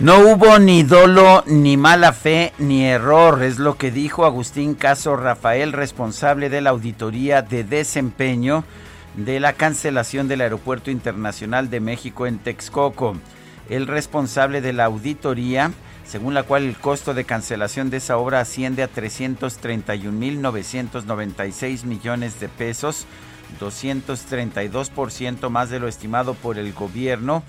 No hubo ni dolo, ni mala fe, ni error, es lo que dijo Agustín Caso Rafael, responsable de la auditoría de desempeño de la cancelación del Aeropuerto Internacional de México en Texcoco. El responsable de la auditoría, según la cual el costo de cancelación de esa obra asciende a 331.996 millones de pesos, 232% más de lo estimado por el gobierno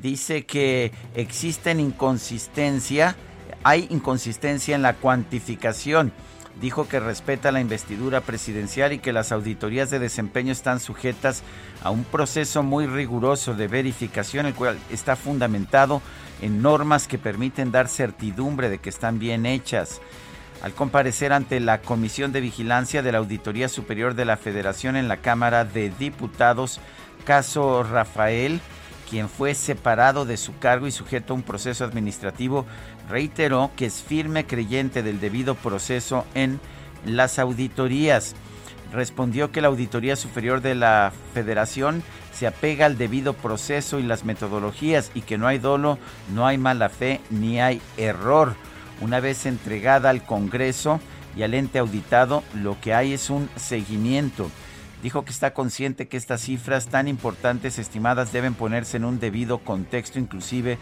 dice que existen inconsistencia, hay inconsistencia en la cuantificación. Dijo que respeta la investidura presidencial y que las auditorías de desempeño están sujetas a un proceso muy riguroso de verificación, el cual está fundamentado en normas que permiten dar certidumbre de que están bien hechas. Al comparecer ante la Comisión de Vigilancia de la Auditoría Superior de la Federación en la Cámara de Diputados, caso Rafael, quien fue separado de su cargo y sujeto a un proceso administrativo, reiteró que es firme creyente del debido proceso en las auditorías. Respondió que la Auditoría Superior de la Federación se apega al debido proceso y las metodologías y que no hay dolo, no hay mala fe ni hay error. Una vez entregada al Congreso y al ente auditado, lo que hay es un seguimiento dijo que está consciente que estas cifras tan importantes estimadas deben ponerse en un debido contexto inclusive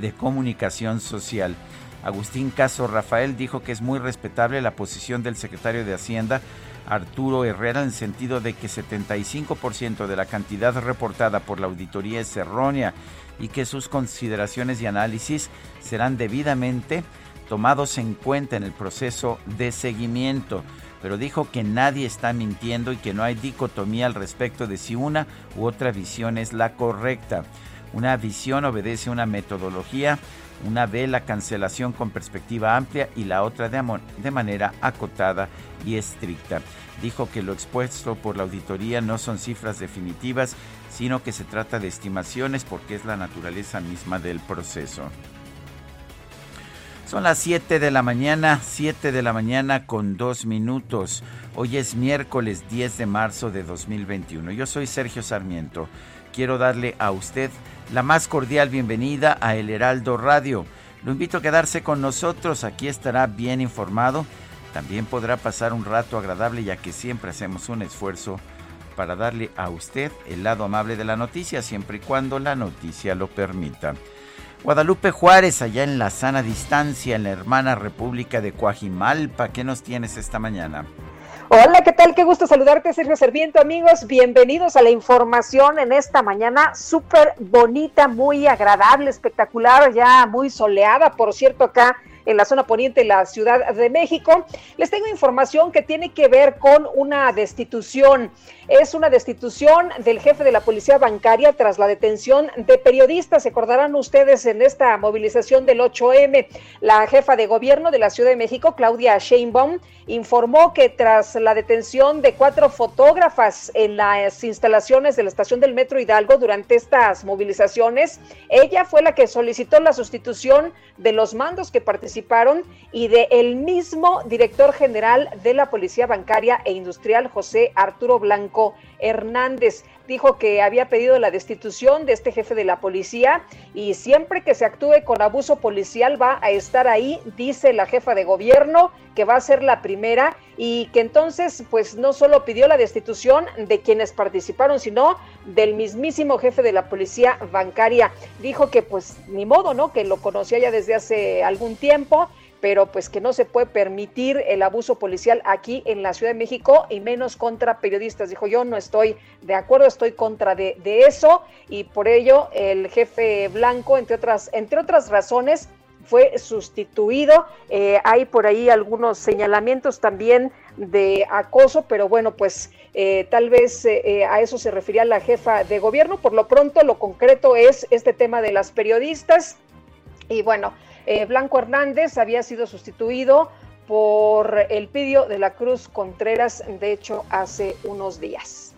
de comunicación social. Agustín Caso Rafael dijo que es muy respetable la posición del secretario de Hacienda, Arturo Herrera, en el sentido de que 75% de la cantidad reportada por la auditoría es errónea y que sus consideraciones y análisis serán debidamente tomados en cuenta en el proceso de seguimiento pero dijo que nadie está mintiendo y que no hay dicotomía al respecto de si una u otra visión es la correcta. Una visión obedece una metodología, una ve la cancelación con perspectiva amplia y la otra de, de manera acotada y estricta. Dijo que lo expuesto por la auditoría no son cifras definitivas, sino que se trata de estimaciones porque es la naturaleza misma del proceso. Son las 7 de la mañana, 7 de la mañana con 2 minutos. Hoy es miércoles 10 de marzo de 2021. Yo soy Sergio Sarmiento. Quiero darle a usted la más cordial bienvenida a El Heraldo Radio. Lo invito a quedarse con nosotros, aquí estará bien informado. También podrá pasar un rato agradable ya que siempre hacemos un esfuerzo para darle a usted el lado amable de la noticia, siempre y cuando la noticia lo permita. Guadalupe Juárez, allá en la sana distancia, en la hermana República de Coajimalpa. ¿Qué nos tienes esta mañana? Hola, ¿qué tal? Qué gusto saludarte, Sergio Serviento, amigos. Bienvenidos a la información en esta mañana súper bonita, muy agradable, espectacular, ya muy soleada, por cierto, acá en la zona poniente de la Ciudad de México. Les tengo información que tiene que ver con una destitución. Es una destitución del jefe de la policía bancaria tras la detención de periodistas. Se acordarán ustedes en esta movilización del 8M. La jefa de gobierno de la Ciudad de México, Claudia Sheinbaum, informó que tras la detención de cuatro fotógrafas en las instalaciones de la estación del Metro Hidalgo durante estas movilizaciones, ella fue la que solicitó la sustitución de los mandos que participaron y de el mismo director general de la Policía Bancaria e Industrial, José Arturo Blanco Hernández. dijo que había pedido la destitución de este jefe de la policía y siempre que se actúe con abuso policial va a estar ahí, dice la jefa de gobierno, que va a ser la primera y que entonces pues no solo pidió la destitución de quienes participaron, sino del mismísimo jefe de la policía bancaria. Dijo que pues ni modo, ¿no? Que lo conocía ya desde hace algún tiempo pero pues que no se puede permitir el abuso policial aquí en la Ciudad de México y menos contra periodistas. Dijo, yo no estoy de acuerdo, estoy contra de, eso y por ello el jefe Blanco, entre otras, entre otras razones, fue sustituido. Eh, hay por ahí algunos señalamientos también de acoso, pero bueno, pues eh, tal vez eh, a eso se refería la jefa de gobierno. Por lo pronto, lo concreto es este tema de las periodistas. Y bueno, Blanco Hernández había sido sustituido por el Pidio de la Cruz Contreras, de hecho, hace unos días.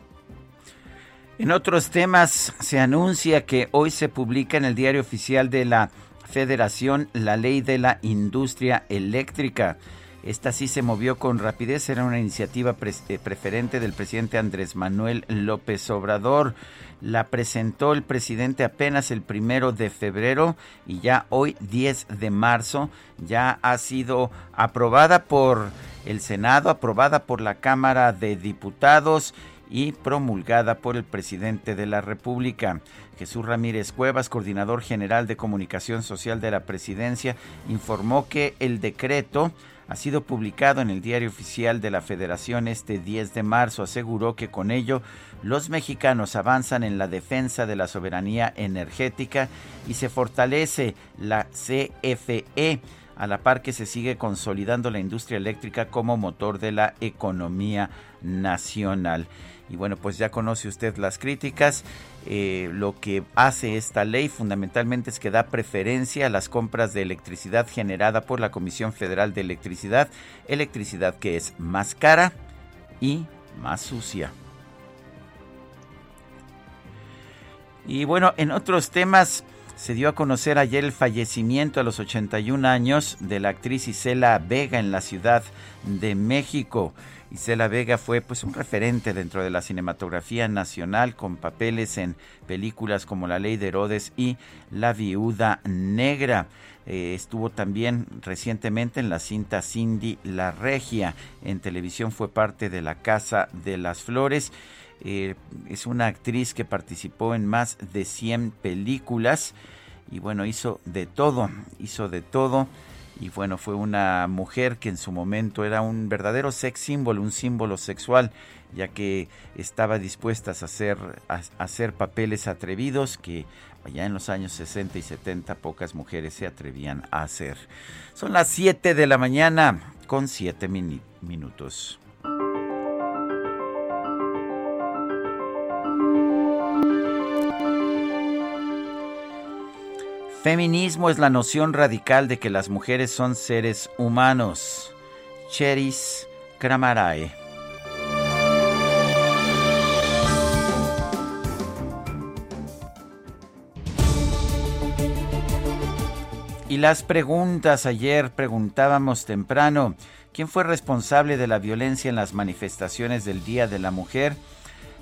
En otros temas, se anuncia que hoy se publica en el diario oficial de la Federación la ley de la industria eléctrica. Esta sí se movió con rapidez, era una iniciativa eh, preferente del presidente Andrés Manuel López Obrador. La presentó el presidente apenas el primero de febrero y ya hoy 10 de marzo ya ha sido aprobada por el Senado, aprobada por la Cámara de Diputados y promulgada por el presidente de la República. Jesús Ramírez Cuevas, coordinador general de comunicación social de la presidencia, informó que el decreto ha sido publicado en el Diario Oficial de la Federación este 10 de marzo. Aseguró que con ello los mexicanos avanzan en la defensa de la soberanía energética y se fortalece la CFE a la par que se sigue consolidando la industria eléctrica como motor de la economía nacional. Y bueno, pues ya conoce usted las críticas. Eh, lo que hace esta ley fundamentalmente es que da preferencia a las compras de electricidad generada por la Comisión Federal de Electricidad, electricidad que es más cara y más sucia. Y bueno, en otros temas se dio a conocer ayer el fallecimiento a los 81 años de la actriz Isela Vega en la Ciudad de México. Isela Vega fue pues un referente dentro de la cinematografía nacional con papeles en películas como La Ley de Herodes y La Viuda Negra. Eh, estuvo también recientemente en la cinta Cindy La Regia. En televisión fue parte de La Casa de las Flores. Eh, es una actriz que participó en más de 100 películas y bueno, hizo de todo, hizo de todo y bueno, fue una mujer que en su momento era un verdadero sex símbolo, un símbolo sexual, ya que estaba dispuesta a hacer, a, hacer papeles atrevidos que allá en los años 60 y 70 pocas mujeres se atrevían a hacer. Son las 7 de la mañana con 7 minutos. Feminismo es la noción radical de que las mujeres son seres humanos. Cheris Kramarae. Y las preguntas ayer preguntábamos temprano, ¿quién fue responsable de la violencia en las manifestaciones del Día de la Mujer?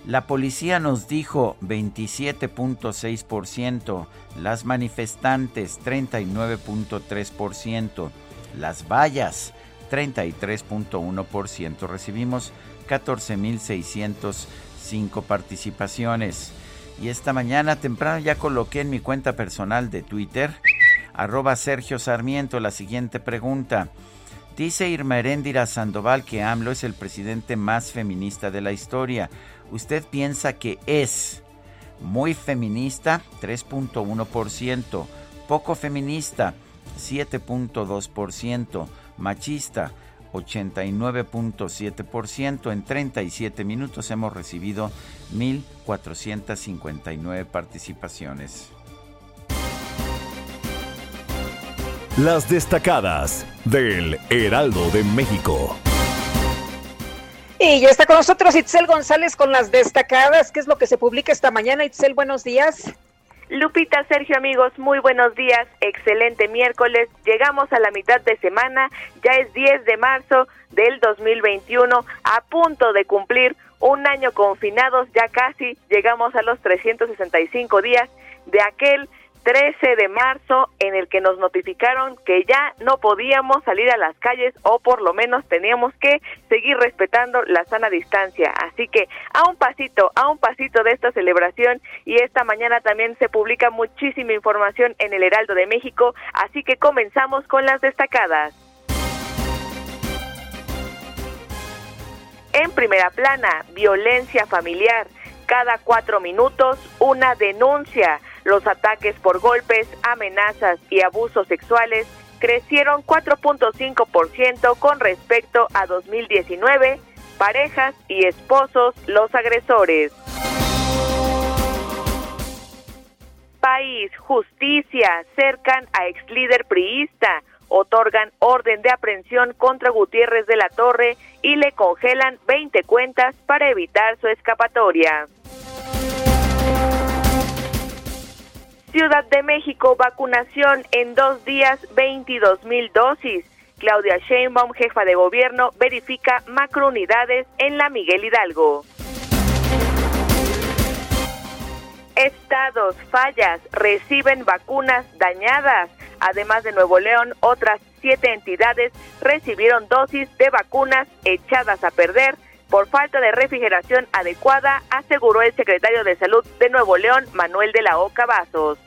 La policía nos dijo 27.6%, las manifestantes 39.3%, las vallas 33.1%. Recibimos 14.605 participaciones. Y esta mañana temprano ya coloqué en mi cuenta personal de Twitter, arroba Sergio Sarmiento, la siguiente pregunta. Dice Irma Heréndira Sandoval que AMLO es el presidente más feminista de la historia usted piensa que es muy feminista, 3.1%, poco feminista, 7.2%, machista, 89.7%. En 37 minutos hemos recibido 1.459 participaciones. Las destacadas del Heraldo de México. Y está con nosotros Itzel González con las destacadas. ¿Qué es lo que se publica esta mañana? Itzel, buenos días. Lupita, Sergio, amigos, muy buenos días. Excelente miércoles. Llegamos a la mitad de semana. Ya es 10 de marzo del 2021, a punto de cumplir un año confinados, ya casi llegamos a los 365 días de aquel 13 de marzo en el que nos notificaron que ya no podíamos salir a las calles o por lo menos teníamos que seguir respetando la sana distancia. Así que a un pasito, a un pasito de esta celebración y esta mañana también se publica muchísima información en el Heraldo de México, así que comenzamos con las destacadas. En primera plana, violencia familiar. Cada cuatro minutos, una denuncia. Los ataques por golpes, amenazas y abusos sexuales crecieron 4.5% con respecto a 2019. Parejas y esposos los agresores. País, justicia, cercan a ex líder priista, otorgan orden de aprehensión contra Gutiérrez de la Torre y le congelan 20 cuentas para evitar su escapatoria. Ciudad de México, vacunación en dos días, 22 mil dosis. Claudia Sheinbaum, jefa de gobierno, verifica macrounidades en la Miguel Hidalgo. Estados, fallas, reciben vacunas dañadas. Además de Nuevo León, otras siete entidades recibieron dosis de vacunas echadas a perder por falta de refrigeración adecuada, aseguró el secretario de Salud de Nuevo León, Manuel de la Oca Vasos.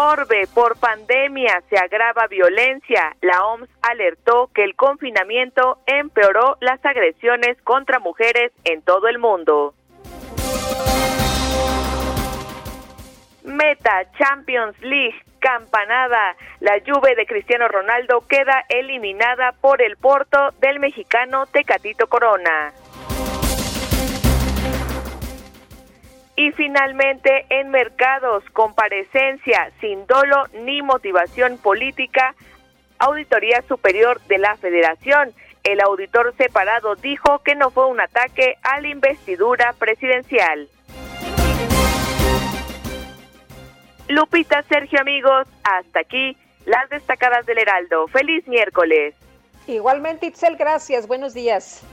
Orbe, por pandemia se agrava violencia. La OMS alertó que el confinamiento empeoró las agresiones contra mujeres en todo el mundo. Meta Champions League, campanada. La Juve de Cristiano Ronaldo queda eliminada por el Porto del mexicano Tecatito Corona. Y finalmente, en mercados, comparecencia sin dolo ni motivación política, Auditoría Superior de la Federación. El auditor separado dijo que no fue un ataque a la investidura presidencial. Lupita, Sergio, amigos, hasta aquí las destacadas del Heraldo. Feliz miércoles. Igualmente, Itzel, gracias. Buenos días.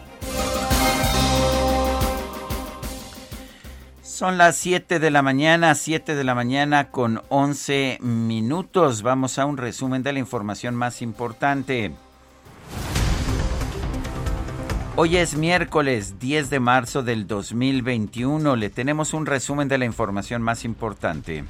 Son las 7 de la mañana, 7 de la mañana con 11 minutos. Vamos a un resumen de la información más importante. Hoy es miércoles 10 de marzo del 2021. Le tenemos un resumen de la información más importante.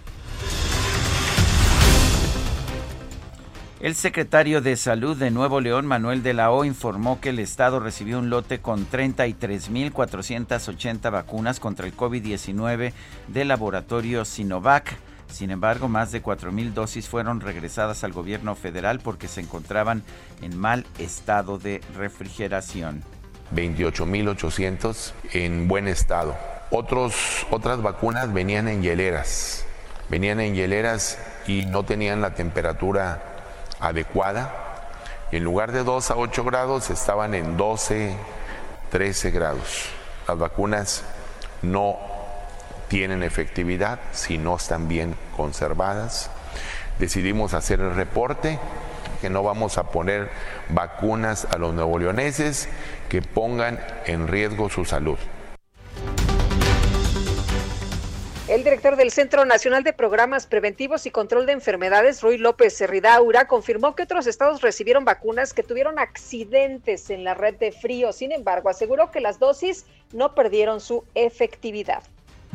El secretario de Salud de Nuevo León, Manuel de la O, informó que el Estado recibió un lote con 33.480 vacunas contra el COVID-19 del laboratorio Sinovac. Sin embargo, más de 4.000 dosis fueron regresadas al gobierno federal porque se encontraban en mal estado de refrigeración. 28.800 en buen estado. Otros, otras vacunas venían en hieleras, venían en hieleras y no tenían la temperatura adecuada. En lugar de 2 a 8 grados estaban en 12, 13 grados. Las vacunas no tienen efectividad si no están bien conservadas. Decidimos hacer el reporte que no vamos a poner vacunas a los nuevo leoneses que pongan en riesgo su salud. El director del Centro Nacional de Programas Preventivos y Control de Enfermedades, Ruy López Cerridaura, confirmó que otros estados recibieron vacunas que tuvieron accidentes en la red de frío. Sin embargo, aseguró que las dosis no perdieron su efectividad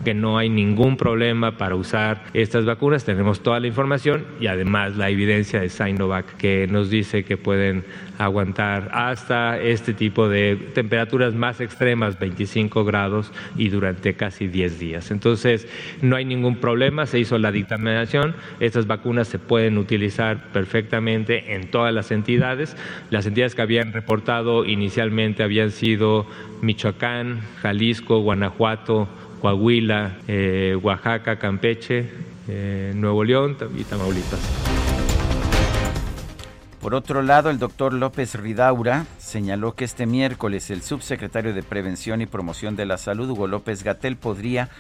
que no hay ningún problema para usar estas vacunas. Tenemos toda la información y además la evidencia de Sinovac que nos dice que pueden aguantar hasta este tipo de temperaturas más extremas, 25 grados y durante casi 10 días. Entonces, no hay ningún problema, se hizo la dictaminación, estas vacunas se pueden utilizar perfectamente en todas las entidades. Las entidades que habían reportado inicialmente habían sido Michoacán, Jalisco, Guanajuato, Coahuila, eh, Oaxaca, Campeche, eh, Nuevo León y Tamaulipas. Por otro lado, el doctor López Ridaura señaló que este miércoles el subsecretario de Prevención y Promoción de la Salud, Hugo López Gatel, podría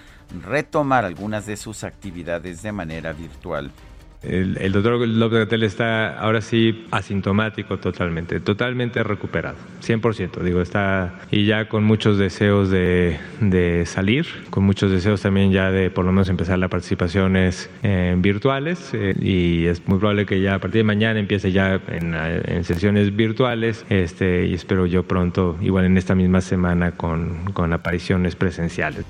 retomar algunas de sus actividades de manera virtual. El, doctor López Gatel está ahora sí asintomático totalmente, totalmente recuperado, 100%. Digo, está y ya con muchos deseos de, salir, con muchos deseos también ya de por lo menos empezar las participaciones eh, virtuales eh, y es muy probable que ya a partir de mañana empiece ya en, en, sesiones virtuales este, y espero yo pronto, igual en esta misma semana, con, con apariciones presenciales.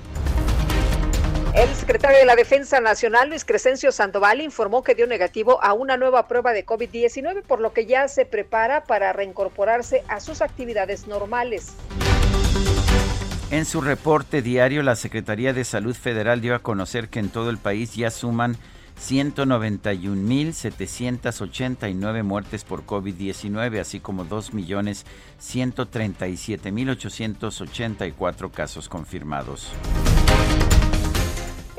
El secretario de la Defensa Nacional, Luis Crescencio Sandoval, informó que dio negativo a una nueva prueba de COVID-19, por lo que ya se prepara para reincorporarse a sus actividades normales. En su reporte diario, la Secretaría de Salud Federal dio a conocer que en todo el país ya suman 191.789 muertes por COVID-19, así como 2.137.884 casos confirmados.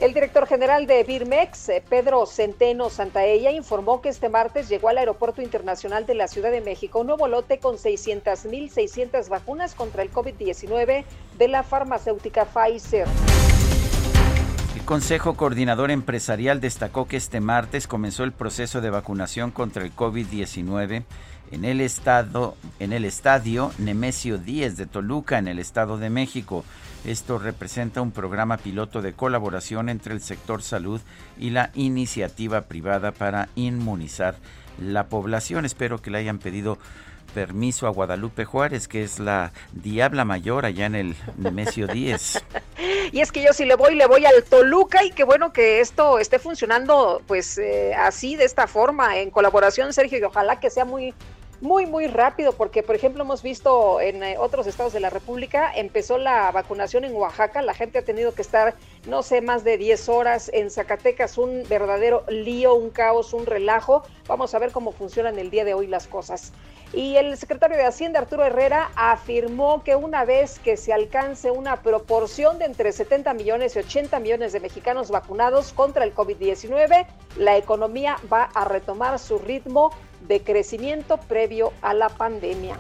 El director general de Birmex, eh, Pedro Centeno Santaella, informó que este martes llegó al Aeropuerto Internacional de la Ciudad de México un nuevo lote con 600.600 vacunas contra el COVID-19 de la farmacéutica Pfizer. El Consejo Coordinador Empresarial destacó que este martes comenzó el proceso de vacunación contra el COVID-19 en el estado en el estadio Nemesio Díez de Toluca en el Estado de México. Esto representa un programa piloto de colaboración entre el sector salud y la iniciativa privada para inmunizar la población. Espero que le hayan pedido permiso a Guadalupe Juárez, que es la diabla mayor allá en el Nemesio 10. y es que yo si le voy, le voy al Toluca y qué bueno que esto esté funcionando pues eh, así, de esta forma, en colaboración, Sergio, y ojalá que sea muy muy, muy rápido, porque por ejemplo hemos visto en eh, otros estados de la República, empezó la vacunación en Oaxaca, la gente ha tenido que estar, no sé, más de 10 horas, en Zacatecas un verdadero lío, un caos, un relajo. Vamos a ver cómo funcionan el día de hoy las cosas. Y el secretario de Hacienda, Arturo Herrera, afirmó que una vez que se alcance una proporción de entre 70 millones y 80 millones de mexicanos vacunados contra el COVID-19, la economía va a retomar su ritmo de crecimiento previo a la pandemia.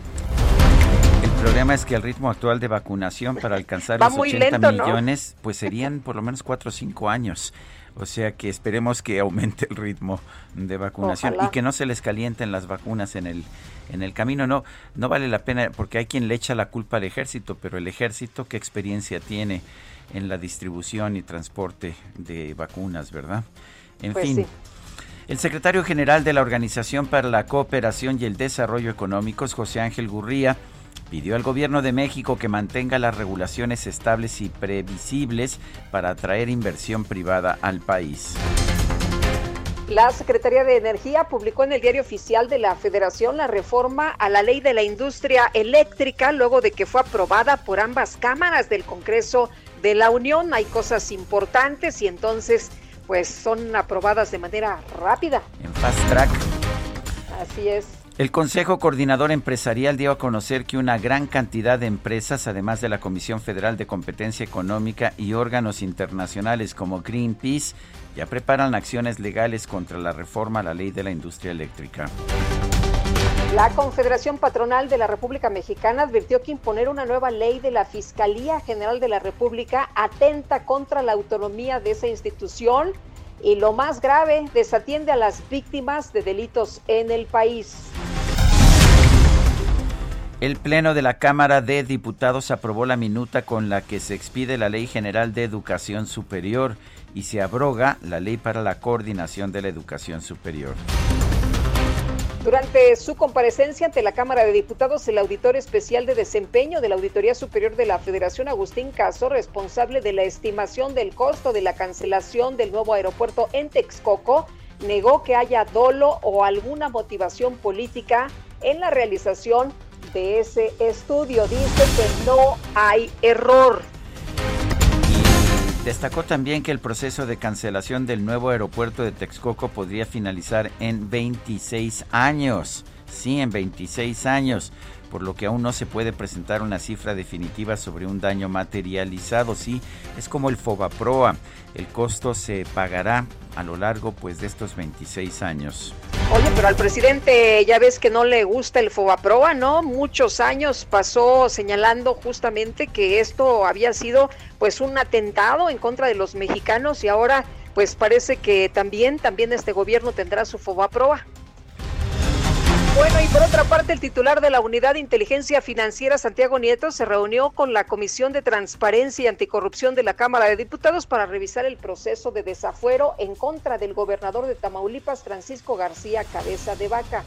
El problema es que el ritmo actual de vacunación para alcanzar los 80 millones, pues serían por lo menos 4 o 5 años. O sea que esperemos que aumente el ritmo de vacunación y que no se les calienten las vacunas en el en el camino. No no vale la pena porque hay quien le echa la culpa al ejército, pero el ejército qué experiencia tiene en la distribución y transporte de vacunas, ¿verdad? En pues fin. El secretario general de la Organización para la Cooperación y el Desarrollo Económicos, José Ángel Gurría, pidió al gobierno de México que mantenga las regulaciones estables y previsibles para atraer inversión privada al país. La Secretaría de Energía publicó en el diario oficial de la Federación la reforma a la ley de la industria eléctrica luego de que fue aprobada por ambas cámaras del Congreso de la Unión. Hay cosas importantes y entonces pues son aprobadas de manera rápida. En fast track. Así es. El Consejo Coordinador Empresarial dio a conocer que una gran cantidad de empresas, además de la Comisión Federal de Competencia Económica y órganos internacionales como Greenpeace, ya preparan acciones legales contra la reforma a la ley de la industria eléctrica. La Confederación Patronal de la República Mexicana advirtió que imponer una nueva ley de la Fiscalía General de la República atenta contra la autonomía de esa institución y lo más grave, desatiende a las víctimas de delitos en el país. El Pleno de la Cámara de Diputados aprobó la minuta con la que se expide la Ley General de Educación Superior y se abroga la Ley para la Coordinación de la Educación Superior. Durante su comparecencia ante la Cámara de Diputados, el auditor especial de desempeño de la Auditoría Superior de la Federación, Agustín Caso, responsable de la estimación del costo de la cancelación del nuevo aeropuerto en Texcoco, negó que haya dolo o alguna motivación política en la realización de ese estudio. Dice que no hay error. Destacó también que el proceso de cancelación del nuevo aeropuerto de Texcoco podría finalizar en 26 años. Sí, en 26 años, por lo que aún no se puede presentar una cifra definitiva sobre un daño materializado. Sí, es como el Fobaproa. El costo se pagará a lo largo pues de estos 26 años. Oye, pero al presidente ya ves que no le gusta el Fobaproa, ¿no? Muchos años pasó señalando justamente que esto había sido pues un atentado en contra de los mexicanos y ahora pues parece que también, también este gobierno tendrá su fobaproa. Bueno, y por otra parte, el titular de la Unidad de Inteligencia Financiera, Santiago Nieto, se reunió con la Comisión de Transparencia y Anticorrupción de la Cámara de Diputados para revisar el proceso de desafuero en contra del gobernador de Tamaulipas, Francisco García Cabeza de Vaca.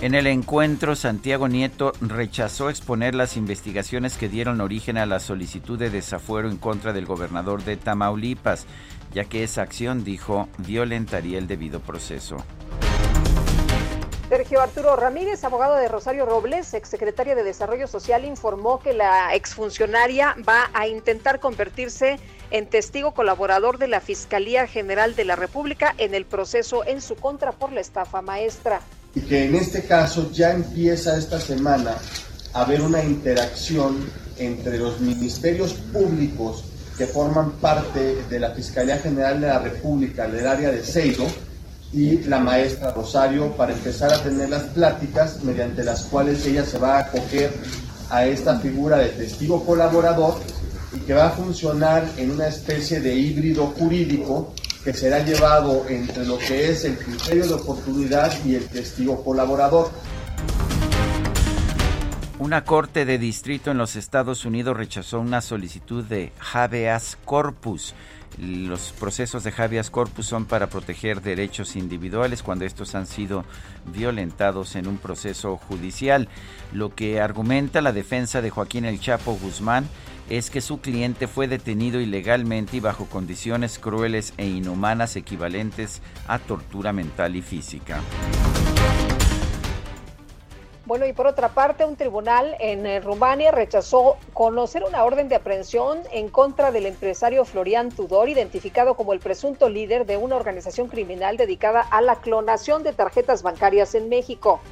En el encuentro, Santiago Nieto rechazó exponer las investigaciones que dieron origen a la solicitud de desafuero en contra del gobernador de Tamaulipas, ya que esa acción, dijo, violentaría el debido proceso. Sergio Arturo Ramírez, abogado de Rosario Robles, exsecretaria de Desarrollo Social, informó que la exfuncionaria va a intentar convertirse en testigo colaborador de la Fiscalía General de la República en el proceso en su contra por la estafa maestra. Y que en este caso ya empieza esta semana a haber una interacción entre los ministerios públicos que forman parte de la Fiscalía General de la República del área de Seido y la maestra Rosario para empezar a tener las pláticas mediante las cuales ella se va a acoger a esta figura de testigo colaborador y que va a funcionar en una especie de híbrido jurídico que será llevado entre lo que es el criterio de oportunidad y el testigo colaborador. Una corte de distrito en los Estados Unidos rechazó una solicitud de habeas corpus los procesos de habeas corpus son para proteger derechos individuales cuando estos han sido violentados en un proceso judicial. Lo que argumenta la defensa de Joaquín El Chapo Guzmán es que su cliente fue detenido ilegalmente y bajo condiciones crueles e inhumanas equivalentes a tortura mental y física. Bueno, y por otra parte, un tribunal en eh, Rumania rechazó conocer una orden de aprehensión en contra del empresario Florian Tudor, identificado como el presunto líder de una organización criminal dedicada a la clonación de tarjetas bancarias en México.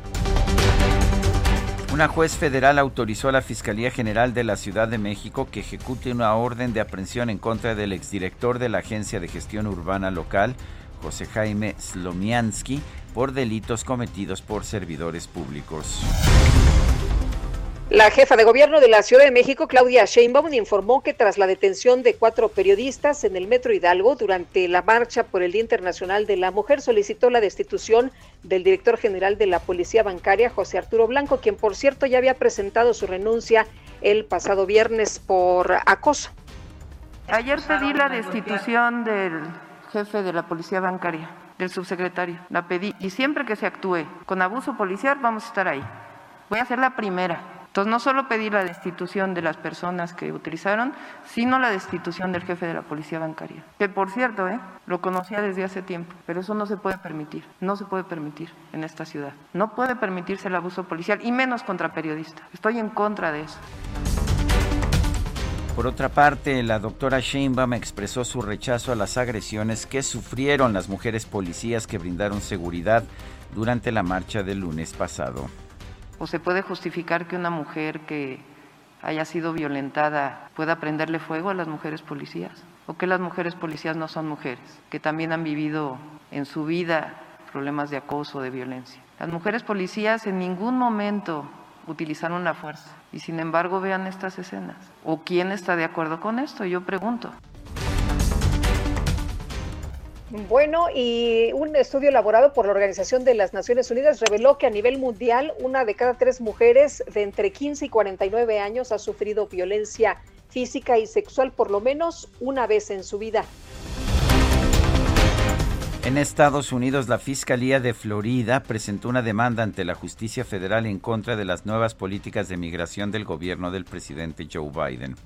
Una juez federal autorizó a la Fiscalía General de la Ciudad de México que ejecute una orden de aprehensión en contra del exdirector de la Agencia de Gestión Urbana Local, José Jaime Slomiansky, por delitos cometidos por servidores públicos. La jefa de gobierno de la Ciudad de México, Claudia Sheinbaum, informó que tras la detención de cuatro periodistas en el Metro Hidalgo durante la marcha por el Día Internacional de la Mujer, solicitó la destitución del director general de la Policía Bancaria, José Arturo Blanco, quien por cierto ya había presentado su renuncia el pasado viernes por acoso. Ayer pedí la destitución del jefe de la Policía Bancaria del subsecretario. La pedí y siempre que se actúe con abuso policial vamos a estar ahí. Voy a ser la primera. Entonces no solo pedí la destitución de las personas que utilizaron, sino la destitución del jefe de la policía bancaria. Que por cierto, ¿eh? lo conocía desde hace tiempo, pero eso no se puede permitir, no se puede permitir en esta ciudad. No puede permitirse el abuso policial y menos contra periodistas. Estoy en contra de eso. Por otra parte, la doctora Sheinbaum expresó su rechazo a las agresiones que sufrieron las mujeres policías que brindaron seguridad durante la marcha del lunes pasado. ¿O se puede justificar que una mujer que haya sido violentada pueda prenderle fuego a las mujeres policías? ¿O que las mujeres policías no son mujeres, que también han vivido en su vida problemas de acoso, de violencia? Las mujeres policías en ningún momento utilizaron la fuerza. Y sin embargo vean estas escenas. ¿O quién está de acuerdo con esto? Yo pregunto. Bueno, y un estudio elaborado por la Organización de las Naciones Unidas reveló que a nivel mundial una de cada tres mujeres de entre 15 y 49 años ha sufrido violencia física y sexual por lo menos una vez en su vida. En Estados Unidos, la Fiscalía de Florida presentó una demanda ante la justicia federal en contra de las nuevas políticas de migración del gobierno del presidente Joe Biden.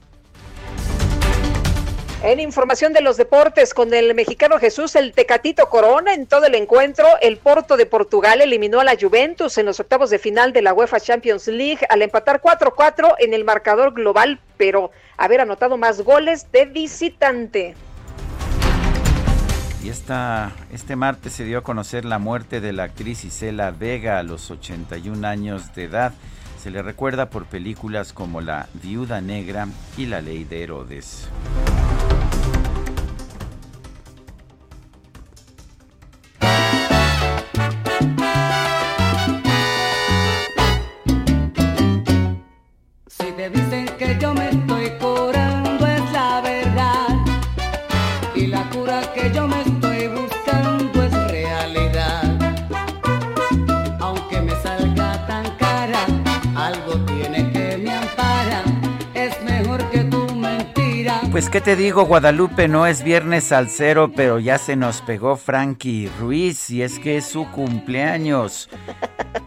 En información de los deportes, con el mexicano Jesús el Tecatito Corona en todo el encuentro, el Porto de Portugal eliminó a la Juventus en los octavos de final de la UEFA Champions League al empatar 4-4 en el marcador global, pero haber anotado más goles de visitante. Y esta, este martes se dio a conocer la muerte de la actriz Isela Vega a los 81 años de edad. Se le recuerda por películas como La Viuda Negra y La Ley de Herodes. Pues qué te digo, Guadalupe, no es viernes al cero, pero ya se nos pegó Frankie Ruiz y es que es su cumpleaños.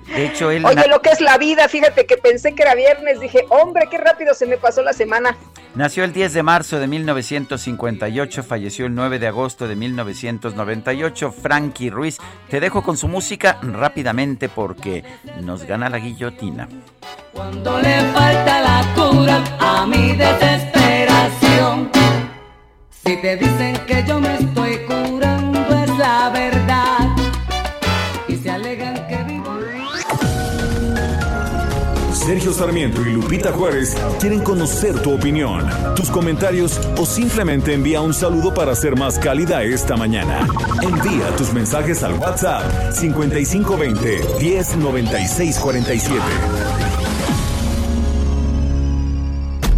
De hecho, él... Oye, lo que es la vida, fíjate que pensé que era viernes, dije, hombre, qué rápido se me pasó la semana. Nació el 10 de marzo de 1958, falleció el 9 de agosto de 1998, Frankie Ruiz. Te dejo con su música rápidamente porque nos gana la guillotina. Cuando le falta la cura a mi desesperación, si te dicen que yo me estoy curando es la verdad. Y se alegan que vivo... Sergio Sarmiento y Lupita Juárez quieren conocer tu opinión, tus comentarios o simplemente envía un saludo para ser más cálida esta mañana. Envía tus mensajes al WhatsApp 5520 109647.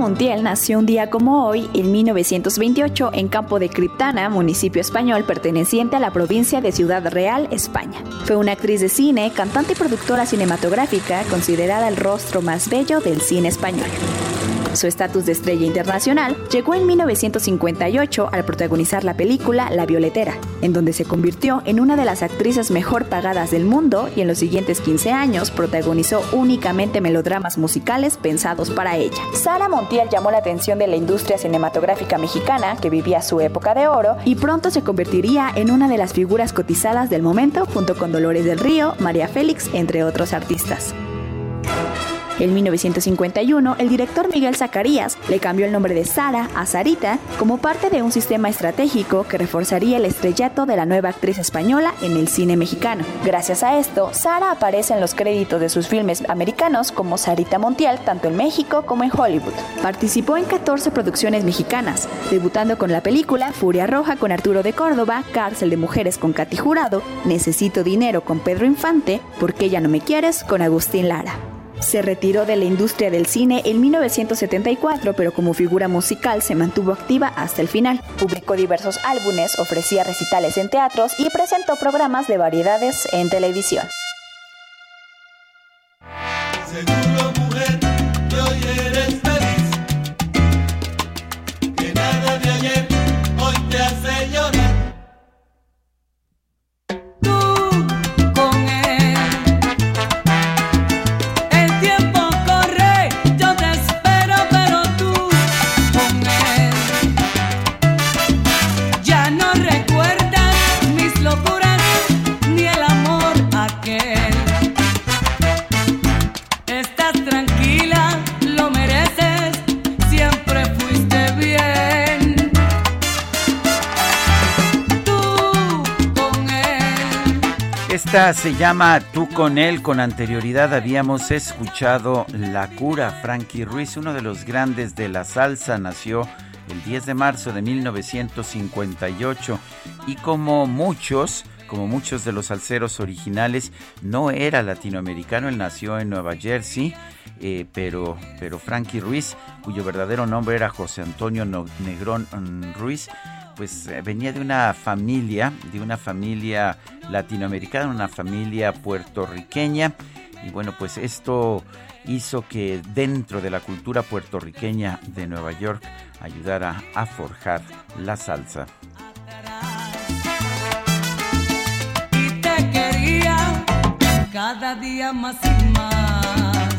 Montiel nació un día como hoy, en 1928, en Campo de Criptana, municipio español perteneciente a la provincia de Ciudad Real, España. Fue una actriz de cine, cantante y productora cinematográfica, considerada el rostro más bello del cine español. Su estatus de estrella internacional llegó en 1958 al protagonizar la película La Violetera, en donde se convirtió en una de las actrices mejor pagadas del mundo y en los siguientes 15 años protagonizó únicamente melodramas musicales pensados para ella. Sara Montiel llamó la atención de la industria cinematográfica mexicana, que vivía su época de oro, y pronto se convertiría en una de las figuras cotizadas del momento junto con Dolores del Río, María Félix, entre otros artistas. En 1951, el director Miguel Zacarías le cambió el nombre de Sara a Sarita como parte de un sistema estratégico que reforzaría el estrellato de la nueva actriz española en el cine mexicano. Gracias a esto, Sara aparece en los créditos de sus filmes americanos como Sarita Montiel, tanto en México como en Hollywood. Participó en 14 producciones mexicanas, debutando con la película Furia Roja con Arturo de Córdoba, Cárcel de Mujeres con Katy Jurado, Necesito Dinero con Pedro Infante, ¿Por qué ya no me quieres? con Agustín Lara. Se retiró de la industria del cine en 1974, pero como figura musical se mantuvo activa hasta el final. Publicó diversos álbumes, ofrecía recitales en teatros y presentó programas de variedades en televisión. Esta se llama Tú con él. Con anterioridad habíamos escuchado La Cura. Frankie Ruiz, uno de los grandes de la salsa, nació el 10 de marzo de 1958 y como muchos, como muchos de los salseros originales, no era latinoamericano. Él nació en Nueva Jersey. eh, pero, pero Frankie Ruiz, cuyo verdadero nombre era José Antonio Negrón mm, Ruiz, pues eh, venía de una familia, de una familia latinoamericana, una familia puertorriqueña. Y bueno, pues esto hizo que dentro de la cultura puertorriqueña de Nueva York ayudara a forjar la salsa. te quería cada día más y más.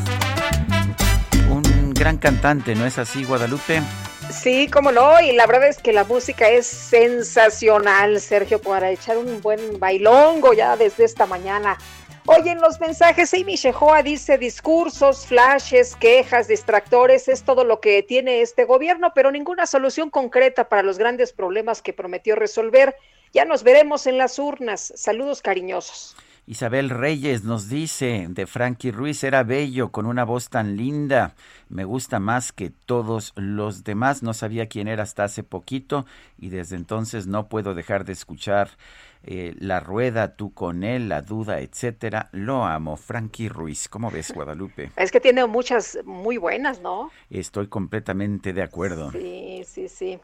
Un gran cantante, ¿no es así, Guadalupe? Sí, cómo no, y la verdad es que la música es sensacional, Sergio, para echar un buen bailongo ya desde esta mañana. Oye, los mensajes, Amy Shehoa dice discursos, flashes, quejas, distractores, es todo lo que tiene este gobierno, pero ninguna solución concreta para los grandes problemas que prometió resolver. Ya nos veremos en las urnas. Saludos cariñosos. Isabel Reyes nos dice de Frankie Ruiz, era bello, con una voz tan linda, me gusta más que todos los demás, no sabía quién era hasta hace poquito y desde entonces no puedo dejar de escuchar eh, La Rueda, tú con él, La Duda, etcétera. Lo amo, Frankie Ruiz. ¿Cómo ves, Guadalupe? Es que tiene muchas muy buenas, ¿no? Estoy completamente de acuerdo. Sí, sí, sí.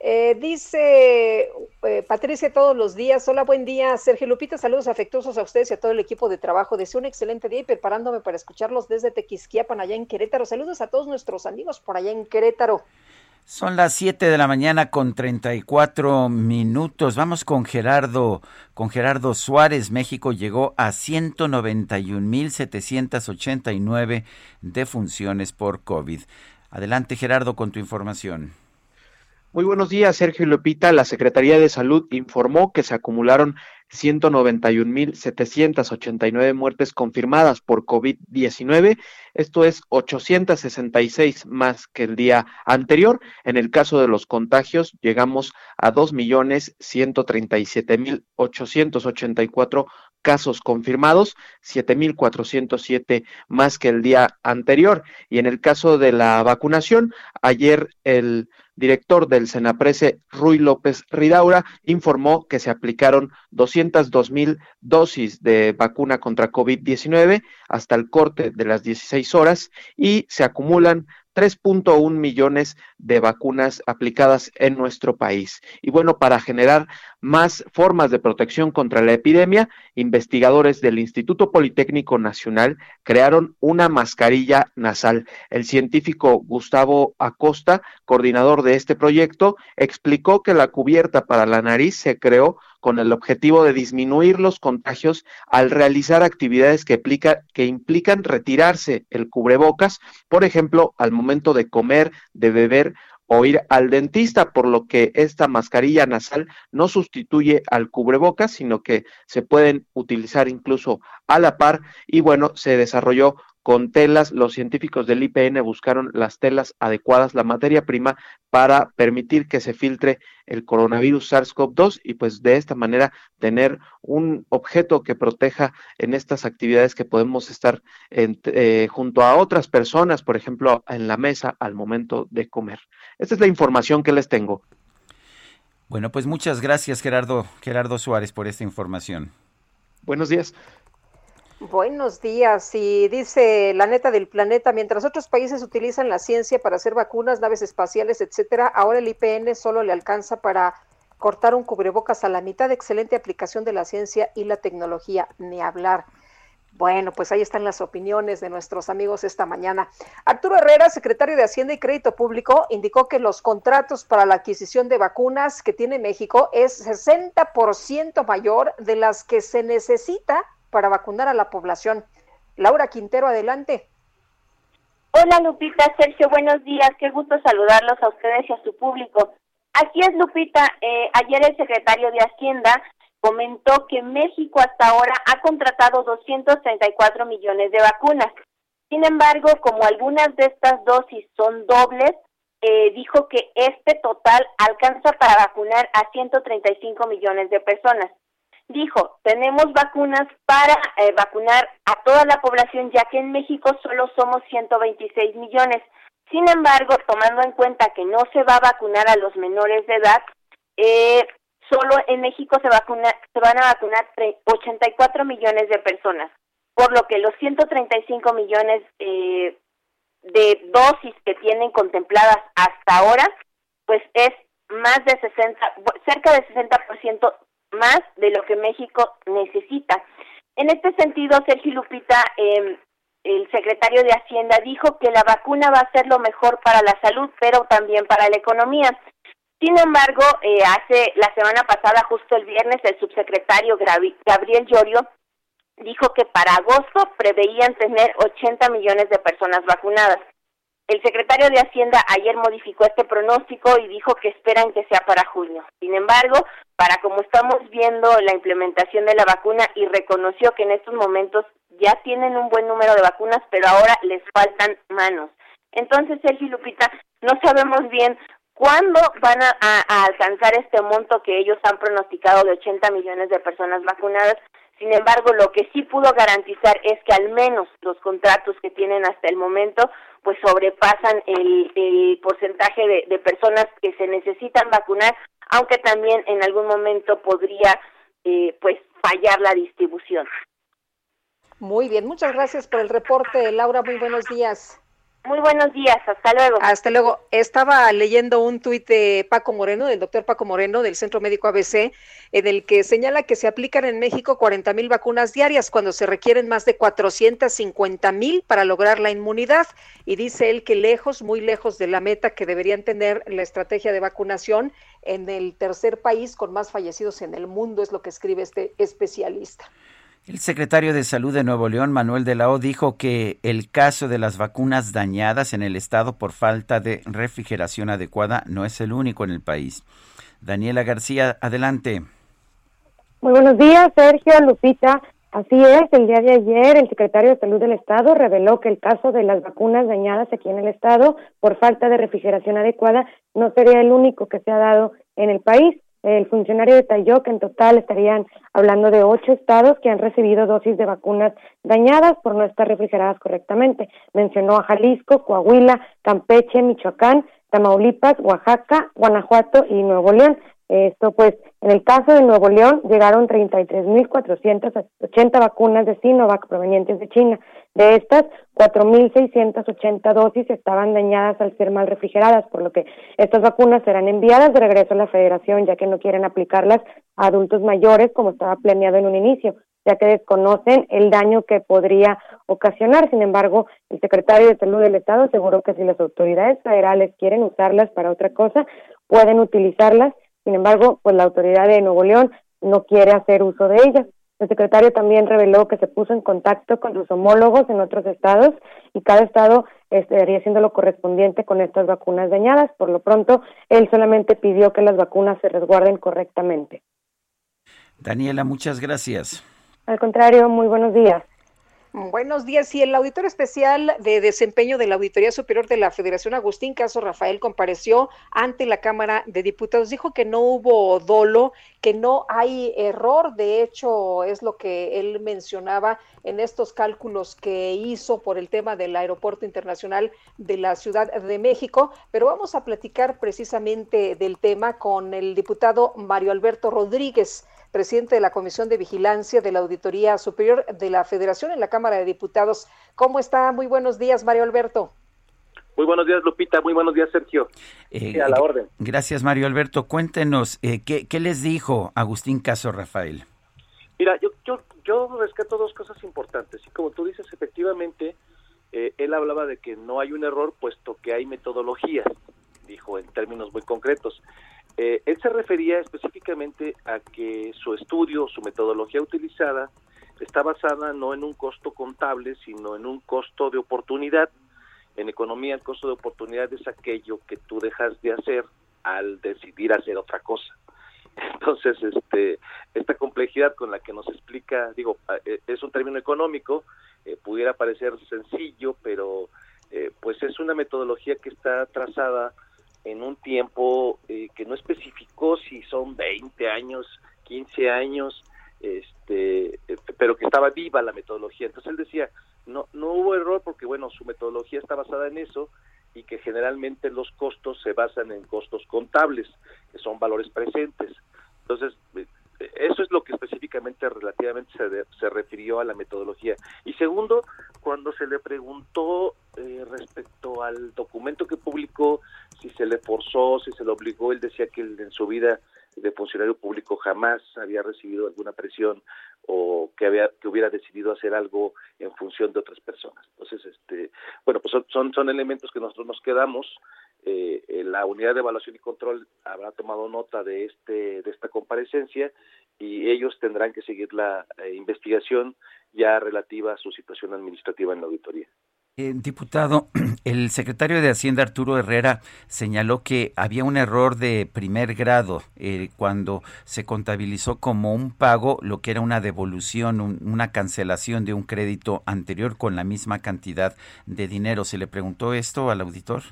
Eh, dice eh, Patricia todos los días, hola, buen día, Sergio Lupita, saludos afectuosos a ustedes y a todo el equipo de trabajo. Deseo un excelente día y preparándome para escucharlos desde Tequisquiapan, allá en Querétaro. Saludos a todos nuestros amigos por allá en Querétaro. Son las 7 de la mañana con 34 minutos. Vamos con Gerardo, con Gerardo Suárez. México llegó a 191.789 defunciones por COVID. Adelante, Gerardo, con tu información. Muy buenos días, Sergio Lupita. La Secretaría de Salud informó que se acumularon 191.789 muertes confirmadas por COVID-19. Esto es 866 más que el día anterior. En el caso de los contagios, llegamos a 2.137.884 casos confirmados, 7.407 más que el día anterior. Y en el caso de la vacunación, ayer el director del Senaprese, Rui López Ridaura, informó que se aplicaron 202 mil dosis de vacuna contra COVID-19 hasta el corte de las 16 horas y se acumulan 3.1 millones de vacunas aplicadas en nuestro país. Y bueno, para generar más formas de protección contra la epidemia, investigadores del Instituto Politécnico Nacional crearon una mascarilla nasal. El científico Gustavo Acosta, coordinador de este proyecto, explicó que la cubierta para la nariz se creó con el objetivo de disminuir los contagios al realizar actividades que, que implican retirarse el cubrebocas, por ejemplo, al momento de comer, de beber o ir al dentista, por lo que esta mascarilla nasal no sustituye al cubrebocas, sino que se pueden utilizar incluso a la par y bueno, se desarrolló con telas. Los científicos del IPN buscaron las telas adecuadas, la materia prima, para permitir que se filtre el coronavirus SARS-CoV-2 y pues de esta manera tener un objeto que proteja en estas actividades que podemos estar eh, junto a otras personas, por ejemplo, en la mesa al momento de comer. Esta es la información que les tengo. Bueno, pues muchas gracias Gerardo, Gerardo Suárez por esta información. Buenos días. Buenos días. Y dice la neta del planeta, mientras otros países utilizan la ciencia para hacer vacunas, naves espaciales, etcétera, ahora el IPN solo le alcanza para cortar un cubrebocas a la mitad. Excelente aplicación de la ciencia y la tecnología, ni hablar. Bueno, pues ahí están las opiniones de nuestros amigos esta mañana. Arturo Herrera, secretario de Hacienda y Crédito Público, indicó que los contratos para la adquisición de vacunas que tiene México es 60% mayor de las que se necesita para vacunar a la población. Laura Quintero, adelante. Hola Lupita, Sergio, buenos días. Qué gusto saludarlos a ustedes y a su público. Aquí es Lupita. Eh, ayer el secretario de Hacienda comentó que México hasta ahora ha contratado 234 millones de vacunas. Sin embargo, como algunas de estas dosis son dobles, eh, dijo que este total alcanza para vacunar a 135 millones de personas dijo, tenemos vacunas para eh, vacunar a toda la población, ya que en México solo somos 126 millones. Sin embargo, tomando en cuenta que no se va a vacunar a los menores de edad, eh, solo en México se, vacuna, se van a vacunar 84 millones de personas, por lo que los 135 millones eh, de dosis que tienen contempladas hasta ahora, pues es más de 60, cerca de 60% más de lo que México necesita. En este sentido, Sergio Lupita, eh, el secretario de Hacienda, dijo que la vacuna va a ser lo mejor para la salud, pero también para la economía. Sin embargo, eh, hace la semana pasada, justo el viernes, el subsecretario Gabriel Llorio dijo que para agosto preveían tener 80 millones de personas vacunadas. El secretario de Hacienda ayer modificó este pronóstico y dijo que esperan que sea para junio. Sin embargo, para como estamos viendo la implementación de la vacuna y reconoció que en estos momentos ya tienen un buen número de vacunas, pero ahora les faltan manos. Entonces, Sergio Lupita, no sabemos bien cuándo van a, alcanzar este monto que ellos han pronosticado de 80 millones de personas vacunadas. Sin embargo, lo que sí pudo garantizar es que al menos los contratos que tienen hasta el momento pues sobrepasan el, el porcentaje de, personas que se necesitan vacunar, aunque también en algún momento podría eh, pues fallar la distribución. Muy bien, muchas gracias por el reporte, Laura. Muy buenos días. Muy buenos días, hasta luego. Hasta luego. Estaba leyendo un tuit de Paco Moreno, del doctor Paco Moreno, del Centro Médico ABC, en el que señala que se aplican en México 40 mil vacunas diarias cuando se requieren más de 450 mil para lograr la inmunidad. Y dice él que lejos, muy lejos de la meta que deberían tener la estrategia de vacunación en el tercer país con más fallecidos en el mundo, es lo que escribe este especialista. El secretario de Salud de Nuevo León, Manuel de la O, dijo que el caso de las vacunas dañadas en el estado por falta de refrigeración adecuada no es el único en el país. Daniela García, adelante. Muy buenos días, Sergio, Lupita. Así es, el día de ayer el secretario de Salud del Estado reveló que el caso de las vacunas dañadas aquí en el Estado por falta de refrigeración adecuada no sería el único que se ha dado en el país. El funcionario detalló que en total estarían hablando de ocho estados que han recibido dosis de vacunas dañadas por no estar refrigeradas correctamente. Mencionó a Jalisco, Coahuila, Campeche, Michoacán, Tamaulipas, Oaxaca, Guanajuato y Nuevo León. Esto pues, en el caso de Nuevo León llegaron 33.480 vacunas de Sinovac provenientes de China. De estas, 4.680 dosis estaban dañadas al ser mal refrigeradas, por lo que estas vacunas serán enviadas de regreso a la federación, ya que no quieren aplicarlas a adultos mayores como estaba planeado en un inicio, ya que desconocen el daño que podría ocasionar. Sin embargo, el secretario de Salud del Estado aseguró que si las autoridades federales quieren usarlas para otra cosa, pueden utilizarlas. Sin embargo, pues la autoridad de Nuevo León no quiere hacer uso de ellas. El secretario también reveló que se puso en contacto con sus homólogos en otros estados y cada estado estaría haciendo lo correspondiente con estas vacunas dañadas. Por lo pronto, él solamente pidió que las vacunas se resguarden correctamente. Daniela, muchas gracias. Al contrario, muy buenos días. Buenos días. Y el auditor especial de desempeño de la Auditoría Superior de la Federación, Agustín Caso Rafael, compareció ante la Cámara de Diputados. Dijo que no hubo dolo, que no hay error. De hecho, es lo que él mencionaba en estos cálculos que hizo por el tema del Aeropuerto Internacional de la Ciudad de México. Pero vamos a platicar precisamente del tema con el diputado Mario Alberto Rodríguez presidente de la Comisión de Vigilancia de la Auditoría Superior de la Federación en la Cámara de Diputados. ¿Cómo está? Muy buenos días, Mario Alberto. Muy buenos días, Lupita. Muy buenos días, Sergio. Eh, a la orden. Gracias, Mario Alberto. Cuéntenos, eh, ¿qué, ¿qué, les dijo Agustín Caso Rafael? Mira, yo, yo, yo rescato dos cosas importantes. Y como tú dices, efectivamente, eh, él hablaba de que no hay un error, puesto que hay metodologías, dijo en términos muy concretos. Eh, él se refería específicamente a que su estudio, su metodología utilizada, está basada no en un costo contable, sino en un costo de oportunidad. En economía el costo de oportunidad es aquello que tú dejas de hacer al decidir hacer otra cosa. Entonces, este, esta complejidad con la que nos explica, digo, eh, es un término económico, eh, pudiera parecer sencillo, pero eh, pues es una metodología que está trazada en un tiempo eh, que no especificó si son 20 años, 15 años, este, eh, pero que estaba viva la metodología. Entonces él decía, no, no hubo error porque, bueno, su metodología está basada en eso y que generalmente los costos se basan en costos contables, que son valores presentes. Entonces, eh, eso es lo que específicamente relativamente se, se refirió a la metodología. Y segundo, cuando se le preguntó eh, respecto al documento que publicó, si se le forzó, si se le obligó, él decía que en su vida de funcionario público jamás había recibido alguna presión o que había que hubiera decidido hacer algo en función de otras personas. Entonces, este, bueno, pues son son elementos que nosotros nos quedamos. Eh, la unidad de evaluación y control habrá tomado nota de este de esta comparecencia y ellos tendrán que seguir la eh, investigación ya relativa a su situación administrativa en la auditoría. Eh, diputado, el secretario de Hacienda Arturo Herrera señaló que había un error de primer grado eh, cuando se contabilizó como un pago lo que era una devolución, un, una cancelación de un crédito anterior con la misma cantidad de dinero. ¿Se le preguntó esto al auditor?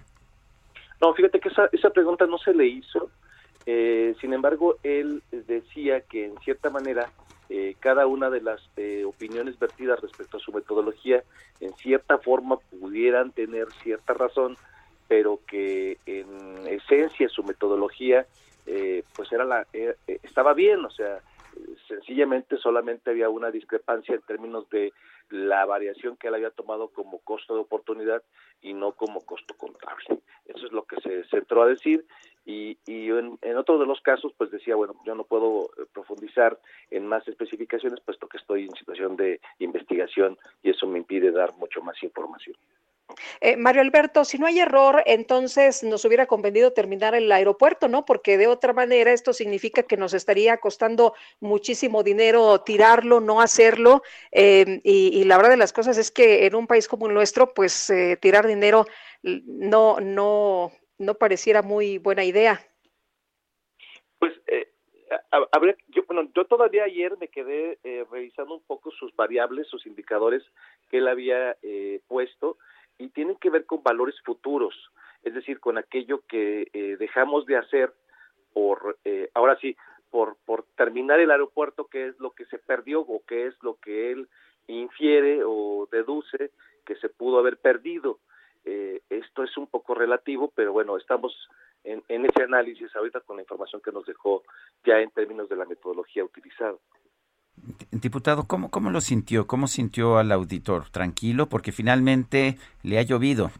No, fíjate que esa, esa pregunta no se le hizo. Eh, sin embargo, él decía que en cierta manera eh, cada una de las eh, opiniones vertidas respecto a su metodología en cierta forma pudieran tener cierta razón, pero que en esencia su metodología eh, pues era la estaba bien, o sea, sencillamente solamente había una discrepancia en términos de la variación que él había tomado como costo de oportunidad y no como costo contable. Eso es lo que se centró a decir y, y en, en, otro de los casos pues decía, bueno, yo no puedo eh, profundizar en más especificaciones puesto que estoy en situación de investigación y eso me impide dar mucho más información. Eh, Mario Alberto, si no hay error, entonces nos hubiera convenido terminar el aeropuerto, ¿no? Porque de otra manera esto significa que nos estaría costando muchísimo dinero tirarlo, no hacerlo. Eh, y, la verdad de las cosas es que en un país como el nuestro, pues eh, tirar dinero no, no, no pareciera muy buena idea. Pues eh, a, ver, yo, bueno, yo todavía ayer me quedé eh, revisando un poco sus variables, sus indicadores que él había puesto y tienen que ver con valores futuros, es decir, con aquello que eh, dejamos de hacer por, eh, ahora sí, por, por terminar el aeropuerto, que es lo que se perdió o que es lo que él infiere o deduce que se pudo haber perdido. Eh, esto es un poco relativo, pero bueno, estamos en, en ese análisis ahorita con la información que nos dejó ya en términos de la metodología utilizada. Diputado, ¿cómo, ¿cómo lo sintió? ¿Cómo sintió al auditor? ¿Tranquilo? Porque finalmente le ha llovido.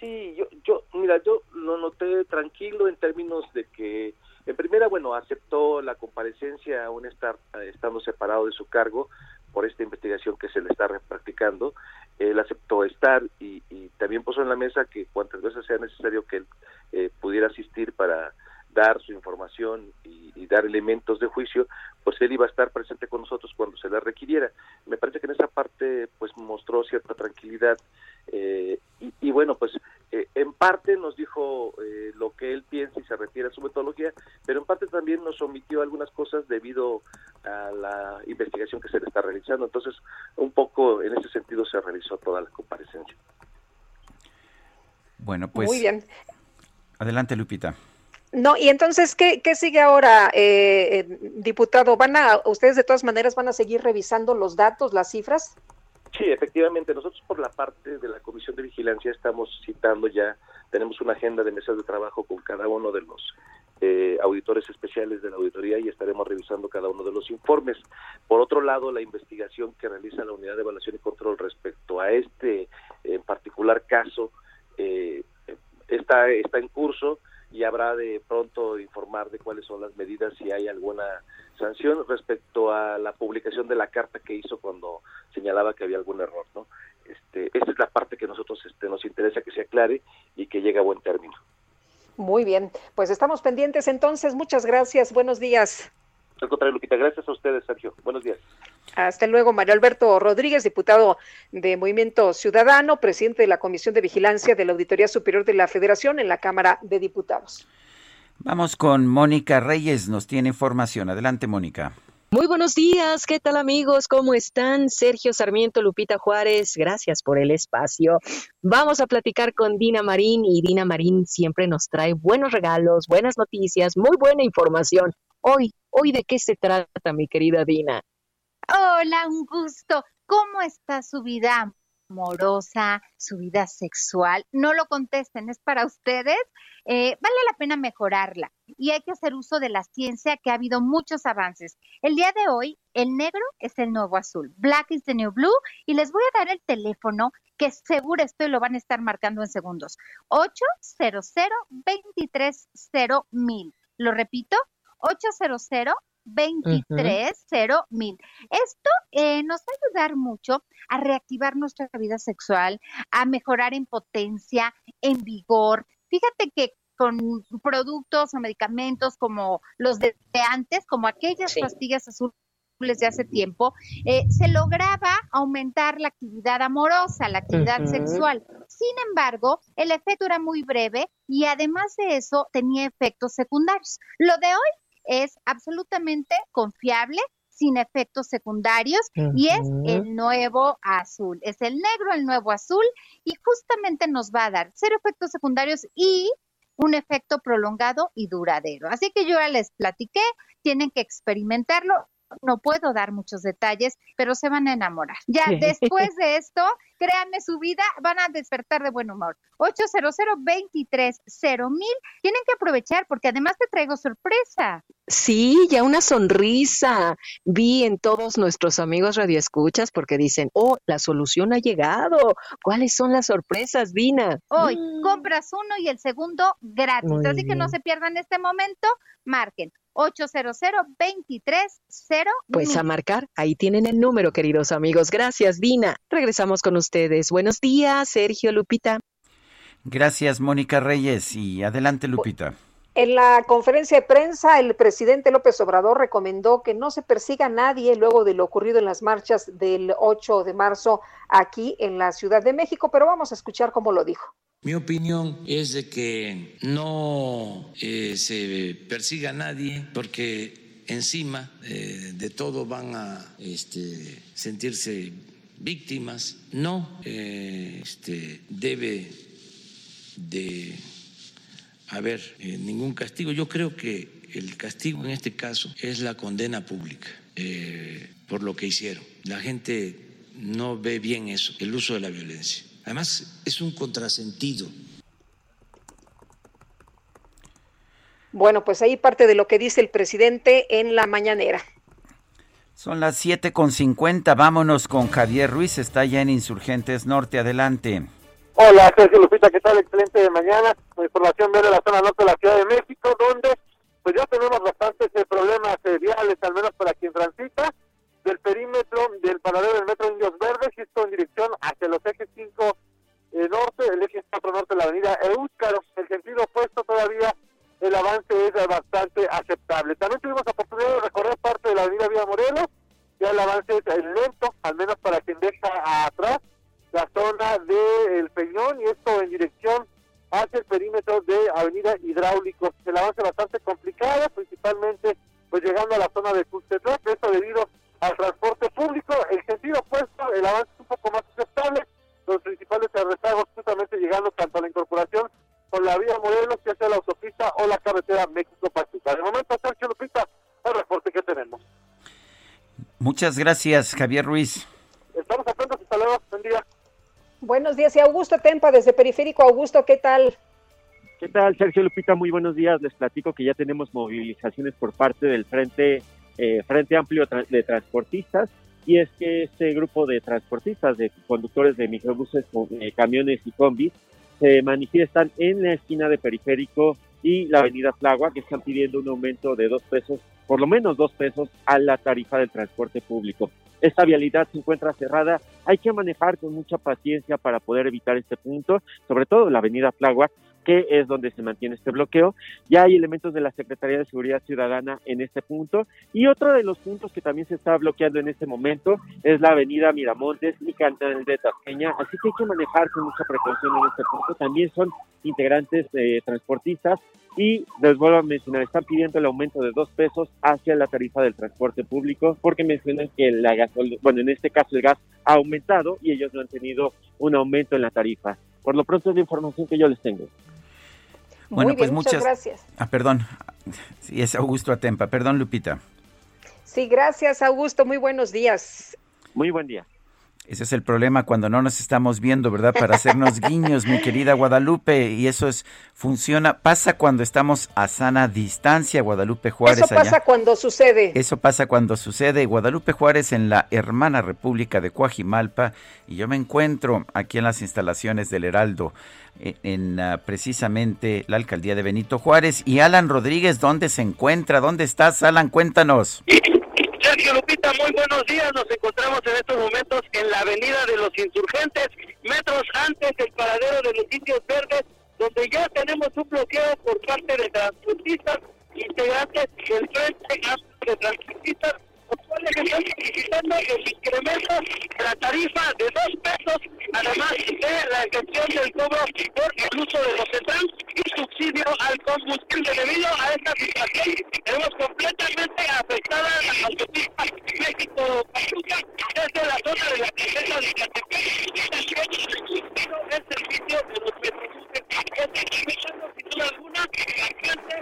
Sí, yo, yo, mira, yo lo noté tranquilo en términos de que, en primera, bueno, aceptó la comparecencia aún estar estando separado de su cargo por esta investigación que se le está practicando. Él aceptó estar y, y también puso en la mesa que cuantas veces sea necesario que él eh, pudiera asistir para dar su información y, y, dar elementos de juicio, pues él iba a estar presente con nosotros cuando se le requiriera. Me parece que en esa parte pues mostró cierta tranquilidad eh, y, y, bueno, pues eh, en parte nos dijo eh, lo que él piensa y se refiere a su metodología, pero en parte también nos omitió algunas cosas debido a la investigación que se le está realizando. Entonces, un poco en ese sentido se realizó toda la comparecencia. Bueno, pues... Muy bien. Adelante, Lupita. No, y entonces, ¿qué, qué sigue ahora, eh, eh, diputado? ¿Van a, ustedes de todas maneras van a seguir revisando los datos, las cifras? Sí, efectivamente. Nosotros por la parte de la Comisión de Vigilancia estamos citando ya, tenemos una agenda de mesas de trabajo con cada uno de los eh, auditores especiales de la auditoría y estaremos revisando cada uno de los informes. Por otro lado, la investigación que realiza la Unidad de Evaluación y Control respecto a este en particular caso eh, está, está en curso y habrá de pronto informar de cuáles son las medidas si hay alguna sanción respecto a la publicación de la carta que hizo cuando señalaba que había algún error, ¿no? Este, esta es la parte que nosotros este, nos interesa que se aclare y que llegue a buen término. Muy bien, pues estamos pendientes entonces. Muchas gracias. Buenos días. Al contrario, Lupita, gracias a ustedes, Sergio. Buenos días. Hasta luego, Mario Alberto Rodríguez, diputado de Movimiento Ciudadano, presidente de la Comisión de Vigilancia de la Auditoría Superior de la Federación en la Cámara de Diputados. Vamos con Mónica Reyes, nos tiene información. Adelante, Mónica. Muy buenos días, ¿qué tal amigos? ¿Cómo están? Sergio Sarmiento, Lupita Juárez, gracias por el espacio. Vamos a platicar con Dina Marín y Dina Marín siempre nos trae buenos regalos, buenas noticias, muy buena información. Hoy, hoy de qué se trata, mi querida Dina. Hola, un gusto. ¿Cómo está su vida amorosa, su vida sexual? No lo contesten, es para ustedes. Eh, vale la pena mejorarla y hay que hacer uso de la ciencia que ha habido muchos avances. El día de hoy, el negro es el nuevo azul, black is the new blue y les voy a dar el teléfono que seguro estoy lo van a estar marcando en segundos. 800 230 mil. Lo repito, 800 230 mil. Esto eh, nos va a ayudar mucho a reactivar nuestra vida sexual, a mejorar en potencia, en vigor. Fíjate que con productos o medicamentos como los de antes, como aquellas sí. pastillas azules de hace tiempo, eh, se lograba aumentar la actividad amorosa, la actividad uh -huh. sexual. Sin embargo, el efecto era muy breve y además de eso tenía efectos secundarios. Lo de hoy es absolutamente confiable, sin efectos secundarios uh -huh. y es el nuevo azul. Es el negro, el nuevo azul y justamente nos va a dar cero efectos secundarios y un efecto prolongado y duradero. Así que yo ya les platiqué, tienen que experimentarlo no puedo dar muchos detalles, pero se van a enamorar. Ya Sí. después de esto, créanme, su vida van a despertar de buen humor. 800 23 mil tienen que aprovechar porque además te traigo sorpresa. Sí, ya una sonrisa. Vi en todos nuestros amigos radioescuchas porque dicen, oh, la solución ha llegado. ¿Cuáles son las sorpresas, Dina? Hoy compras uno y el segundo gratis. Muy Así que no se pierdan este momento, marquen 800 23 Pues a marcar, ahí tienen el número, queridos amigos. Gracias, Dina. Regresamos con ustedes. Buenos días, Sergio Lupita. Gracias, Mónica Reyes. Y adelante, Lupita. En la conferencia de prensa, el presidente López Obrador recomendó que no se persiga a nadie luego de lo ocurrido en las marchas del 8 de marzo aquí en la Ciudad de México, pero vamos a escuchar cómo lo dijo. Mi opinión es de que no eh, se persiga a nadie porque encima eh, de todo van a este, sentirse víctimas. No eh, este, debe de haber ningún castigo. Yo creo que el castigo en este caso es la condena pública por lo que hicieron. La gente no ve bien eso, el uso de la violencia. Además, es un contrasentido. Bueno, pues ahí parte de lo que dice el presidente en la mañanera. Son las 7.50. Vámonos con Javier Ruiz. Está ya en Insurgentes Norte. Adelante. Hola, Sergio Lupita, ¿qué tal? Excelente de mañana. Con información viene de la zona norte de la Ciudad de México, donde pues ya tenemos bastantes eh, problemas eh, viales, al menos para quien transita, del perímetro del paradero del metro Indios Verdes, y esto en dirección hacia los ejes 5 eh, norte, el eje 4 norte de la avenida Eúscaro. El sentido opuesto todavía el avance es bastante aceptable. También tuvimos la oportunidad de recorrer parte de la avenida Vía Morelos, ya el avance es eh, lento, al menos para quien deja atrás la zona del Peñón y esto en dirección hacia el perímetro de Avenida Hidráulicos. El avance bastante complicado, principalmente pues llegando a la zona de Tuxtepec, esto debido al transporte público. El sentido opuesto, el avance es un poco más aceptable, los principales rezagos justamente llegando tanto a la incorporación con la vía Morelos, que sea la autopista o la carretera México-Pachuca. De momento, Sergio Lupita, el reporte que tenemos. Muchas gracias, Javier Ruiz. Estamos atentos, hasta luego, buen día. Buenos días, y Augusto Tempa desde Periférico. Augusto, ¿qué tal? ¿Qué tal, Sergio Lupita? Muy buenos días. Les platico que ya tenemos movilizaciones por parte del Frente, eh, Frente Amplio de Transportistas. Y es que este grupo de transportistas, de conductores de microbuses, eh, camiones y combis, se manifiestan en la esquina de Periférico y la Avenida Flagua, que están pidiendo un aumento de dos pesos, por lo menos dos pesos, a la tarifa del transporte público. Esta vialidad se encuentra cerrada. Hay que manejar con mucha paciencia para poder evitar este punto, sobre todo la Avenida Flagua, que es donde se mantiene este bloqueo. Ya hay elementos de la Secretaría de Seguridad Ciudadana en este punto. Y otro de los puntos que también se está bloqueando en este momento es la Avenida Miramontes y Canal de Tasqueña. Así que hay que manejar con mucha precaución en este punto. También son integrantes eh, transportistas y les vuelvo a mencionar, están pidiendo el aumento de dos pesos hacia la tarifa del transporte público porque mencionan que la gasol bueno, en este caso el gas ha aumentado y ellos no han tenido un aumento en la tarifa. Por lo pronto es la información que yo les tengo. Bueno, Muy bien, pues muchas muchas gracias. Ah, perdón. Sí, es Augusto Atempa. Perdón, Lupita. Sí, gracias, Augusto. Muy buenos días. Muy buen día. Ese es el problema cuando no nos estamos viendo, ¿verdad? Para hacernos guiños, mi querida Guadalupe. Y eso es, funciona, pasa cuando estamos a sana distancia, Guadalupe Juárez. Eso pasa allá. cuando sucede. Eso pasa cuando sucede. Guadalupe Juárez en la hermana República de Coajimalpa. Y yo me encuentro aquí en las instalaciones del Heraldo, en, en, ah, precisamente la alcaldía de Benito Juárez. Y Alan Rodríguez, ¿dónde se encuentra? ¿Dónde estás, Alan? Cuéntanos. Sergio Lupita, muy buenos días. Nos encontramos en estos momentos en la Avenida de los Insurgentes, metros antes del paradero de los Indios Verdes, donde ya tenemos un bloqueo por parte de transportistas integrantes del Frente de Transportistas, están solicitando el incremento de la tarifa de dos pesos, además de la excepción del cobro por el uso de los CETRAN y subsidio al combustible. Debido a esta situación, tenemos completamente afectada la autopista México-Pachuca desde la zona de la presenta de Catepec y también el servicio de los. Este incrementando, sin duda alguna, bastante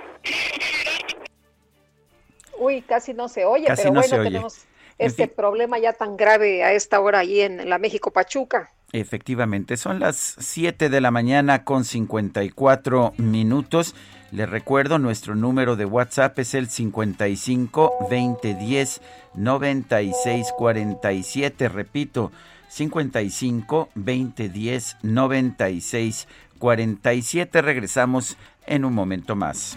Uy, casi no se oye, Casi pero no bueno, se oye. tenemos En este fin. problema ya tan grave a esta hora ahí en la México Pachuca. Efectivamente, son las 7 de la mañana con 54 minutos. Les recuerdo, nuestro número de WhatsApp es el 55 2010 96 47. Repito, 55 2010 96 47. Regresamos en un momento más.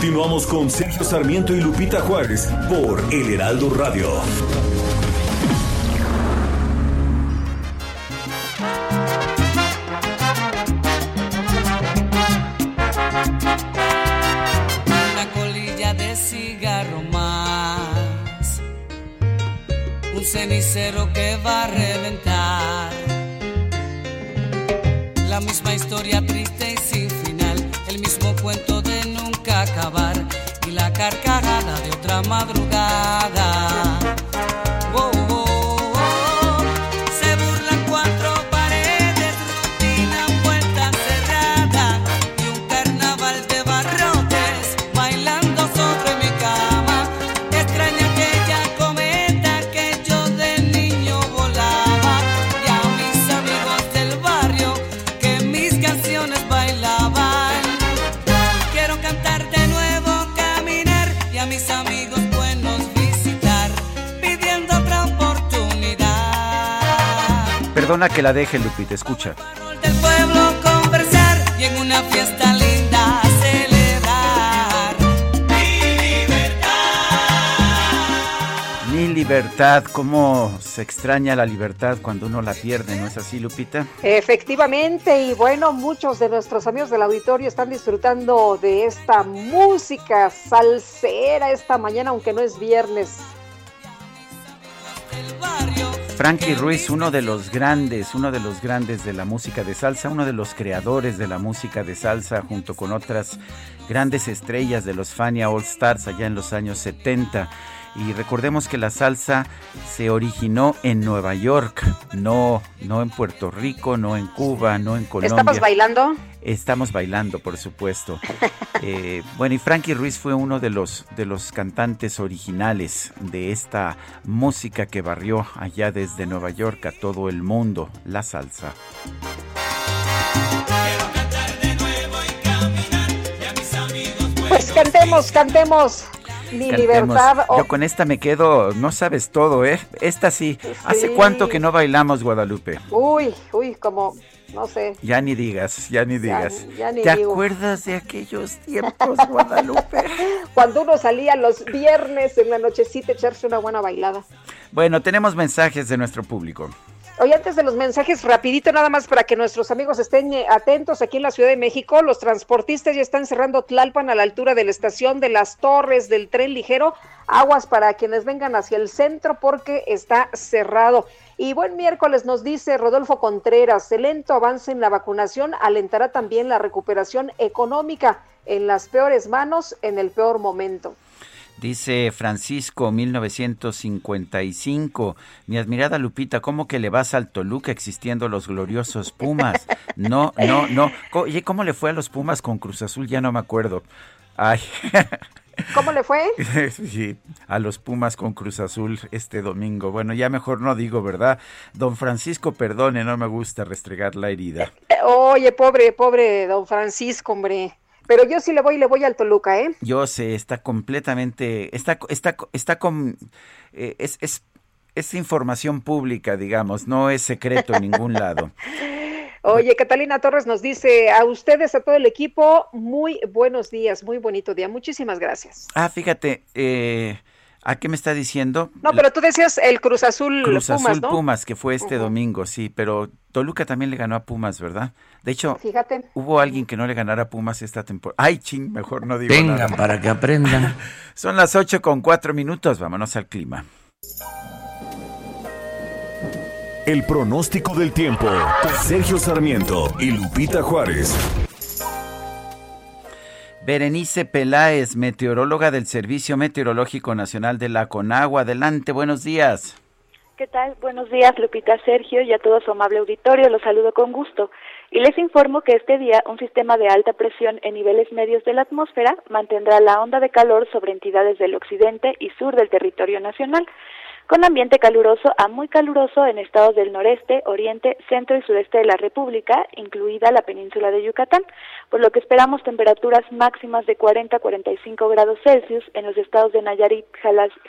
Continuamos con Sergio Sarmiento y Lupita Juárez por El Heraldo Radio. Una colilla de cigarro más. Un cenicero que va a reventar. La misma historia triste y sin final. Acabar. Y la carcajada de otra madrugada. Perdona que la deje, Lupita, escucha. Del pueblo conversar y en una fiesta linda celebrar. Mi libertad, cómo se extraña la libertad cuando uno la pierde, ¿no es así, Lupita? Efectivamente, y bueno, muchos de nuestros amigos del auditorio están disfrutando de esta música salsera esta mañana, aunque no es viernes. Frankie Ruiz, uno de los grandes, uno de los grandes de la música de salsa, uno de los creadores de la música de salsa, junto con otras grandes estrellas de los Fania All Stars allá en los años 70. Y recordemos que la salsa se originó en Nueva York, no, no en Puerto Rico, no en Cuba, no en Colombia. ¿Estabas bailando? Estamos bailando, por supuesto. Eh, bueno, y Frankie Ruiz fue uno de los, de los cantantes originales de esta música que barrió allá desde Nueva York a todo el mundo, la salsa. Pues cantemos, cantemos. Mi Cantemos. libertad. oh, Yo con esta me quedo, no sabes todo, ¿eh? Esta sí. ¿Hace cuánto que no bailamos, Guadalupe? Uy, uy, como, no sé. Ya ni digas, ya ni digas. ya ni ¿Te digo. acuerdas de aquellos tiempos, Guadalupe? Cuando uno salía los viernes en la nochecita echarse una buena bailada. Bueno, tenemos mensajes de nuestro público. Oye, antes de los mensajes, rapidito nada más para que nuestros amigos estén eh, atentos aquí en la Ciudad de México, los transportistas ya están cerrando Tlalpan a la altura de la estación de las torres del tren ligero, aguas para quienes vengan hacia el centro porque está cerrado. Y buen miércoles nos dice Rodolfo Contreras, el lento avance en la vacunación alentará también la recuperación económica en las peores manos en el peor momento. Dice Francisco 1955, mi admirada Lupita, ¿cómo que le vas al Toluca existiendo los gloriosos Pumas? No, no, no. Oye, ¿cómo le fue a los Pumas con Cruz Azul? Ya no me acuerdo. Ay, ¿Cómo le fue? Sí, a los Pumas con Cruz Azul este domingo. Bueno, ya mejor no digo, ¿verdad? Don Francisco, perdone, no me gusta restregar la herida. Eh, oye, pobre, pobre don Francisco, hombre. Pero yo sí le voy, le voy al Toluca, ¿eh? Yo sé, está completamente, está, está, está con, eh, es, es, es información pública, digamos, no es secreto en ningún lado. Oye, Catalina Torres nos dice a ustedes, a todo el equipo, muy buenos días, muy bonito día. Muchísimas gracias. Ah, fíjate, eh, ¿a qué me está diciendo? No, pero tú decías el Cruz Azul Cruz Pumas, Azul ¿no? Pumas, que fue este domingo, sí, pero Toluca también le ganó a Pumas, ¿verdad? De hecho, Fíjate. hubo alguien que no le ganara a Pumas esta temporada. Ay, ching, mejor no digo Vengan nada. para que aprendan. Son las ocho con cuatro minutos, vámonos al clima. El pronóstico del tiempo. Sergio Sarmiento y Lupita Juárez. Berenice Peláez, meteoróloga del Servicio Meteorológico Nacional de la Conagua. Adelante, buenos días. ¿Qué tal? Buenos días, Lupita Sergio y a todo su amable auditorio. Los saludo con gusto. Y les informo que este día un sistema de alta presión en niveles medios de la atmósfera mantendrá la onda de calor sobre entidades del occidente y sur del territorio nacional, con ambiente caluroso a muy caluroso en estados del noreste, oriente, centro y sureste de la República, incluida la península de Yucatán, por lo que esperamos temperaturas máximas de 40 a 45 grados Celsius en los estados de Nayarit,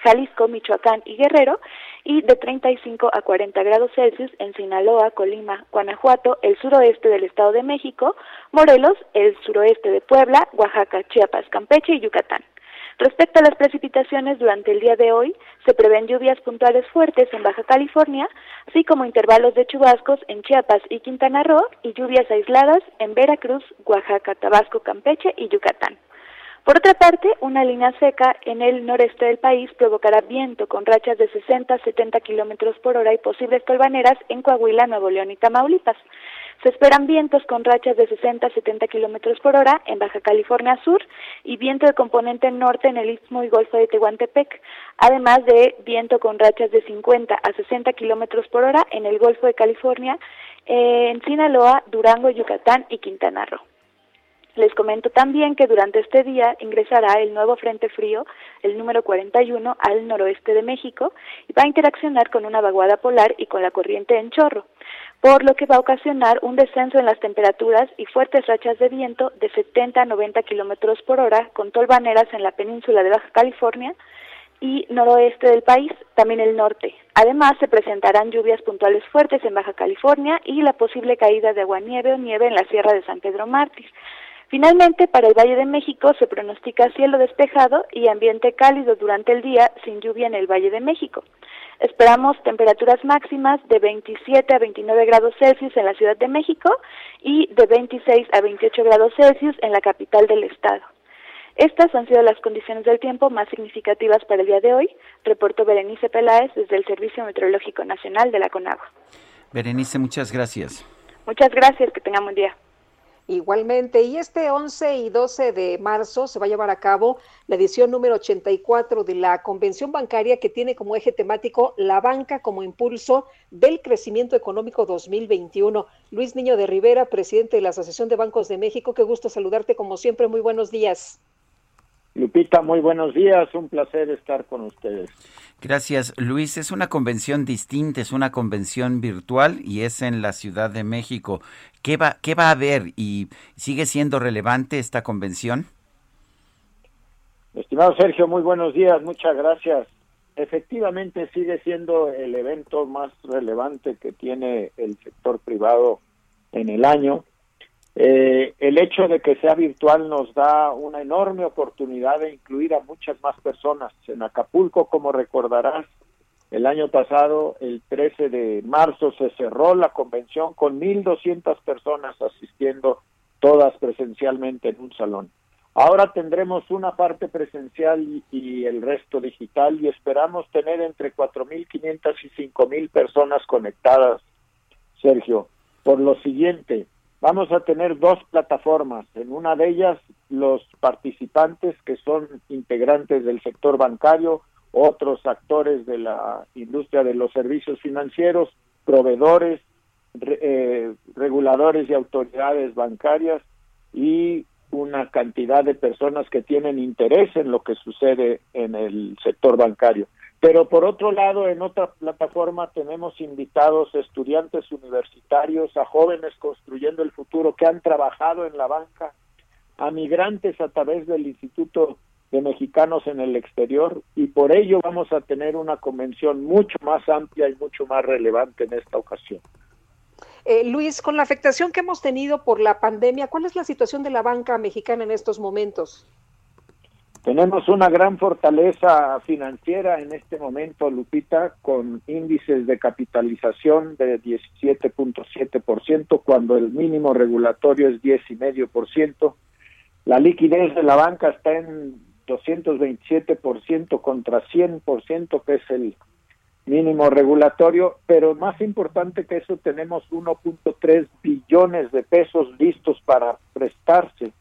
Jalisco, Michoacán y Guerrero, y de 35 a 40 grados Celsius en Sinaloa, Colima, Guanajuato, el suroeste del Estado de México, Morelos, el suroeste de Puebla, Oaxaca, Chiapas, Campeche y Yucatán. Respecto a las precipitaciones durante el día de hoy, se prevén lluvias puntuales fuertes en Baja California, así como intervalos de chubascos en Chiapas y Quintana Roo y lluvias aisladas en Veracruz, Oaxaca, Tabasco, Campeche y Yucatán. Por otra parte, una línea seca en el noreste del país provocará viento con rachas de 60 a 70 kilómetros por hora y posibles tolvaneras en Coahuila, Nuevo León y Tamaulipas. Se esperan vientos con rachas de 60 a 70 kilómetros por hora en Baja California Sur y viento de componente norte en el Istmo y Golfo de Tehuantepec, además de viento con rachas de 50 a 60 kilómetros por hora en el Golfo de California, eh, en Sinaloa, Durango, Yucatán y Quintana Roo. Les comento también que durante este día ingresará el nuevo Frente Frío, el número 41, al noroeste de México y va a interaccionar con una vaguada polar y con la corriente en chorro, por lo que va a ocasionar un descenso en las temperaturas y fuertes rachas de viento de 70 a 90 kilómetros por hora, con tolvaneras en la península de Baja California y noroeste del país, también el norte. Además, se presentarán lluvias puntuales fuertes en Baja California y la posible caída de aguanieve o nieve en la Sierra de San Pedro Mártir. Finalmente, para el Valle de México se pronostica cielo despejado y ambiente cálido durante el día sin lluvia en el Valle de México. Esperamos temperaturas máximas de 27 a 29 grados Celsius en la Ciudad de México y de 26 a 28 grados Celsius en la capital del estado. Estas han sido las condiciones del tiempo más significativas para el día de hoy, reportó Berenice Peláez desde el Servicio Meteorológico Nacional de la CONAGUA. Berenice, muchas gracias. Muchas gracias, que tengan buen día. Igualmente, y este 11 y 12 de marzo se va a llevar a cabo la edición número 84 de la Convención Bancaria que tiene como eje temático la banca como impulso del crecimiento económico 2021. Luis Niño de Rivera, presidente de la Asociación de Bancos de México, qué gusto saludarte como siempre, muy buenos días. Lupita, muy buenos días, un placer estar con ustedes. Gracias, Luis. Es una convención distinta, es una convención virtual y es en la Ciudad de México. ¿Qué va, qué va a haber y sigue siendo relevante esta convención? Estimado Sergio, muy buenos días, muchas gracias. Efectivamente sigue siendo el evento más relevante que tiene el sector privado en el año. Eh, el hecho de que sea virtual nos da una enorme oportunidad de incluir a muchas más personas. En Acapulco, como recordarás, el año pasado, el 13 de marzo, se cerró la convención con 1.200 personas asistiendo, todas presencialmente en un salón. Ahora tendremos una parte presencial y, y el resto digital y esperamos tener entre 4.500 y 5.000 personas conectadas, Sergio. Por lo siguiente, vamos a tener dos plataformas. En una de ellas, los participantes que son integrantes del sector bancario, otros actores de la industria de los servicios financieros, proveedores, re, eh, reguladores y autoridades bancarias y una cantidad de personas que tienen interés en lo que sucede en el sector bancario. Pero por otro lado, en otra plataforma tenemos invitados estudiantes universitarios, a jóvenes construyendo el futuro que han trabajado en la banca, a migrantes a través del Instituto de Mexicanos en el Exterior y por ello vamos a tener una convención mucho más amplia y mucho más relevante en esta ocasión. Eh, Luis, con la afectación que hemos tenido por la pandemia, ¿cuál es la situación de la banca mexicana en estos momentos? Tenemos una gran fortaleza financiera en este momento, Lupita, con índices de capitalización de 17.7%, cuando el mínimo regulatorio es 10,5%. La liquidez de la banca está en 227% contra 100%, que es el mínimo regulatorio, pero más importante que eso, tenemos 1.3 billones de pesos listos para prestarse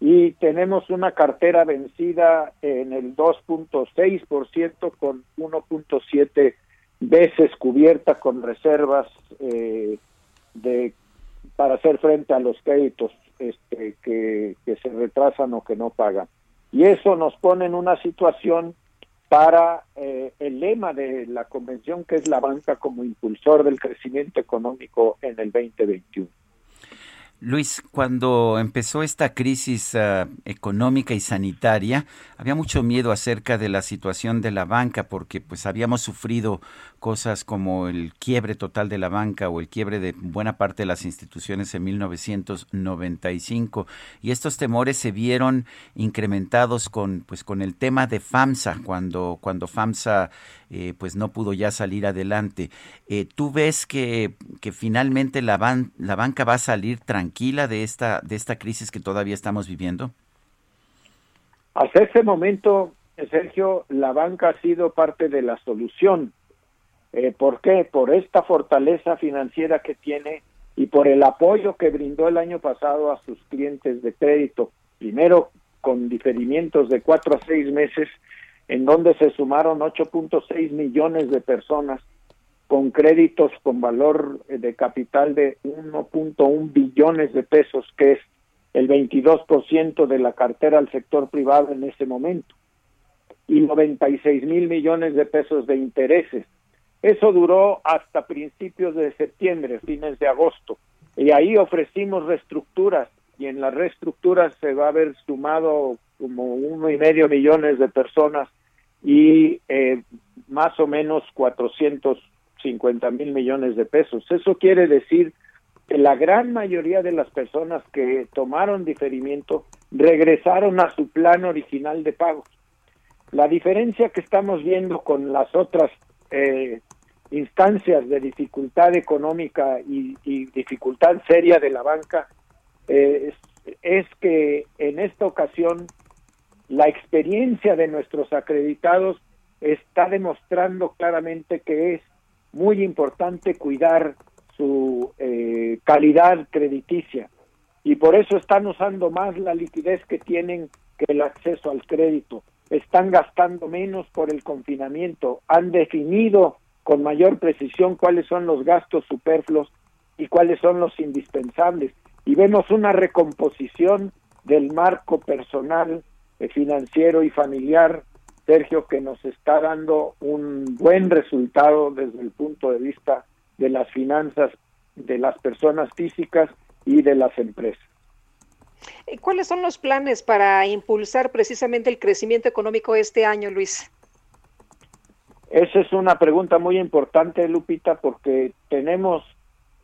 y tenemos una cartera vencida en el 2.6% con 1.7 veces cubierta con reservas eh, de para hacer frente a los créditos este, que, se retrasan o que no pagan. Y eso nos pone en una situación para eh, el lema de la convención que es la banca como impulsor del crecimiento económico en el 2021. Luis, cuando empezó esta crisis uh, económica y sanitaria, había mucho miedo acerca de la situación de la banca porque pues habíamos sufrido cosas como el quiebre total de la banca o el quiebre de buena parte de las instituciones en 1995 y estos temores se vieron incrementados con pues con el tema de FAMSA cuando cuando FAMSA eh, pues no pudo ya salir adelante. Eh, ¿Tú ves que, que finalmente la, ban la banca va a salir tranquila de esta, de esta crisis que todavía estamos viviendo? Hasta ese momento, Sergio, la banca ha sido parte de la solución. Eh, ¿Por qué? Por esta fortaleza financiera que tiene y por el apoyo que brindó el año pasado a sus clientes de crédito. Primero con diferimientos de cuatro a seis meses en donde se sumaron 8.6 millones de personas con créditos con valor de capital de 1.1 billones de pesos, que es el 22% de la cartera al sector privado en ese momento, y 96 mil millones de pesos de intereses. Eso duró hasta principios de septiembre, fines de agosto, y ahí ofrecimos reestructuras, y en las reestructuras se va a haber sumado como uno y medio millones de personas y eh, más o menos 450 mil millones de pesos. Eso quiere decir que la gran mayoría de las personas que tomaron diferimiento regresaron a su plan original de pago. La diferencia que estamos viendo con las otras eh, instancias de dificultad económica y, dificultad seria de la banca eh, es que en esta ocasión la experiencia de nuestros acreditados está demostrando claramente que es muy importante cuidar su eh, calidad crediticia y por eso están usando más la liquidez que tienen que el acceso al crédito. Están gastando menos por el confinamiento, han definido con mayor precisión cuáles son los gastos superfluos y cuáles son los indispensables. Y vemos una recomposición del marco personal eh, financiero y familiar, Sergio, que nos está dando un buen resultado desde el punto de vista de las finanzas de las personas físicas y de las empresas. ¿Cuáles son los planes para impulsar precisamente el crecimiento económico este año, Luis? Esa es una pregunta muy importante, Lupita, porque tenemos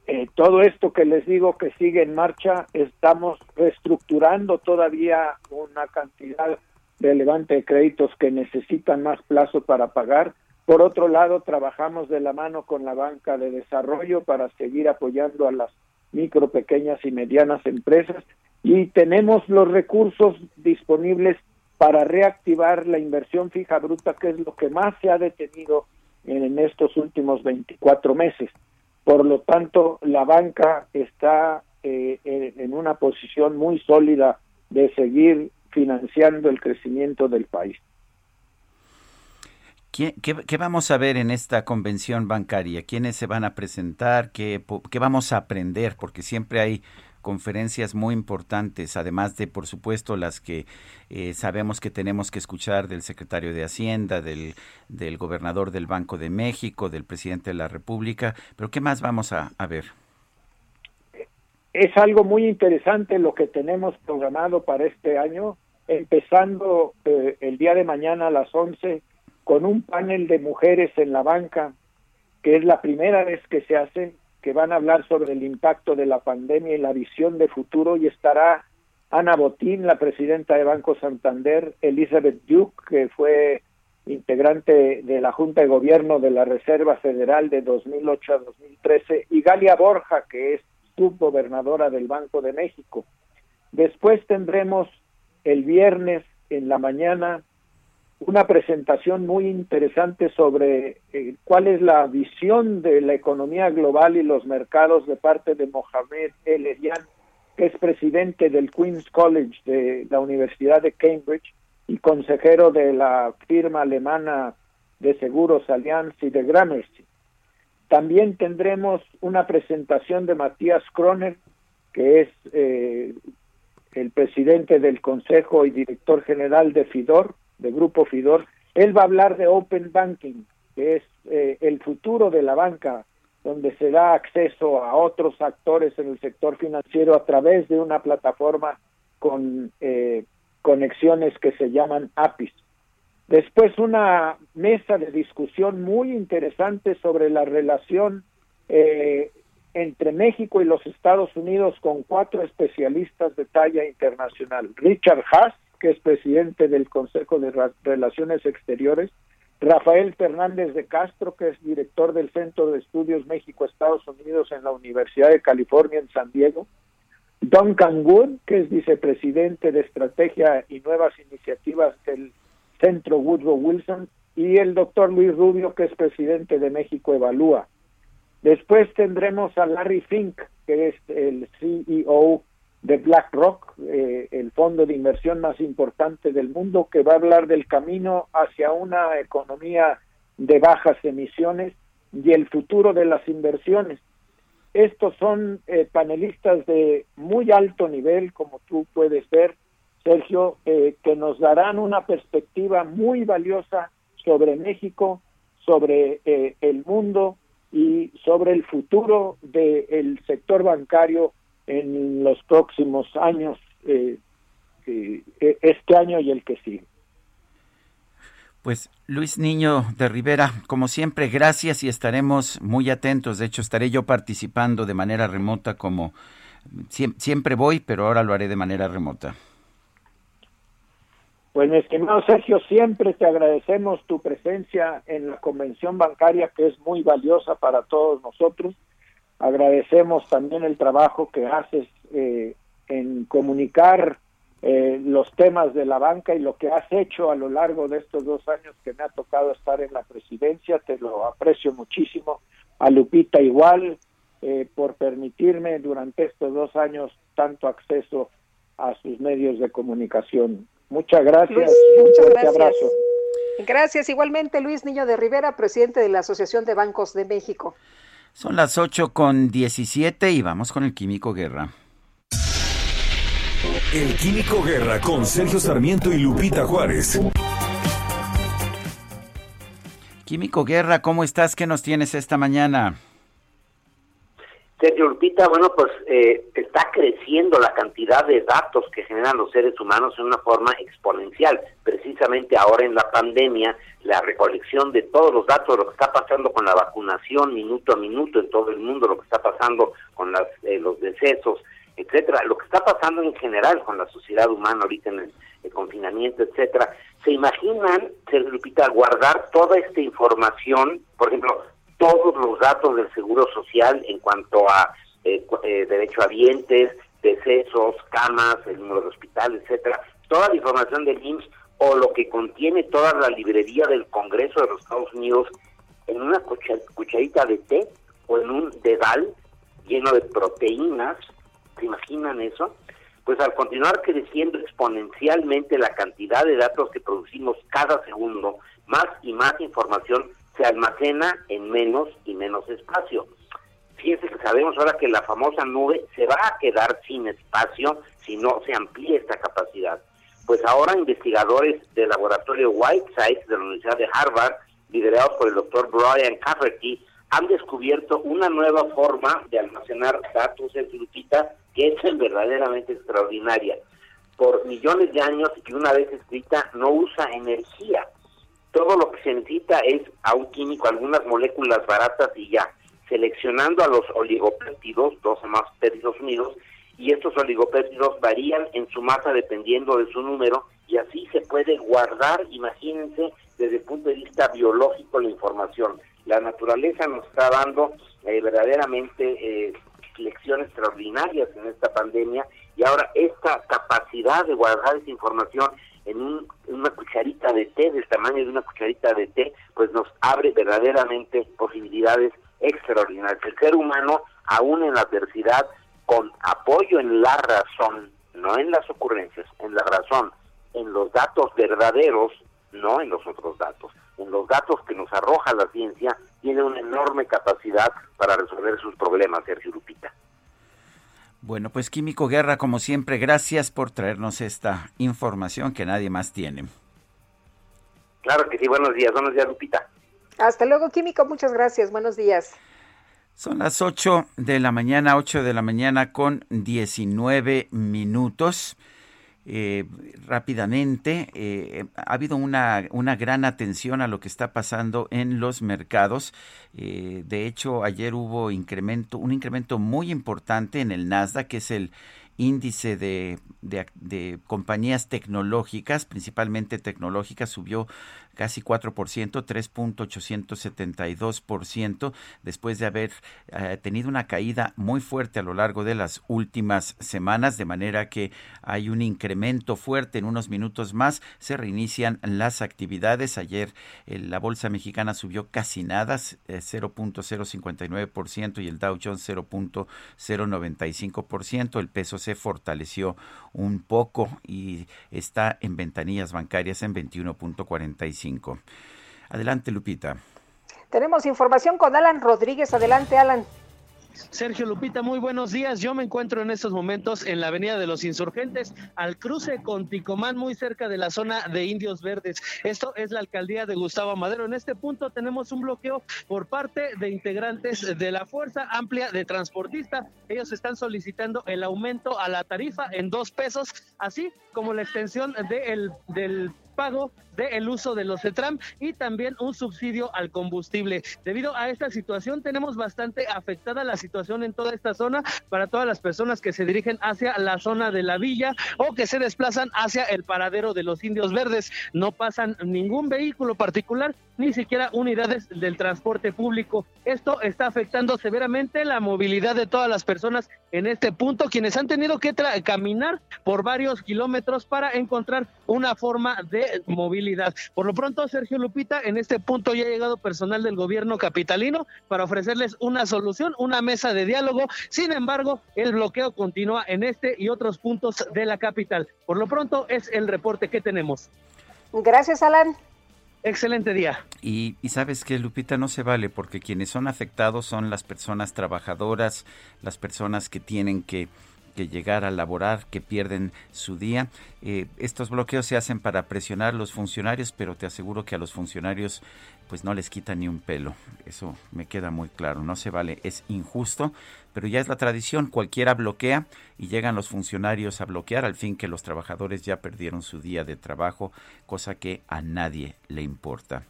eh, todo esto que les digo que sigue en marcha, estamos reestructurando todavía una cantidad relevante de créditos que necesitan más plazo para pagar. Por otro lado, trabajamos de la mano con la banca de desarrollo para seguir apoyando a las micro, pequeñas y medianas empresas y tenemos los recursos disponibles para reactivar la inversión fija bruta, que es lo que más se ha detenido en estos últimos 24 meses. Por lo tanto, la banca está eh, en una posición muy sólida de seguir financiando el crecimiento del país. ¿Qué, vamos a ver en esta convención bancaria? ¿Quiénes se van a presentar? ¿Qué, ¿Qué, vamos a aprender? Porque siempre hay conferencias muy importantes, además de, por supuesto, las que eh, sabemos que tenemos que escuchar del secretario de Hacienda, del, gobernador del Banco de México, del presidente de la República. Pero ¿qué más vamos a, a ver? Es algo muy interesante lo que tenemos programado para este año, empezando eh, el día de mañana a las 11 con un panel de mujeres en la banca, que es la primera vez que se hace, que van a hablar sobre el impacto de la pandemia y la visión de futuro, y estará Ana Botín, la presidenta de Banco Santander, Elizabeth Duke, que fue integrante de la Junta de Gobierno de la Reserva Federal de 2008 a 2013, y Galia Borja, que es subgobernadora del Banco de México. Después tendremos el viernes en la mañana una presentación muy interesante sobre eh, cuál es la visión de la economía global y los mercados de parte de Mohamed El Erian, que es presidente del Queen's College de la Universidad de Cambridge y consejero de la firma alemana de seguros Allianz y de Gramercy. También tendremos una presentación de Matías Kroner, que es eh, el presidente del Consejo y director general de FIDOR, de Grupo FIDOR. Él va a hablar de Open Banking, que es eh, el futuro de la banca, donde se da acceso a otros actores en el sector financiero a través de una plataforma con eh, conexiones que se llaman APIs. Después una mesa de discusión muy interesante sobre la relación eh, entre México y los Estados Unidos con cuatro especialistas de talla internacional. Richard Haas, que es presidente del Consejo de Relaciones Exteriores, Rafael Fernández de Castro, que es director del Centro de Estudios México-Estados Unidos en la Universidad de California en San Diego, Duncan Wood, que es vicepresidente de Estrategia y Nuevas Iniciativas del Centro Woodrow Wilson, y el doctor Luis Rubio, que es presidente de México Evalúa. Después tendremos a Larry Fink, que es el CEO de BlackRock, eh, el fondo de inversión más importante del mundo, que va a hablar del camino hacia una economía de bajas emisiones y el futuro de las inversiones. Estos son eh, panelistas de muy alto nivel, como tú puedes ver, Sergio, eh, que nos darán una perspectiva muy valiosa sobre México, sobre el mundo y sobre el futuro del sector bancario en los próximos años, eh, este año y el que sigue. Pues Luis Niño de Rivera, como siempre, gracias y estaremos muy atentos. De hecho, estaré yo participando de manera remota como siempre voy, pero ahora lo haré de manera remota. Pues mi estimado Sergio, siempre te agradecemos tu presencia en la convención bancaria que es muy valiosa para todos nosotros. Agradecemos también el trabajo que haces eh, en comunicar eh, los temas de la banca y lo que has hecho a lo largo de estos dos años que me ha tocado estar en la presidencia. Te lo aprecio muchísimo. A Lupita igual eh, por permitirme durante estos dos años tanto acceso a sus medios de comunicación. Muchas gracias. muchas gracias. abrazo. Gracias. Igualmente, Luis Niño de Rivera, presidente de la Asociación de Bancos de México. Son las 8 con 17 y vamos con el Químico Guerra. El Químico Guerra con Sergio Sarmiento y Lupita Juárez. Químico Guerra, ¿cómo estás? ¿Qué nos tienes esta mañana? Sergio Lupita, bueno, pues eh, está creciendo la cantidad de datos que generan los seres humanos en una forma exponencial. Precisamente ahora en la pandemia, la recolección de todos los datos, lo que está pasando con la vacunación minuto a minuto en todo el mundo, lo que está pasando con las, eh, los decesos, etcétera, lo que está pasando en general con la sociedad humana ahorita en el, confinamiento, etcétera. ¿Se imaginan, Sergio Lupita, guardar toda esta información, por ejemplo, todos los datos del Seguro Social en cuanto a eh, eh, derecho a dientes, decesos, camas, el número de hospital, etcétera, toda la información del IMSS o lo que contiene toda la librería del Congreso de los Estados Unidos en una cucharita de té o en un dedal lleno de proteínas, ¿se imaginan eso? Pues al continuar creciendo exponencialmente la cantidad de datos que producimos cada segundo, más y más información se almacena en menos y menos espacio. Fíjense que sabemos ahora que la famosa nube se va a quedar sin espacio si no se amplía esta capacidad. Pues ahora investigadores del laboratorio Whiteside de la Universidad de Harvard, liderados por el doctor Brian Cafferty, han descubierto una nueva forma de almacenar datos en Lupita que es verdaderamente extraordinaria. Por millones de años y una vez escrita no usa energía. Todo lo que se necesita es a un químico algunas moléculas baratas y ya seleccionando a los oligopéptidos, 12 más péptidos unidos, y estos oligopéptidos varían en su masa dependiendo de su número, y así se puede guardar, imagínense, desde el punto de vista biológico la información. La naturaleza nos está dando eh, verdaderamente eh, lecciones extraordinarias en esta pandemia, y ahora esta capacidad de guardar esa información en una cucharita de té, del tamaño de una cucharita de té, pues nos abre verdaderamente posibilidades extraordinario. El ser humano, aún en la adversidad, con apoyo en la razón, no en las ocurrencias, en la razón, en los datos verdaderos, no en los otros datos, en los datos que nos arroja la ciencia, tiene una enorme capacidad para resolver sus problemas, Sergio Lupita. Bueno, pues Químico Guerra, como siempre, gracias por traernos esta información que nadie más tiene. Claro que sí, buenos días, buenos días Lupita. Hasta luego, Químico. Muchas gracias. Buenos días. Son las 8 de la mañana, 8 de la mañana con 19 minutos. Eh, rápidamente, eh, ha habido una, una, gran atención a lo que está pasando en los mercados. Eh, de hecho, ayer hubo incremento, un incremento muy importante en el Nasdaq, que es el índice de, de, compañías tecnológicas, principalmente tecnológicas, subió casi 4%, 3.872%, después de haber eh, tenido una caída muy fuerte a lo largo de las últimas semanas, de manera que hay un incremento fuerte. En unos minutos más se reinician las actividades. Ayer eh, la Bolsa Mexicana subió casi nada, 0.059% eh, y el Dow Jones 0.095%. El peso se fortaleció un poco y está en ventanillas bancarias en 21.45. Adelante, Lupita. Tenemos información con Alan Rodríguez. Adelante, Alan. Sergio Lupita, muy buenos días. Yo me encuentro en estos momentos en la Avenida de los Insurgentes, al cruce con Ticomán, muy cerca de la zona de Indios Verdes. Esto es la alcaldía de Gustavo Madero. En este punto tenemos un bloqueo por parte de integrantes de la Fuerza Amplia de Transportistas. Ellos están solicitando el aumento a la tarifa en dos pesos, así como la extensión de el, del pago del uso de los CETRAM y también un subsidio al combustible. Debido a esta situación tenemos bastante afectada la situación en toda esta zona para todas las personas que se dirigen hacia la zona de la villa o que se desplazan hacia el paradero de los indios verdes. No pasan ningún vehículo particular ni siquiera unidades del transporte público. Esto está afectando severamente la movilidad de todas las personas en este punto, quienes han tenido que caminar por varios kilómetros para encontrar una forma de movilidad. Por lo pronto, Sergio Lupita, en este punto ya ha llegado personal del gobierno capitalino para ofrecerles una solución, una mesa de diálogo. Sin embargo, el bloqueo continúa en este y otros puntos de la capital. Por lo pronto, es el reporte que tenemos. Gracias, Alan. Excelente día. Y, sabes que Lupita no se vale porque quienes son afectados son las personas trabajadoras, las personas que tienen que, llegar a laborar, que pierden su día. Eh, estos bloqueos se hacen para presionar a los funcionarios, pero te aseguro que a los funcionarios pues no les quita ni un pelo. Eso me queda muy claro. No se vale, es injusto, pero ya es la tradición. Cualquiera bloquea y llegan los funcionarios a bloquear al fin que los trabajadores ya perdieron su día de trabajo, cosa que a nadie le importa.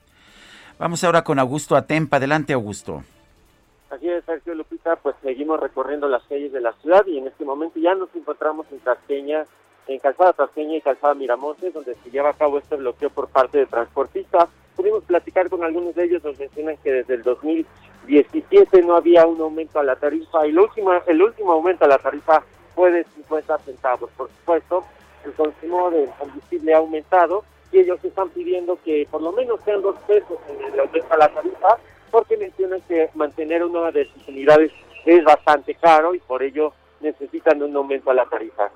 Vamos ahora con Augusto Atempa. Adelante, Augusto. Así es, Sergio Lupita, pues seguimos recorriendo las calles de la ciudad y en este momento ya nos encontramos en Tasqueña, en Calzada Tasqueña y Calzada Miramontes, donde se lleva a cabo este bloqueo por parte de transportistas pudimos platicar con algunos de ellos, nos mencionan que desde el 2017 no había un aumento a la tarifa y el último, el último aumento a la tarifa fue de 50 centavos. Por supuesto, el consumo del combustible ha aumentado y ellos están pidiendo que por lo menos sean dos pesos en el aumento a la tarifa porque mencionan que mantener una de sus unidades es bastante caro y por ello necesitan un aumento a la tarifa.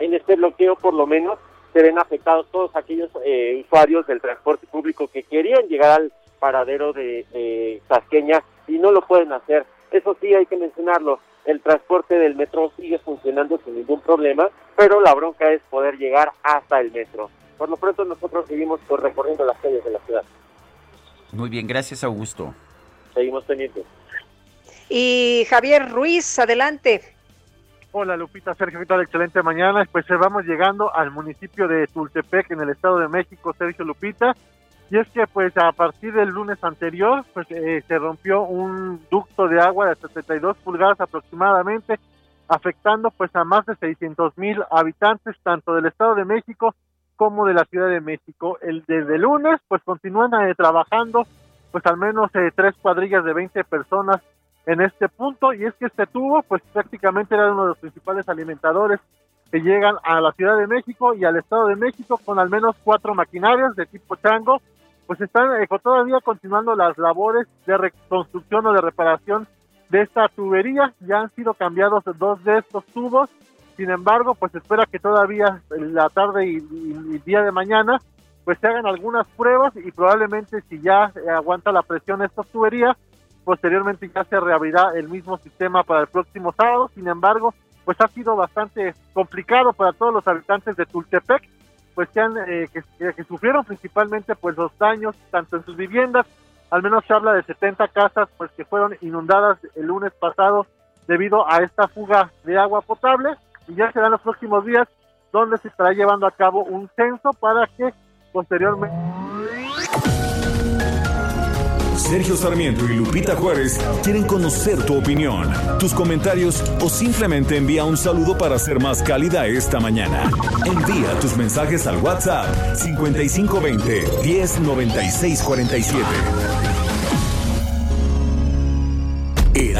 En este bloqueo, por lo menos, se ven afectados todos aquellos eh, usuarios del transporte público que querían llegar al paradero de Tasqueña y no lo pueden hacer Eso sí, hay que mencionarlo, el transporte del metro sigue funcionando sin ningún problema, pero la bronca es poder llegar hasta el metro. Por lo pronto nosotros seguimos recorriendo las calles de la ciudad. Muy bien, gracias Augusto. Seguimos pendientes. Y Javier Ruiz, adelante. Hola Lupita, Sergio, ¿qué tal? Excelente mañana. Pues eh, vamos llegando al municipio de Tultepec, en el Estado de México, Sergio Lupita. Y es que pues a partir del lunes anterior, pues eh, se rompió un ducto de agua de 72 pulgadas aproximadamente, afectando pues a más de 600 mil habitantes, tanto del Estado de México como de la Ciudad de México. El, desde lunes pues continúan eh, trabajando pues al menos tres cuadrillas de 20 personas en este punto. Y es que este tubo pues prácticamente era uno de los principales alimentadores que llegan a la Ciudad de México y al Estado de México con al menos cuatro maquinarias de tipo chango. Pues están eh, todavía continuando las labores de reconstrucción o de reparación de esta tubería. Ya han sido cambiados dos de estos tubos sin embargo pues espera que todavía en la tarde y, y día de mañana pues se hagan algunas pruebas y probablemente si ya aguanta la presión estas tuberías posteriormente ya se reabrirá el mismo sistema para el próximo sábado, sin embargo, pues ha sido bastante complicado para todos los habitantes de Tultepec, pues que, han, eh, que, sufrieron principalmente pues los daños tanto en sus viviendas, al menos se habla de 70 casas pues que fueron inundadas el lunes pasado debido a esta fuga de agua potable y ya serán los próximos días donde se estará llevando a cabo un censo para que posteriormente Sergio Sarmiento y Lupita Juárez quieren conocer tu opinión, tus comentarios o simplemente envía un saludo para ser más cálida esta mañana. Envía tus mensajes al WhatsApp 5520 109647.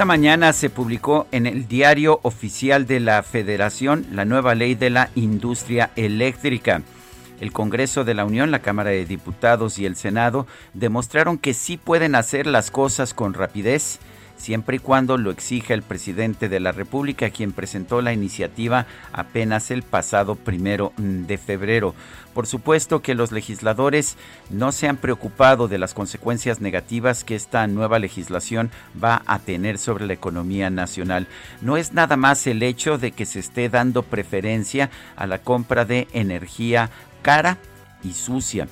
Esta mañana se publicó en el diario oficial de la Federación la nueva ley de la industria eléctrica. El Congreso de la Unión, la Cámara de Diputados y el Senado demostraron que sí pueden hacer las cosas con rapidez siempre y cuando lo exija el presidente de la República, quien presentó la iniciativa apenas el pasado primero de febrero. Por supuesto que los legisladores no se han preocupado de las consecuencias negativas que esta nueva legislación va a tener sobre la economía nacional. No es nada más el hecho de que se esté dando preferencia a la compra de energía cara y sucia.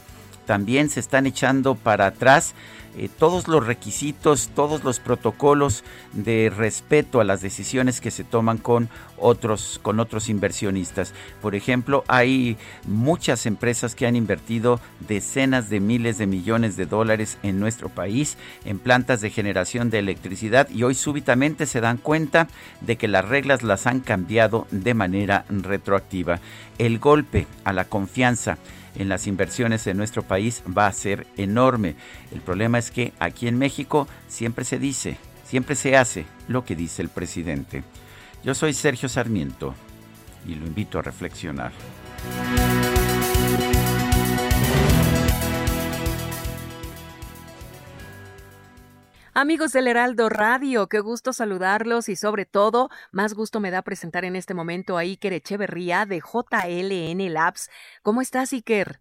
También se están echando para atrás eh, todos los requisitos, todos los protocolos de respeto a las decisiones que se toman con otros, con otros inversionistas. Por ejemplo, hay muchas empresas que han invertido decenas de miles de millones de dólares en nuestro país en plantas de generación de electricidad y hoy súbitamente se dan cuenta de que las reglas las han cambiado de manera retroactiva. El golpe a la confianza en las inversiones en nuestro país va a ser enorme. El problema es que aquí en México siempre se dice, siempre se hace lo que dice el presidente. Yo soy Sergio Sarmiento y lo invito a reflexionar. Amigos del Heraldo Radio, qué gusto saludarlos y sobre todo, más gusto me da presentar en este momento a Iker Echeverría de JLN Labs. ¿Cómo estás, Iker?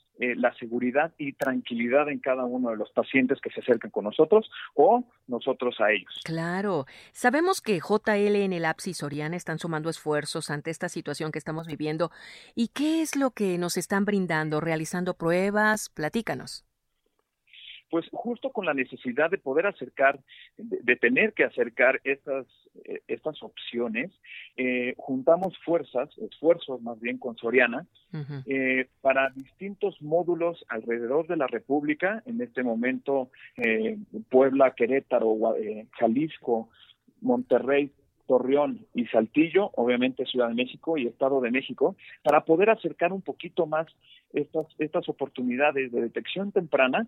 eh, la seguridad y tranquilidad en cada uno de los pacientes que se acercan con nosotros o nosotros a ellos. Claro. Sabemos que JL en el APS y Soriana están sumando esfuerzos ante esta situación que estamos viviendo. ¿Y qué es lo que nos están brindando? ¿Realizando pruebas? Platícanos pues justo con la necesidad de poder acercar, de, tener que acercar estas, eh, estas opciones, eh, juntamos fuerzas, esfuerzos más bien con Soriana, eh, para distintos módulos alrededor de la República, en este momento Puebla, Querétaro, Jalisco, Monterrey, Torreón y Saltillo, obviamente Ciudad de México y Estado de México, para poder acercar un poquito más estas, estas oportunidades de detección temprana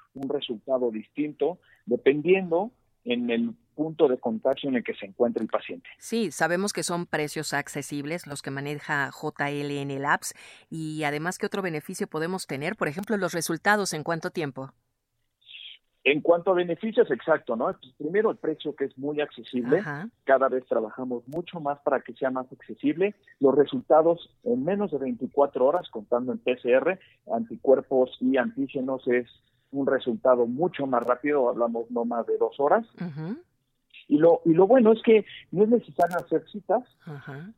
un resultado distinto dependiendo en el punto de contacto en el que se encuentra el paciente. Sí, sabemos que son precios accesibles los que maneja JL en el apps y además qué otro beneficio podemos tener, por ejemplo, los resultados en cuánto tiempo. En cuanto a beneficios, exacto, ¿no? Pues, primero el precio que es muy accesible, cada vez trabajamos mucho más para que sea más accesible. Los resultados en menos de 24 horas, contando en PCR, anticuerpos y antígenos, es un resultado mucho más rápido, hablamos no más de dos horas. Y lo, y lo bueno es que no es necesario hacer citas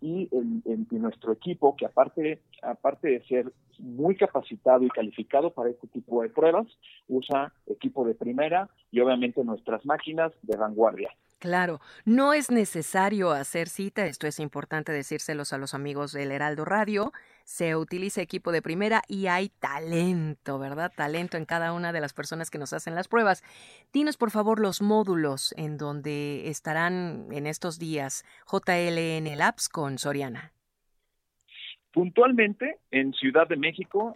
y en, nuestro equipo, que aparte, aparte de ser muy capacitado y calificado para este tipo de pruebas, usa equipo de primera y obviamente nuestras máquinas de vanguardia. Claro, no es necesario hacer cita, esto es importante decírselos a los amigos del Heraldo Radio, se utiliza equipo de primera y hay talento, ¿verdad? Talento en cada una de las personas que nos hacen las pruebas. Dinos por favor los módulos en donde estarán en estos días JLN Labs con Soriana. Puntualmente en Ciudad de México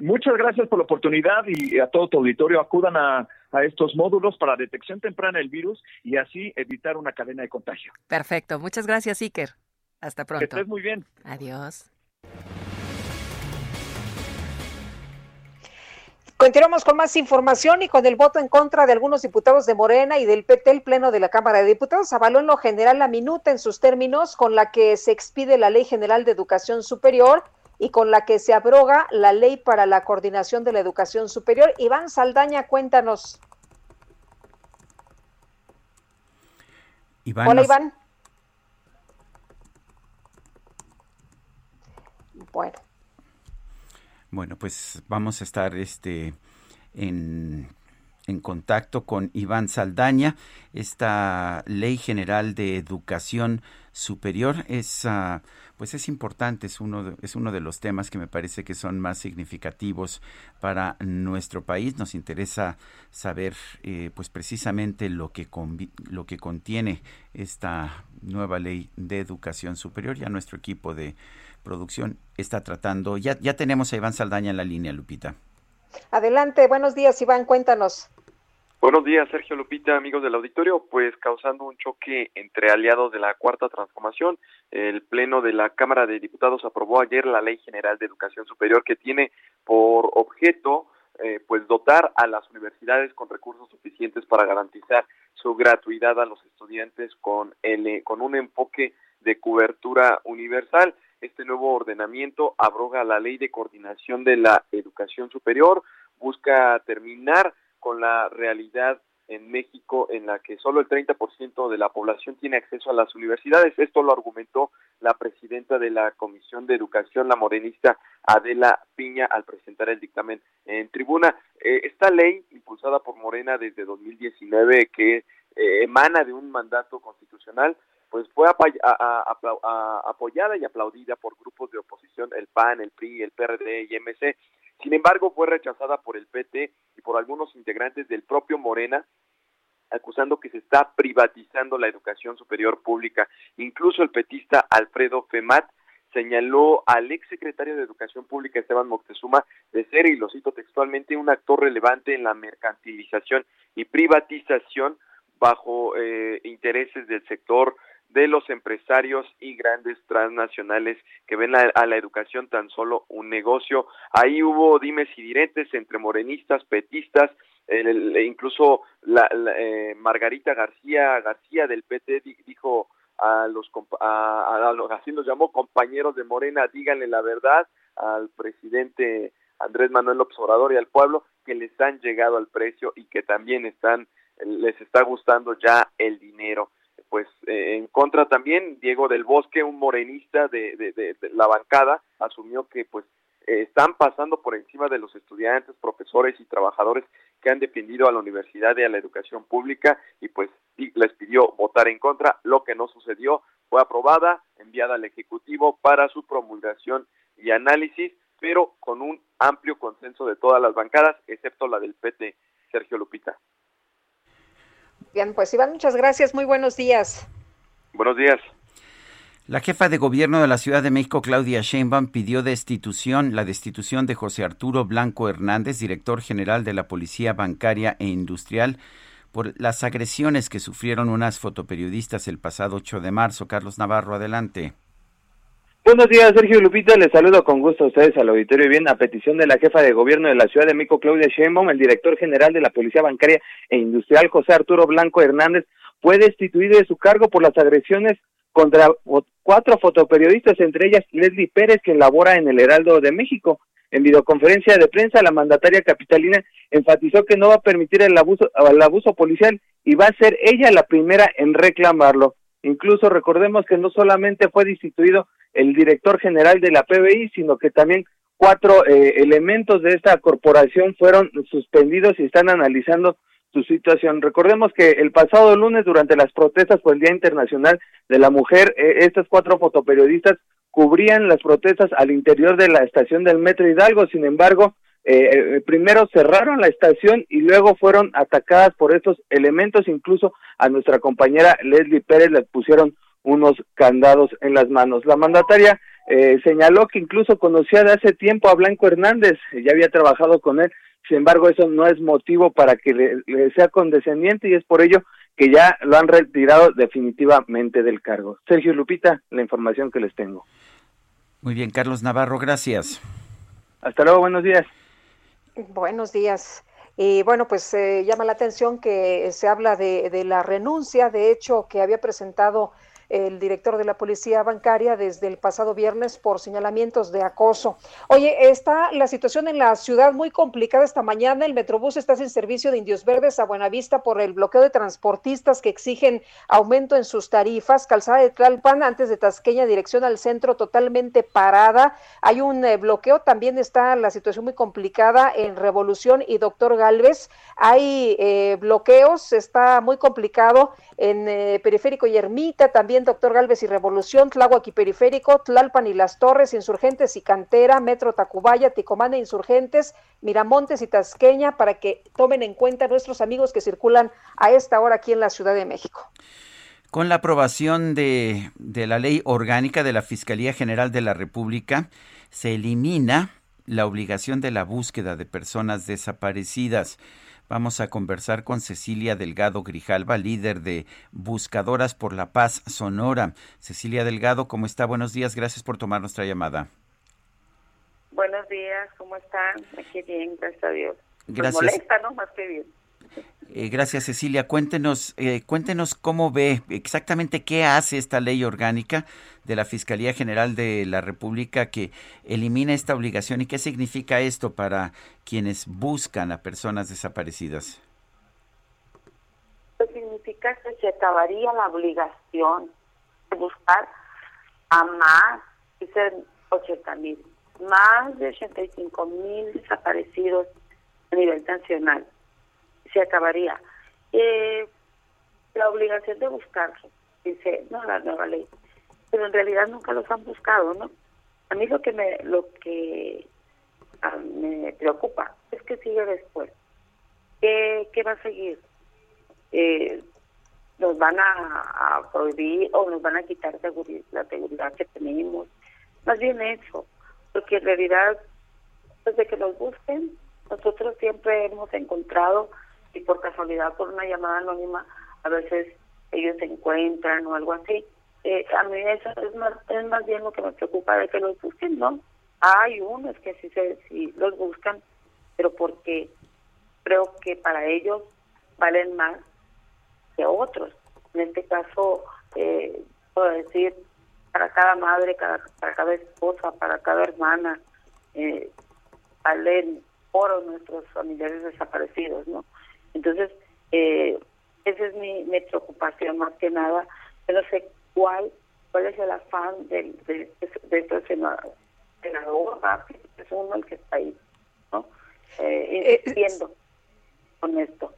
Muchas gracias por la oportunidad y a todo tu auditorio acudan a, estos módulos para detección temprana del virus y así evitar una cadena de contagio. Perfecto. Muchas gracias, Iker. Hasta pronto. Que estés muy bien. Adiós. Continuamos con más información y con el voto en contra de algunos diputados de Morena y del PT, el Pleno de la Cámara de Diputados avaló en lo general la minuta en sus términos con la que se expide la Ley General de Educación Superior y con la que se abroga la ley para la coordinación de la educación superior. Iván Saldaña, cuéntanos. Hola, Iván. Bueno. Bueno, pues vamos a estar este en en contacto con Iván Saldaña. Esta Ley General de Educación Superior es, ah, pues es importante, es uno, de, es uno de los temas que me parece que son más significativos para nuestro país. Nos interesa saber, eh, pues precisamente lo que, lo que contiene esta nueva Ley de Educación Superior. Ya nuestro equipo de producción está tratando. Ya, ya tenemos a Iván Saldaña en la línea, Lupita. Adelante, buenos días, Iván, cuéntanos. Buenos días, Sergio Lupita, amigos del auditorio. Pues causando un choque entre aliados de la Cuarta Transformación, el Pleno de la Cámara de Diputados aprobó ayer la Ley General de Educación Superior que tiene por objeto eh, pues dotar a las universidades con recursos suficientes para garantizar su gratuidad a los estudiantes con el, con un enfoque de cobertura universal. Este nuevo ordenamiento abroga la Ley de Coordinación de la Educación Superior, busca terminar con la realidad en México en la que solo el 30% de la población tiene acceso a las universidades. Esto lo argumentó la presidenta de la Comisión de Educación, la morenista Adela Piña, al presentar el dictamen en tribuna. Eh, esta ley, impulsada por Morena desde 2019, que eh, emana de un mandato constitucional, pues fue apoyada y aplaudida por grupos de oposición, el PAN, el PRI, el PRD y MC. Sin embargo, fue rechazada por el PT y por algunos integrantes del propio Morena, acusando que se está privatizando la educación superior pública. Incluso el petista Alfredo Femat señaló al ex secretario de Educación Pública Esteban Moctezuma de ser, y lo cito textualmente, un actor relevante en la mercantilización y privatización bajo eh, intereses del sector de los empresarios y grandes transnacionales que ven a, la educación tan solo un negocio. Ahí hubo dimes y diretes entre morenistas, petistas, e incluso la, eh, Margarita García García del PT dijo a los, a, los así los llamó compañeros de Morena, díganle la verdad al presidente Andrés Manuel Obrador y al pueblo que les han llegado al precio y que también están les está gustando ya el dinero pues eh, en contra también Diego del Bosque, un morenista de, de, la bancada, asumió que pues eh, están pasando por encima de los estudiantes, profesores y trabajadores que han defendido a la universidad y a la educación pública y pues les pidió votar en contra, lo que no sucedió, fue aprobada, enviada al Ejecutivo para su promulgación y análisis, pero con un amplio consenso de todas las bancadas, excepto la del PT, Sergio Lupita. Bien, pues Iván, muchas gracias. Muy buenos días. Buenos días. La jefa de gobierno de la Ciudad de México, Claudia Sheinbaum, pidió destitución, la destitución de José Arturo Blanco Hernández, director general de la Policía Bancaria e Industrial, por las agresiones que sufrieron unas fotoperiodistas el pasado 8 de marzo. Carlos Navarro, adelante. Buenos días, Sergio Lupita. Les saludo con gusto a ustedes al auditorio. Bien, a petición de la jefa de gobierno de la Ciudad de México, Claudia Sheinbaum, el director general de la Policía Bancaria e Industrial, José Arturo Blanco Hernández, fue destituido de su cargo por las agresiones contra cuatro fotoperiodistas, entre ellas Leslie Pérez, quien labora en el Heraldo de México. En videoconferencia de prensa, la mandataria capitalina enfatizó que no va a permitir el abuso, el abuso policial y va a ser ella la primera en reclamarlo. Incluso recordemos que no solamente fue destituido el director general de la PBI, sino que también cuatro eh, elementos de esta corporación fueron suspendidos y están analizando su situación. Recordemos que el pasado lunes, durante las protestas por el Día Internacional de la Mujer, eh, estas cuatro fotoperiodistas cubrían las protestas al interior de la estación del Metro Hidalgo. Sin embargo, eh, primero cerraron la estación y luego fueron atacadas por estos elementos. Incluso a nuestra compañera Leslie Pérez le pusieron unos candados en las manos. La mandataria eh, señaló que incluso conocía de hace tiempo a Blanco Hernández, ya había trabajado con él, sin embargo eso no es motivo para que le, sea condescendiente y es por ello que ya lo han retirado definitivamente del cargo. Sergio Lupita, la información que les tengo. Muy bien, Carlos Navarro, gracias. Hasta luego, buenos días. Buenos días. Y bueno, pues eh, llama la atención que se habla de, de la renuncia, de hecho, que había presentado el director de la Policía Bancaria desde el pasado viernes por señalamientos de acoso. Oye, está la situación en la ciudad muy complicada esta mañana. El Metrobús está sin servicio de Indios Verdes a Buenavista por el bloqueo de transportistas que exigen aumento en sus tarifas. Calzada de Tlalpan, antes de Tasqueña, dirección al centro, totalmente parada. Hay un eh, bloqueo. También está la situación muy complicada en Revolución y Doctor Galvez. Hay eh, bloqueos, está muy complicado en eh, Periférico y Ermita, también Doctor Galvez y Revolución, Tláhuac y Periférico, Tlalpan y Las Torres, Insurgentes y Cantera, Metro Tacubaya, Ticomán e Insurgentes, Miramontes y Tasqueña, para que tomen en cuenta nuestros amigos que circulan a esta hora aquí en la Ciudad de México. Con la aprobación de, de la ley orgánica de la Fiscalía General de la República, se elimina la obligación de la búsqueda de personas desaparecidas. Vamos a conversar con Cecilia Delgado Grijalva, líder de Buscadoras por la Paz Sonora. Cecilia Delgado, ¿cómo está? Buenos días, gracias por tomar nuestra llamada. Buenos días, ¿cómo están? Aquí bien, gracias a Dios. Pues gracias. molesta, ¿no? Más que bien. Eh, gracias, Cecilia. Cuéntenos, eh, cuéntenos cómo ve exactamente qué hace esta ley orgánica de la Fiscalía General de la República que elimina esta obligación y qué significa esto para quienes buscan a personas desaparecidas. Esto significa que se acabaría la obligación de buscar a más, dicen 80 mil, más de 85 mil desaparecidos a nivel nacional se acabaría. Eh, la obligación de buscarlos, dice, no, la nueva ley, pero en realidad nunca los han buscado, ¿no? A mí lo que me, lo que me preocupa es que sigue después. ¿Qué, qué va a seguir? Eh, nos van a, prohibir o nos van a quitar la seguridad que tenemos. Más bien eso, porque en realidad, desde que los busquen, nosotros siempre hemos encontrado y por casualidad, por una llamada anónima, a veces ellos se encuentran o algo así. Eh, a mí eso es más, es más bien lo que me preocupa de que los busquen, ¿no? Hay unos que sí, se, sí los buscan, pero porque creo que para ellos valen más que otros. En este caso, eh, puedo decir, para cada madre, cada, para cada esposa, para cada hermana, eh, valen oro nuestros familiares desaparecidos, ¿no? Entonces, eh, esa es mi, preocupación más que nada. Yo no sé cuál cuál es el afán de, de, de este senador, es uno el que está ahí, ¿no? Eh, eh con esto.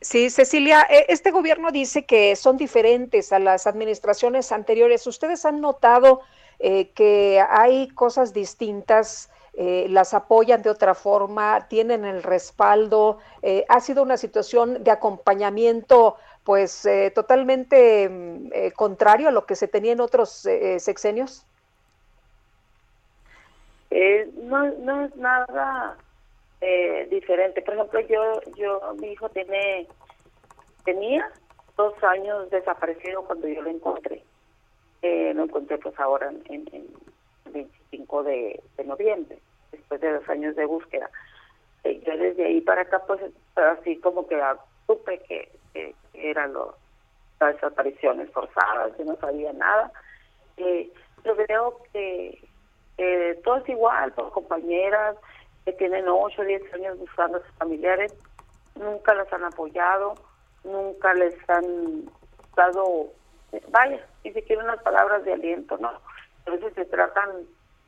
Sí, Cecilia, e, este gobierno dice que son diferentes a las administraciones anteriores. ¿Ustedes han notado eh, que hay cosas distintas eh, las apoyan de otra forma, tienen el respaldo. Eh, ha sido una situación de acompañamiento pues eh, totalmente mm, contrario a lo que se tenía en otros sexenios. no, no es nada diferente. Por ejemplo, yo, yo, mi hijo tiene, tenía dos años desaparecido cuando yo lo encontré. lo encontré pues ahora en, en 25 de, noviembre, después de dos años de búsqueda. Eh, yo desde ahí para acá, pues así como que supe que, eran los, las desapariciones forzadas, que no sabía nada. Eh, pero veo que eh, todo es igual, todas compañeras que tienen 8 o 10 años buscando a sus familiares, nunca las han apoyado, nunca les han dado, vaya, ni siquiera unas palabras de aliento, ¿no? a veces se tratan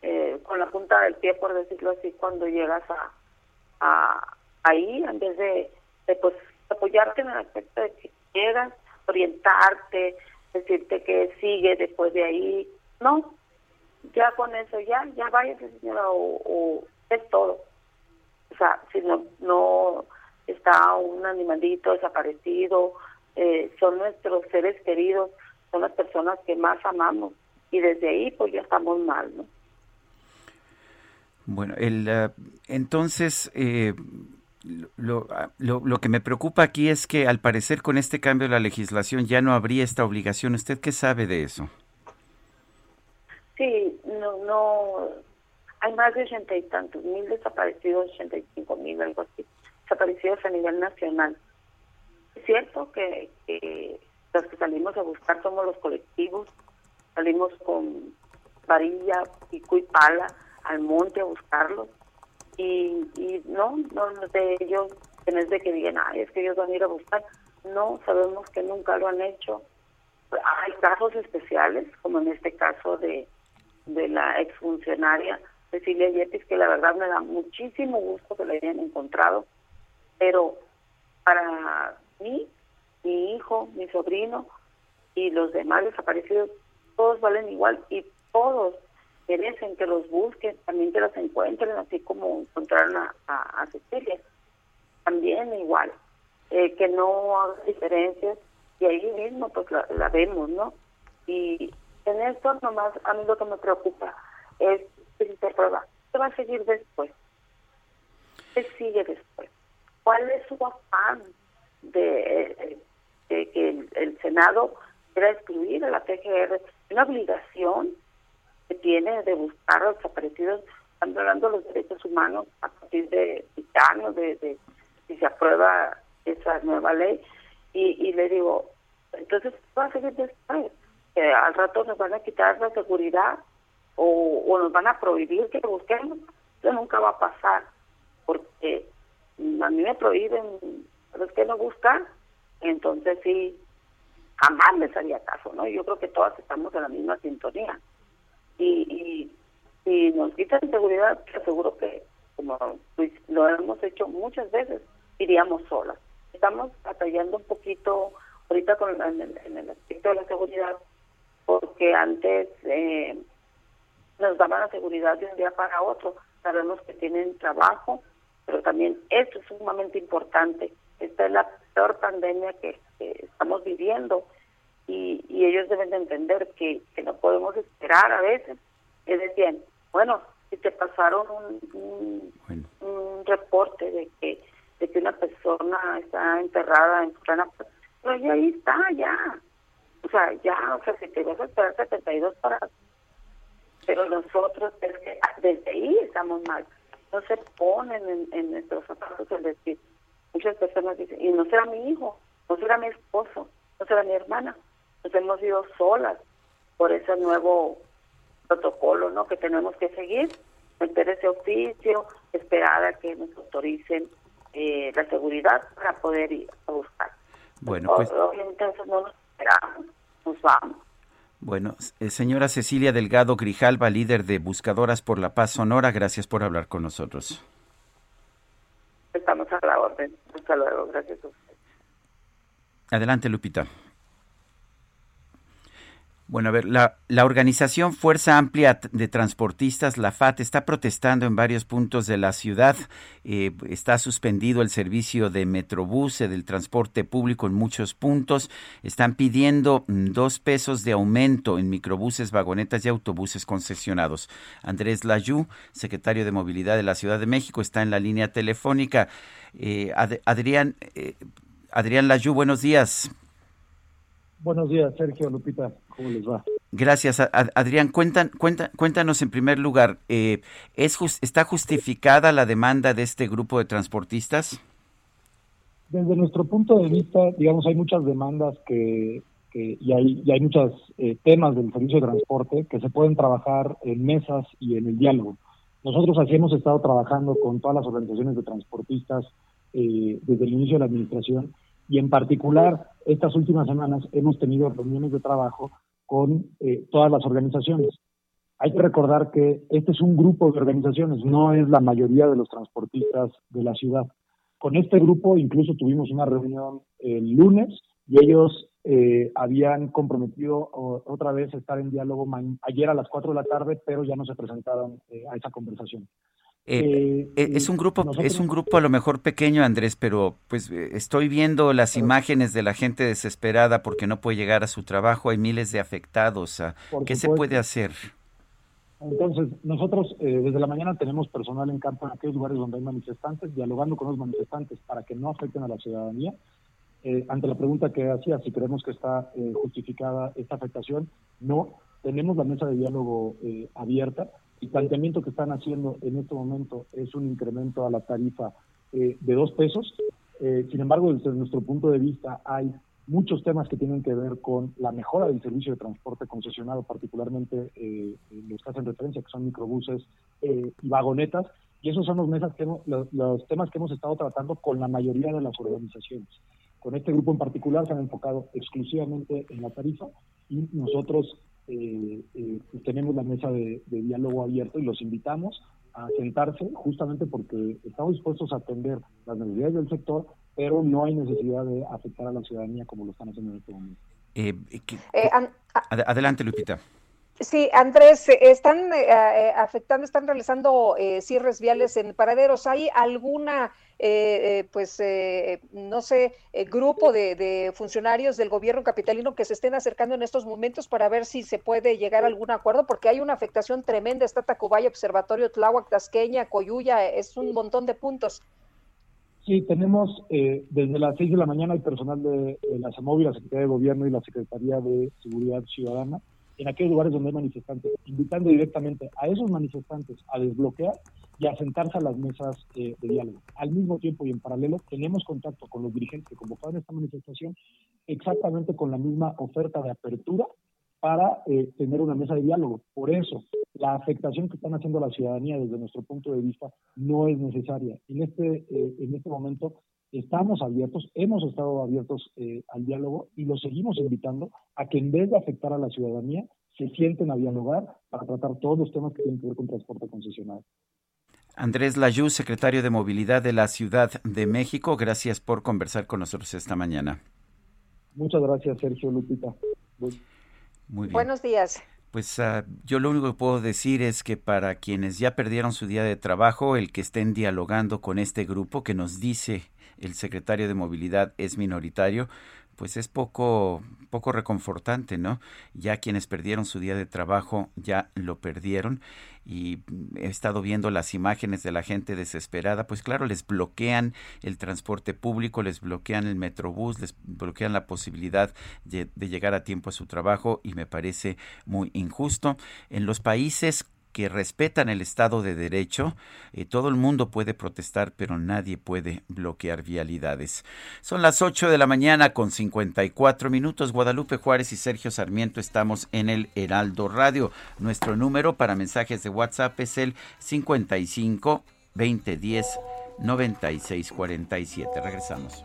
eh, con la punta del pie, por decirlo así, cuando llegas a, a ahí, en vez de, pues apoyarte en el aspecto de que llegas, orientarte, decirte que sigue después de ahí, no, ya con eso ya, ya váyase señora o, es todo. O sea, si no, no está un animalito desaparecido, eh, son nuestros seres queridos, son las personas que más amamos y desde ahí pues ya estamos mal, ¿no? Bueno, el, eh, entonces eh, lo, lo, lo, que me preocupa aquí es que al parecer con este cambio de la legislación ya no habría esta obligación. ¿Usted qué sabe de eso? Sí, no, no, hay más de ochenta y tantos mil desaparecidos, ochenta y cinco mil, algo así, desaparecidos a nivel nacional. Es cierto que, que Los que salimos a buscar somos los colectivos, salimos con varilla, pico y pala al monte a buscarlos. Y, y no, no de ellos, en es de que digan, ay, es que ellos van a ir a buscar. No, sabemos que nunca lo han hecho. Hay casos especiales, como en este caso de, de la exfuncionaria Cecilia Yetis, que la verdad me da muchísimo gusto que la hayan encontrado, pero para mí, mi hijo, mi sobrino y los demás desaparecidos, todos valen igual y todos merecen que los busquen, también que los encuentren, así como encontraron a, a, Cecilia. También igual, eh, que no haga diferencias y ahí mismo pues la, vemos, ¿no? Y en esto nomás a mí lo que me preocupa es si se prueba, ¿qué va a seguir después? ¿Qué sigue después? ¿Cuál es su afán de, que el, Senado quiera excluir a la PGR? Una obligación que tiene de buscar a los desaparecidos, están hablando de los derechos humanos a partir de años, de, de, si se aprueba esa nueva ley. Y, y le digo, entonces, ¿qué va a seguir después? al rato nos van a quitar la seguridad o, nos van a prohibir que busquemos. Eso nunca va a pasar, porque a mí me prohíben, ¿sabes qué no buscar? Entonces sí, jamás les haría caso, ¿no? Yo creo que todas estamos en la misma sintonía. Y, y, nos quitan seguridad, te aseguro que, como lo hemos hecho muchas veces, iríamos solas. Estamos batallando un poquito ahorita con el, aspecto de la seguridad, porque antes eh, nos daban la seguridad de un día para otro. Sabemos que tienen trabajo, pero también esto es sumamente importante. Esta es la peor pandemia que, estamos viviendo y, y, ellos deben de entender que, que no podemos esperar a veces. Es decir, bueno, si te pasaron un, un, reporte de que de que una persona está enterrada en plena pues ya ahí está, ya. O sea, ya, o sea, si te vas a esperar 72 horas. Pero nosotros, es que desde ahí estamos mal. No se ponen en, en nuestros zapatos el decir, muchas personas dicen, y no será mi hijo, no será mi esposo, no será mi hermana. Nos hemos ido solas por ese nuevo protocolo, ¿no? Que tenemos que seguir, meter ese oficio, esperar a que nos autoricen eh, la seguridad para poder ir a buscar. Bueno, pues... Bueno, eh, señora Cecilia Delgado Grijalva, líder de Buscadoras por la Paz Sonora, gracias por hablar con nosotros. Estamos a la orden. Hasta luego. Gracias a usted. Adelante, Lupita. Bueno, a ver, la, organización Fuerza Amplia de Transportistas, la FAT, está protestando en varios puntos de la ciudad. Eh, está suspendido el servicio de Metrobús, del transporte público en muchos puntos. Están pidiendo mm, dos pesos de aumento en microbuses, vagonetas y autobuses concesionados. Andrés Layú, secretario de Movilidad de la Ciudad de México, está en la línea telefónica. Eh, Adrián, eh, Adrián Layú. Buenos días, Sergio Lupita. ¿Cómo les va? Gracias, Adrián. Cuentan, cuéntanos en primer lugar, eh, ¿es ¿está justificada la demanda de este grupo de transportistas? Desde nuestro punto de vista, digamos, hay muchas demandas que, y, hay, y hay muchos eh, temas del servicio de transporte que se pueden trabajar en mesas y en el diálogo. Nosotros así hemos estado trabajando con todas las organizaciones de transportistas eh, desde el inicio de la administración y en particular estas últimas semanas hemos tenido reuniones de trabajo con eh, todas las organizaciones. Hay que recordar que este es un grupo de organizaciones, no es la mayoría de los transportistas de la ciudad. Con este grupo incluso tuvimos una reunión el lunes y ellos eh, habían comprometido otra vez estar en diálogo ayer a las 4 de la tarde, pero ya no se presentaron eh, a esa conversación. Eh, eh, es un grupo, es un grupo a lo mejor pequeño, Andrés, pero pues eh, estoy viendo las imágenes de la gente desesperada porque no puede llegar a su trabajo. Hay miles de afectados. ¿Qué se puede hacer? Entonces, nosotros desde la mañana tenemos personal en campo en aquellos lugares donde hay manifestantes, dialogando con los manifestantes para que no afecten a la ciudadanía. ante la pregunta que hacía, si creemos que está justificada esta afectación, no. Tenemos la mesa de diálogo abierta el planteamiento que están haciendo en este momento es un incremento a la tarifa eh, de dos pesos. Eh, sin embargo, desde nuestro punto de vista hay muchos temas que tienen que ver con la mejora del servicio de transporte concesionado, particularmente eh, los que hacen referencia, que son microbuses eh, y vagonetas, y esos son los, mesas que los, temas que hemos estado tratando con la mayoría de las organizaciones. Con este grupo en particular se han enfocado exclusivamente en la tarifa y nosotros eh, eh, tenemos la mesa de, diálogo abierto y los invitamos a sentarse justamente porque estamos dispuestos a atender las necesidades del sector, pero no hay necesidad de afectar a la ciudadanía como lo están haciendo en este momento. Eh, adelante, Lupita. Sí, Andrés, están afectando, están realizando cierres viales en paraderos. ¿Hay alguna eh, eh, pues, eh, no sé, grupo de, funcionarios del gobierno capitalino que se estén acercando en estos momentos para ver si se puede llegar a algún acuerdo, porque hay una afectación tremenda, está Tacubaya, Observatorio Tláhuac, Tasqueña, Coyuya, es un montón de puntos. Sí, tenemos desde las 6 de la mañana el personal de, la SAMOVI, la Secretaría de Gobierno y la Secretaría de Seguridad Ciudadana en aquellos lugares donde hay manifestantes, invitando directamente a esos manifestantes a desbloquear y a sentarse a las mesas eh, de diálogo. Al mismo tiempo y en paralelo, tenemos contacto con los dirigentes que convocaron esta manifestación exactamente con la misma oferta de apertura para eh, tener una mesa de diálogo. Por eso, la afectación que están haciendo a la ciudadanía desde nuestro punto de vista no es necesaria. En este, eh, en este momento estamos abiertos, hemos estado abiertos al diálogo y los seguimos invitando a que en vez de afectar a la ciudadanía, se sienten a dialogar para tratar todos los temas que tienen que ver con transporte concesionado. Andrés Layú, secretario de Movilidad de la Ciudad de México, gracias por conversar con nosotros esta mañana. Muchas gracias, Sergio Lupita. Muy bien. Buenos días. Pues uh, yo lo único que puedo decir es que para quienes ya perdieron su día de trabajo, el que estén dialogando con este grupo que nos dice el secretario de Movilidad es minoritario, pues es poco, poco reconfortante, ¿no? Ya quienes perdieron su día de trabajo ya lo perdieron y he estado viendo las imágenes de la gente desesperada, pues claro, les bloquean el transporte público, les bloquean el metrobús, les bloquean la posibilidad de, de llegar a tiempo a su trabajo y me parece muy injusto. En los países que respetan el Estado de Derecho, eh, todo el mundo puede protestar, pero nadie puede bloquear vialidades. Son las 8 de la mañana con 54 minutos. Guadalupe Juárez y Sergio Sarmiento estamos en el Heraldo Radio. Nuestro número para mensajes de WhatsApp es el 55 2010 9647. Regresamos.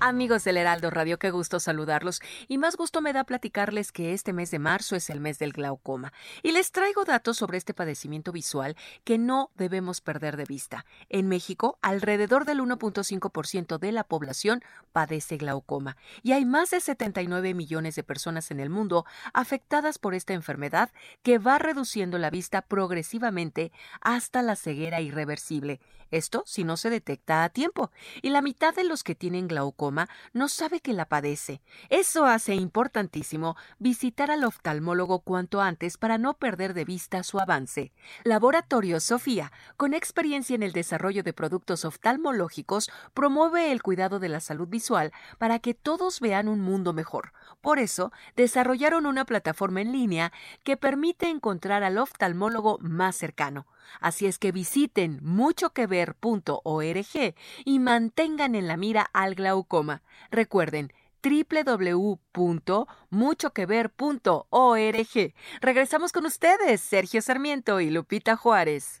Amigos del Heraldo Radio, qué gusto saludarlos y más gusto me da platicarles que este mes de marzo es el mes del glaucoma y les traigo datos sobre este padecimiento visual que no debemos perder de vista. En México, alrededor del 1.5% de la población padece glaucoma y hay más de 79 millones de personas en el mundo afectadas por esta enfermedad que va reduciendo la vista progresivamente hasta la ceguera irreversible. Esto si no se detecta a tiempo. Y la mitad de los que tienen glaucoma no sabe que la padece. Eso hace importantísimo visitar al oftalmólogo cuanto antes para no perder de vista su avance. Laboratorio Sofía, con experiencia en el desarrollo de productos oftalmológicos, promueve el cuidado de la salud visual para que todos vean un mundo mejor. Por eso, desarrollaron una plataforma en línea que permite encontrar al oftalmólogo más cercano. Así es que visiten muchoquever.org y mantengan en la mira al glaucoma. Recuerden, www.muchoquever.org. Regresamos con ustedes, Sergio Sarmiento y Lupita Juárez.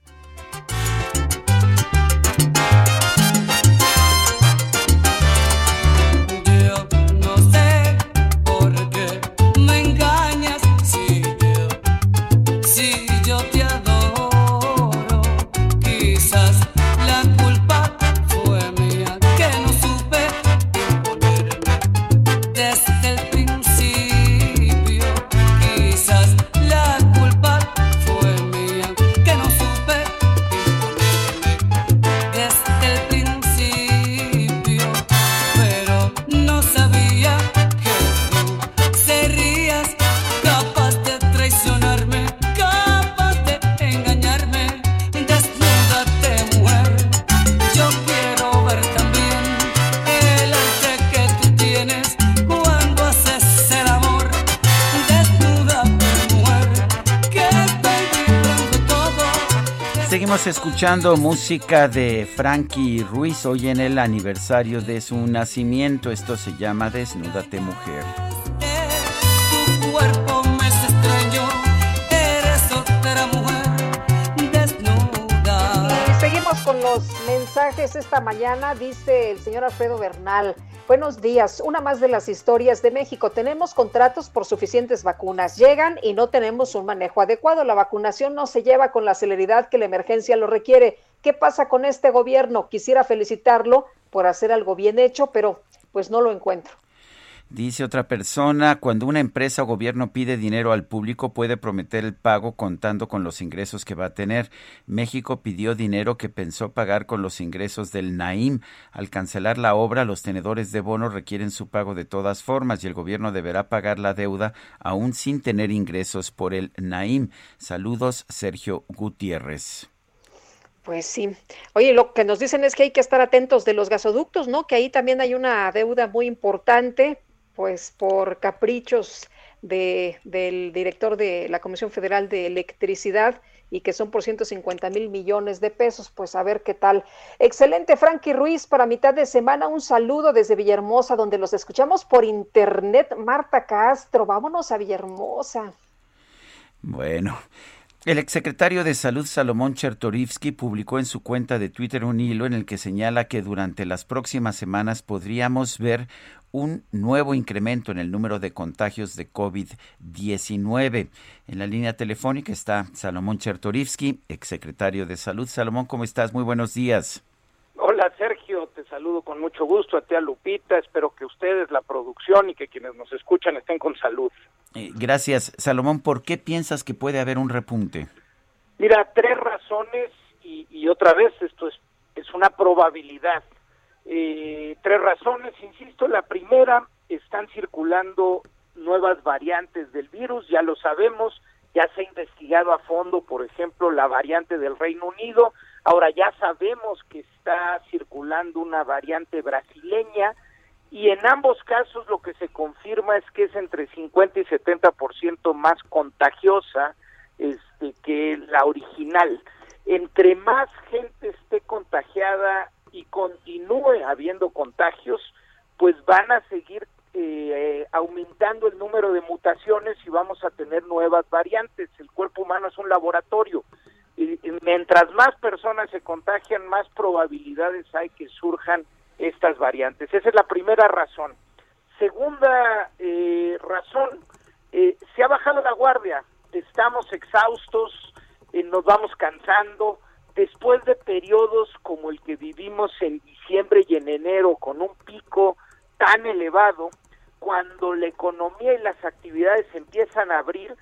Seguimos escuchando música de Frankie Ruiz hoy en el aniversario de su nacimiento. Esto se llama Desnúdate Mujer. Tu cuerpo me es extraño, eres otra mujer desnuda. Y seguimos con los mensajes esta mañana, dice el señor Alfredo Bernal. Buenos días. Una más de las historias de México. Tenemos contratos por suficientes vacunas. Llegan y no tenemos un manejo adecuado. La vacunación no se lleva con la celeridad que la emergencia lo requiere. ¿Qué pasa con este gobierno? Quisiera felicitarlo por hacer algo bien hecho, pero pues no lo encuentro. Dice otra persona, cuando una empresa o gobierno pide dinero al público puede prometer el pago contando con los ingresos que va a tener. México pidió dinero que pensó pagar con los ingresos del Naim. Al cancelar la obra, los tenedores de bonos requieren su pago de todas formas y el gobierno deberá pagar la deuda aún sin tener ingresos por el Naim. Saludos, Sergio Gutiérrez. Pues sí. Oye, lo que nos dicen es que hay que estar atentos de los gasoductos, ¿no? Que ahí también hay una deuda muy importante pues por caprichos de, del director de la Comisión Federal de Electricidad y que son por 150 mil millones de pesos, pues a ver qué tal. Excelente, Frankie Ruiz, para mitad de semana un saludo desde Villahermosa, donde los escuchamos por internet. Marta Castro, vámonos a Villahermosa. Bueno, el exsecretario de Salud Salomón Chertorivsky publicó en su cuenta de Twitter un hilo en el que señala que durante las próximas semanas podríamos ver un nuevo incremento en el número de contagios de COVID-19. En la línea telefónica está Salomón Chertorivsky, exsecretario de Salud. Salomón, ¿cómo estás? Muy buenos días. Hola Sergio, te saludo con mucho gusto a ti a Lupita, espero que ustedes, la producción y que quienes nos escuchan estén con salud. Eh, gracias. Salomón, ¿por qué piensas que puede haber un repunte? Mira, tres razones y, y otra vez esto es, es una probabilidad. Eh, tres razones, insisto, la primera, están circulando nuevas variantes del virus, ya lo sabemos, ya se ha investigado a fondo, por ejemplo, la variante del Reino Unido, ahora ya sabemos que está circulando una variante brasileña y en ambos casos lo que se confirma es que es entre 50 y 70% más contagiosa este, que la original. Entre más gente esté contagiada y continúe habiendo contagios, pues van a seguir eh, aumentando el número de mutaciones y vamos a tener nuevas variantes. El cuerpo humano es un laboratorio. Y, mientras más personas se contagian, más probabilidades hay que surjan estas variantes. Esa es la primera razón. Segunda eh, razón, eh, se ha bajado la guardia. Estamos exhaustos, eh, nos vamos cansando, después de periodos como el que vivimos en diciembre y en enero con un pico tan elevado, cuando la economía y las actividades empiezan a abrir,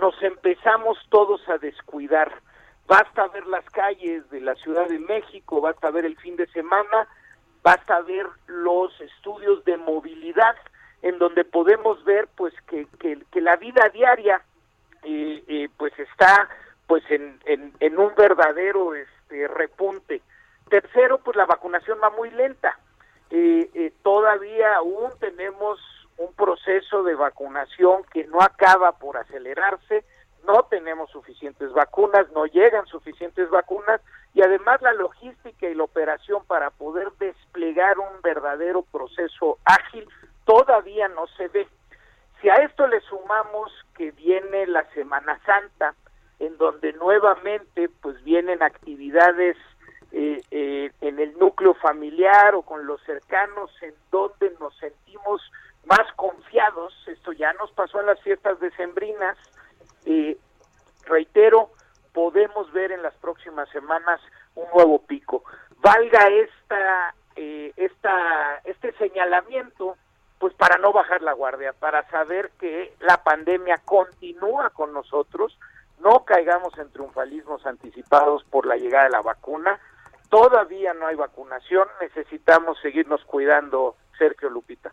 nos empezamos todos a descuidar. Basta ver las calles de la Ciudad de México, basta ver el fin de semana, basta ver los estudios de movilidad en donde podemos ver pues que, que, la vida diaria eh, eh, pues está pues en, en, en un verdadero este, repunte. Tercero, pues la vacunación va muy lenta. Eh, eh, todavía aún tenemos un proceso de vacunación que no acaba por acelerarse, no tenemos suficientes vacunas, no llegan suficientes vacunas y además la logística y la operación para poder desplegar un verdadero proceso ágil todavía no se ve. Si a esto le sumamos que viene la Semana Santa, en donde nuevamente pues vienen actividades eh, eh, en el núcleo familiar o con los cercanos en donde nos sentimos más confiados, esto ya nos pasó en las fiestas decembrinas, eh, reitero, podemos ver en las próximas semanas un nuevo pico. Valga esta, eh, esta, este señalamiento, pues para no bajar la guardia, para saber que la pandemia continúa con nosotros, no caigamos en triunfalismos anticipados por la llegada de la vacuna, todavía no hay vacunación, necesitamos seguirnos cuidando, Sergio Lupita.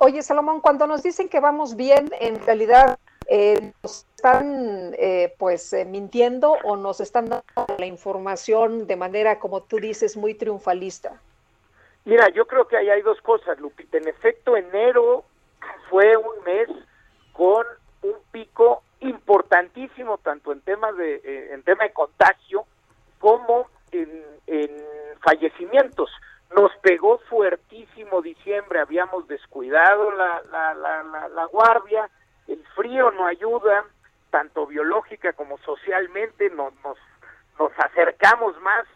Oye, Salomón, cuando nos dicen que vamos bien, en realidad eh, nos están eh, pues eh, mintiendo o nos están dando la información de manera, como tú dices, muy triunfalista. Mira, yo creo que ahí hay dos cosas, Lupita. En efecto, enero fue un mes con un pico importantísimo tanto en temas de en tema de contagio como en, en fallecimientos. Nos pegó fuertísimo diciembre, habíamos descuidado la, la, la, la guardia, el frío no ayuda, tanto biológica como socialmente, nos, nos, nos acercamos más,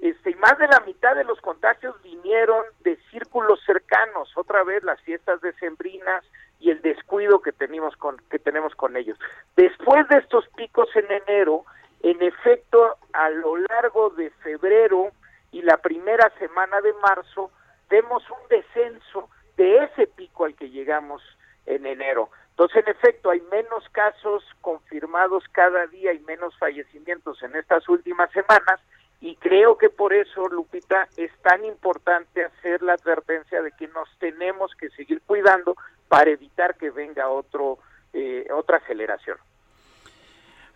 este, y más de la mitad de los contagios vinieron de círculos cercanos, otra vez las fiestas decembrinas y el descuido que tenemos con, que tenemos con ellos. Después de estos picos en enero, en efecto, a lo largo de febrero y la primera semana de marzo, vemos un descenso de ese pico al que llegamos en enero. Entonces, en efecto, hay menos casos confirmados cada día y menos fallecimientos en estas últimas semanas y creo que por eso, Lupita, es tan importante hacer la advertencia de que nos tenemos que seguir cuidando para evitar que venga otro eh, otra aceleración.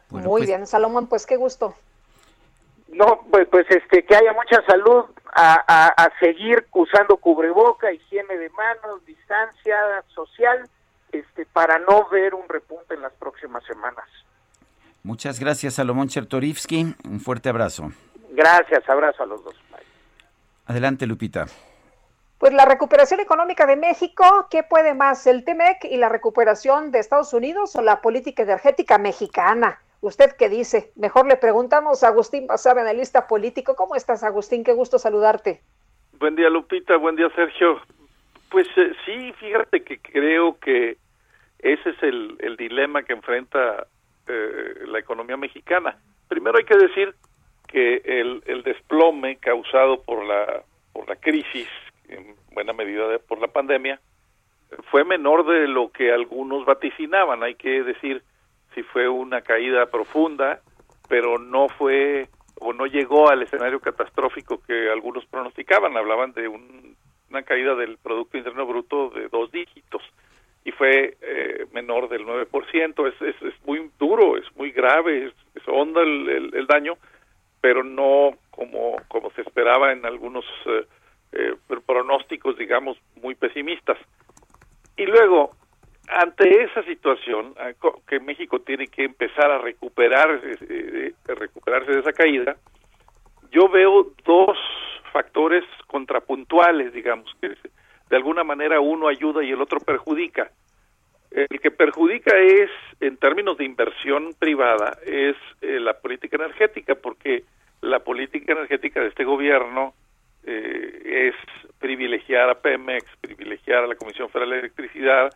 Muy pues, bien, Salomón, pues qué gusto. No, pues, pues este, que haya mucha salud, a, a, a seguir usando cubreboca, higiene de manos, distancia social, este, para no ver un repunte en las próximas semanas. Muchas gracias, Salomón Chertorivsky. Un fuerte abrazo. Gracias, abrazo a los dos. Adelante, Lupita. Pues la recuperación económica de México, ¿qué puede más? ¿El TEMEC y la recuperación de Estados Unidos o la política energética mexicana? ¿Usted qué dice? Mejor le preguntamos a Agustín Basabe, analista político. ¿Cómo estás, Agustín? Qué gusto saludarte. Buen día, Lupita. Buen día, Sergio. Pues eh, sí, fíjate que creo que ese es el, el dilema que enfrenta eh, la economía mexicana. Primero hay que decir que el, el desplome causado por la, por la crisis, en buena medida de, por la pandemia, fue menor de lo que algunos vaticinaban. Hay que decir si fue una caída profunda, pero no fue o no llegó al escenario catastrófico que algunos pronosticaban. Hablaban de una caída del Producto Interno Bruto de dos dígitos y fue eh, menor del 9%. Es, es, es, muy duro, es muy grave, es, es honda el, el, el, daño, pero no como, como se esperaba en algunos eh, eh, pronósticos, digamos, muy pesimistas. Y luego, ante esa situación que México tiene que empezar a recuperar eh, recuperarse de esa caída yo veo dos factores contrapuntuales digamos que de alguna manera uno ayuda y el otro perjudica. El que perjudica es en términos de inversión privada es eh, la política energética porque la política energética de este gobierno eh, es privilegiar a Pemex privilegiar a la Comisión Federal de Electricidad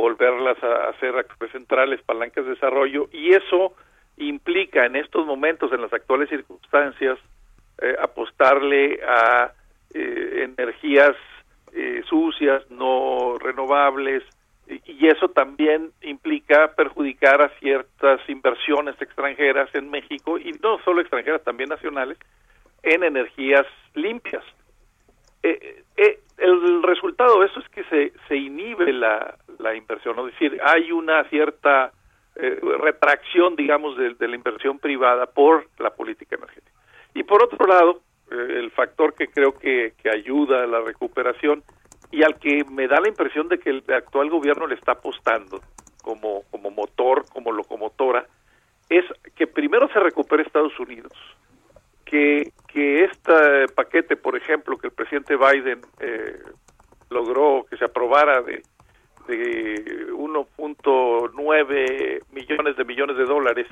volverlas a hacer centrales, palancas de desarrollo, y eso implica en estos momentos, en las actuales circunstancias, eh, apostarle a eh, energías eh, sucias, no renovables, y, eso también implica perjudicar a ciertas inversiones extranjeras en México, y no solo extranjeras, también nacionales, en energías limpias. Eh, eh, el resultado de eso es que se, se inhibe la, la inversión, es decir, hay una cierta eh, retracción, digamos, de, la inversión privada por la política energética. Y por otro lado, eh, el factor que creo que, que ayuda a la recuperación y al que me da la impresión de que el actual gobierno le está apostando como, como motor, como locomotora, es que primero se recupere Estados Unidos, que, que este paquete, por ejemplo, que el presidente Biden eh, logró que se aprobara de, de 1.9 millones de millones de dólares,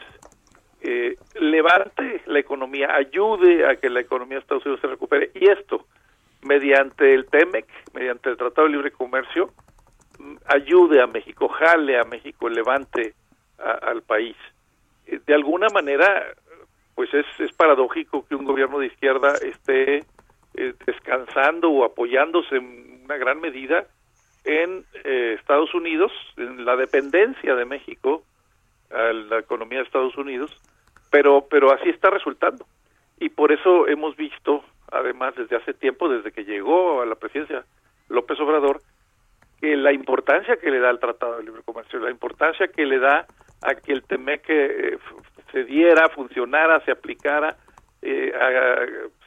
eh, levante la economía, ayude a que la economía de Estados Unidos se recupere. Y esto, mediante el TEMEC, mediante el Tratado de Libre Comercio, mm, ayude a México, jale a México, levante al país. Eh, de alguna manera, pues es, es paradójico que un gobierno de izquierda esté eh, descansando o apoyándose en una gran medida en eh, Estados Unidos, en la dependencia de México a la economía de Estados Unidos, pero pero así está resultando. Y por eso hemos visto, además desde hace tiempo, desde que llegó a la presidencia López Obrador, que la importancia que le da al Tratado de Libre Comercio, la importancia que le da a que el TEMEC eh, se diera, funcionara, se aplicara, eh,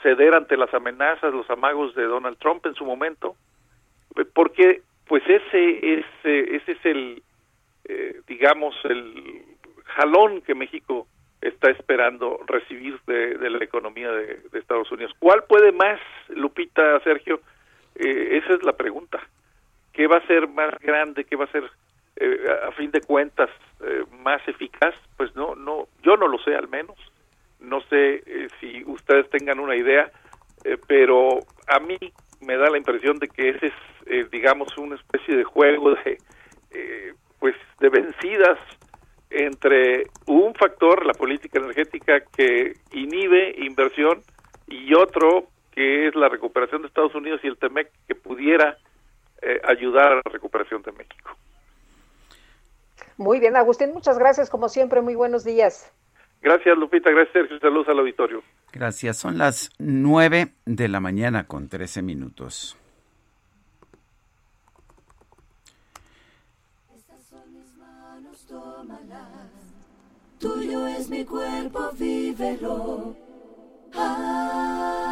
ceder ante las amenazas, los amagos de Donald Trump en su momento, porque pues ese es, ese es el, eh, digamos, el jalón que México está esperando recibir de, la economía de, Estados Unidos. ¿Cuál puede más, Lupita, Sergio? Eh, esa es la pregunta. ¿Qué va a ser más grande? ¿Qué va a ser, eh, a fin de cuentas, eh, más eficaz? Pues no, no, yo no lo sé al menos. No sé si ustedes tengan una idea, pero a mí me da la impresión de que ese es, digamos, una especie de juego de, pues, de vencidas entre un factor, la política energética, que inhibe inversión y otro que es la recuperación de Estados Unidos y el TEMEC que pudiera eh, ayudar a la recuperación de México. Muy bien, Agustín, muchas gracias, como siempre, muy buenos días. Gracias, Lupita, gracias, Sergio, saludos al auditorio. Gracias, son las nueve de la mañana con trece minutos. Tuyo es mi cuerpo, vívelo. Ah.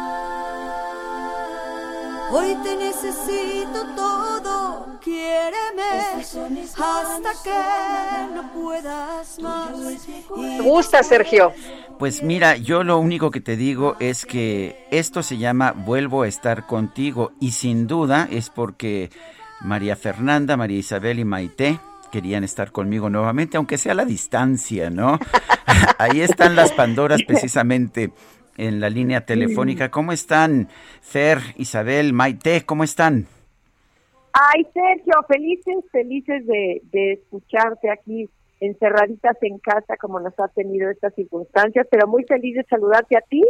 Hoy te necesito todo, quiéreme hasta que no puedas más. ¿Te gusta, Sergio? Pues mira, yo lo único que te digo es que esto se llama Vuelvo a estar contigo y sin duda es porque María Fernanda, María Isabel y Maite querían estar conmigo nuevamente, aunque sea a la distancia, ¿no? Ahí están las Pandoras precisamente en la línea telefónica. ¿Cómo están, Fer, Isabel, Maite? ¿Cómo están? Ay, Sergio, felices, felices de, de escucharte aquí encerraditas en casa como nos ha tenido estas circunstancias, pero muy feliz de saludarte a ti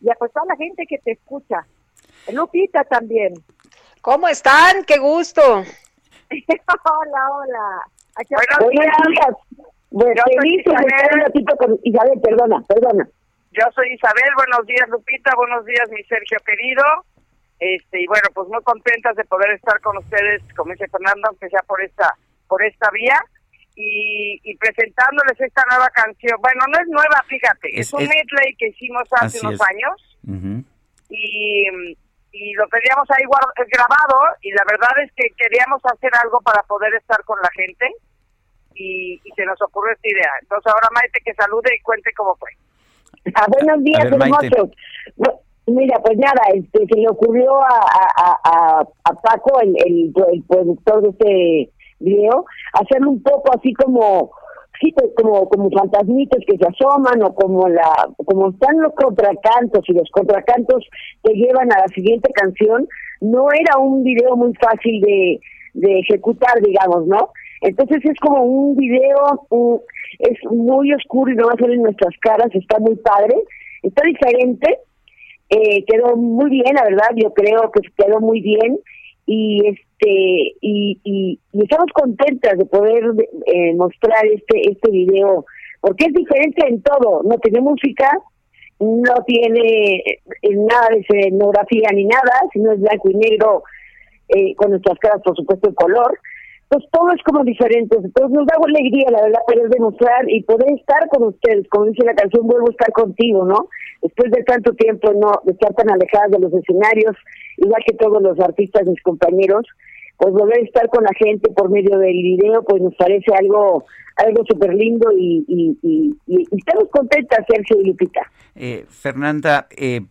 y a pues toda la gente que te escucha. Lupita también. ¿Cómo están? Qué gusto. hola, hola. Aquí bueno, feliz un ratito con Isabel, perdona, perdona. Yo soy Isabel, buenos días Lupita, buenos días mi Sergio querido. Este, y bueno, pues muy contentas de poder estar con ustedes, como dice Fernando, aunque sea por esta, por esta vía. Y, presentándoles esta nueva canción. Bueno, no es nueva, fíjate, es, un medley que hicimos hace unos años. Y y lo teníamos ahí grabado. Y la verdad es que queríamos hacer algo para poder estar con la gente y, se nos ocurrió esta idea. Entonces ahora Maite que salude y cuente cómo fue. Ah, buenos días, hermosos. Mira, pues nada, este, se le ocurrió a, a, a, Paco, el, el, el, productor de este video, hacerlo un poco así como sí, pues, como, como fantasmitas que se asoman o como la como están los contracantos y los contracantos que llevan a la siguiente canción, no era un video muy fácil de, de ejecutar, digamos, ¿no? Entonces es como un video, es muy oscuro y no va a en nuestras caras, está muy padre, está diferente, eh, quedó muy bien, la verdad, yo creo que quedó muy bien y este y, y, estamos contentas de poder eh, mostrar este este video porque es diferente en todo no tiene música no tiene eh, nada de escenografía ni nada sino es blanco y negro eh, con nuestras caras por supuesto en color pues todo es como diferente, entonces nos da alegría, la verdad, poder demostrar y poder estar con ustedes, como dice la canción, vuelvo a estar contigo, ¿no? Después de tanto tiempo, no, de estar tan alejadas de los escenarios, igual que todos los artistas, mis compañeros, pues volver a estar con la gente por medio del video, pues nos parece algo algo súper lindo y, y, y, estamos contentas, Sergio y Lupita. Eh, Fernanda, eh,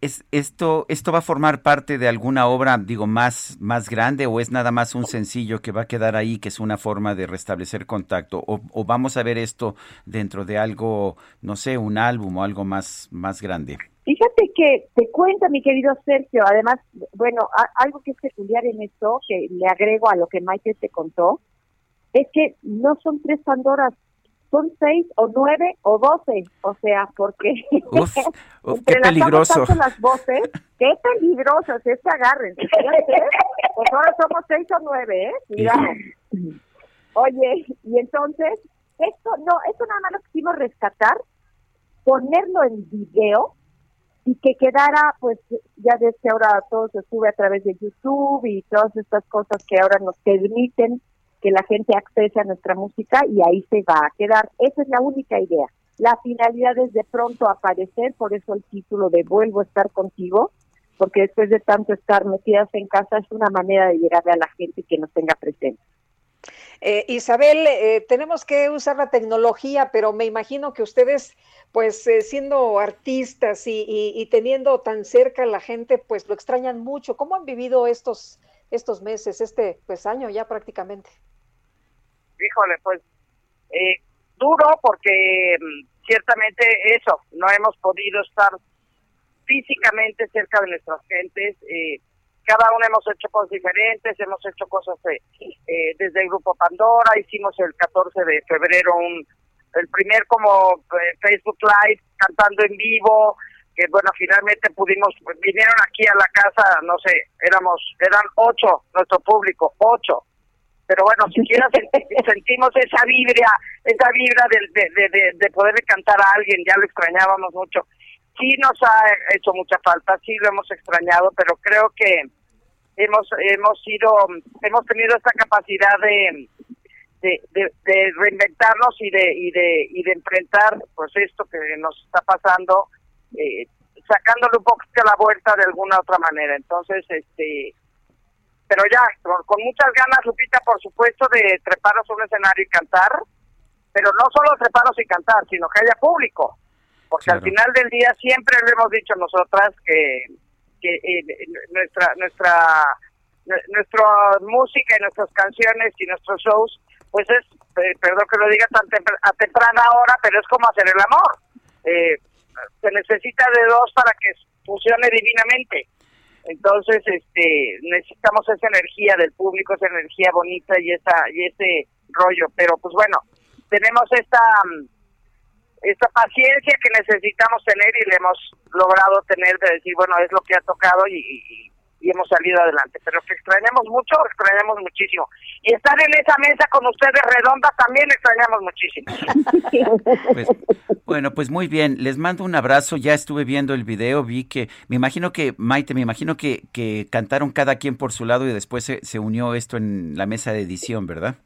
¿Es, esto, ¿Esto va a formar parte de alguna obra, digo, más, más grande o es nada más un sencillo que va a quedar ahí, que es una forma de restablecer contacto? ¿O, vamos a ver esto dentro de algo, no sé, un álbum o algo más, más grande? Fíjate que te cuenta, mi querido Sergio, además, bueno, algo que es peculiar en esto, que le agrego a lo que Maite te contó, es que no son tres Pandoras, son seis o nueve o doce, o sea, porque uf, qué peligroso. las voces, qué peligrosas, es que agarren, pues ahora somos seis o nueve, ¿eh? Cuidado. Oye, y entonces, esto no, esto nada más lo quisimos rescatar, ponerlo en video y que quedara, pues, ya ves que ahora todo se sube a través de YouTube y todas estas cosas que ahora nos permiten que la gente accese a nuestra música y ahí se va a quedar. Esa es la única idea. La finalidad es de pronto aparecer, por eso el título de Vuelvo a estar contigo, porque después de tanto estar metidas en casa es una manera de llegarle a la gente que nos tenga presente. Eh, Isabel, eh, tenemos que usar la tecnología, pero me imagino que ustedes, pues eh, siendo artistas y, teniendo tan cerca a la gente, pues lo extrañan mucho. ¿Cómo han vivido estos, estos meses, este pues año ya prácticamente? Híjole, pues duro porque mm, ciertamente eso, no hemos podido estar físicamente cerca de nuestras gentes. Eh, cada uno hemos hecho cosas diferentes, hemos hecho cosas eh, desde el grupo Pandora, hicimos el 14 de febrero un el primer como eh, Facebook Live cantando en vivo, que bueno, finalmente pudimos, vinieron aquí a la casa, no sé, éramos, eran ocho nuestro público, ocho. Pero bueno, siquiera sentimos esa vibra, esa vibra de, de, de, de poder cantar a alguien, ya lo extrañábamos mucho. Sí nos ha hecho mucha falta, sí lo hemos extrañado, pero creo que hemos hemos sido hemos tenido esta capacidad de de, reinventarnos y de y de y de enfrentar pues esto que nos está pasando eh, sacándole un poquito la vuelta de alguna otra manera entonces este pero ya con, muchas ganas Lupita por supuesto de treparnos a un escenario y cantar pero no solo treparnos y cantar sino que haya público porque al final del día siempre lo hemos dicho nosotras que que eh, nuestra nuestra nuestra música y nuestras canciones y nuestros shows pues es eh, perdón que lo diga tan a temprana hora pero es como hacer el amor. Eh, se necesita de dos para que funcione divinamente entonces este necesitamos esa energía del público esa energía bonita y esa y ese rollo. Pero pues bueno tenemos esta esta paciencia que necesitamos tener y le hemos logrado tener de decir, bueno, es lo que ha tocado y, hemos salido adelante. Pero que extrañamos mucho, extrañamos muchísimo. Y estar en esa mesa con ustedes redonda también extrañamos muchísimo. Pues, bueno, pues muy bien, les mando un abrazo, ya estuve viendo el video, vi que, me imagino que, Maite, me imagino que, que cantaron cada quien por su lado y después se, se unió esto en la mesa de edición, ¿verdad?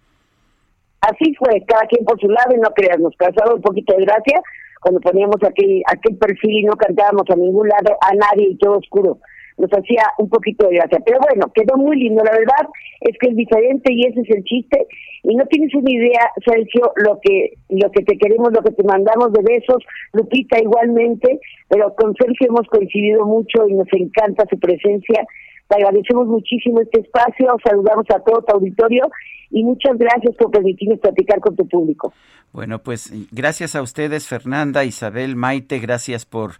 Así fue, cada quien por su lado y no creas, nos causaba un poquito de gracia cuando poníamos aquí aquel perfil y no cantábamos a ningún lado, a nadie y todo oscuro. Nos hacía un poquito de gracia. Pero bueno, quedó muy lindo. La verdad es que es diferente y ese es el chiste. Y no tienes una idea, Sergio, lo que, lo que te queremos, lo que te mandamos de besos. Lupita igualmente, pero con Sergio hemos coincidido mucho y nos encanta su presencia. Te agradecemos muchísimo este espacio, saludamos a todo tu auditorio y muchas gracias por permitirnos platicar con tu público. Bueno, pues gracias a ustedes, Fernanda, Isabel, Maite, gracias por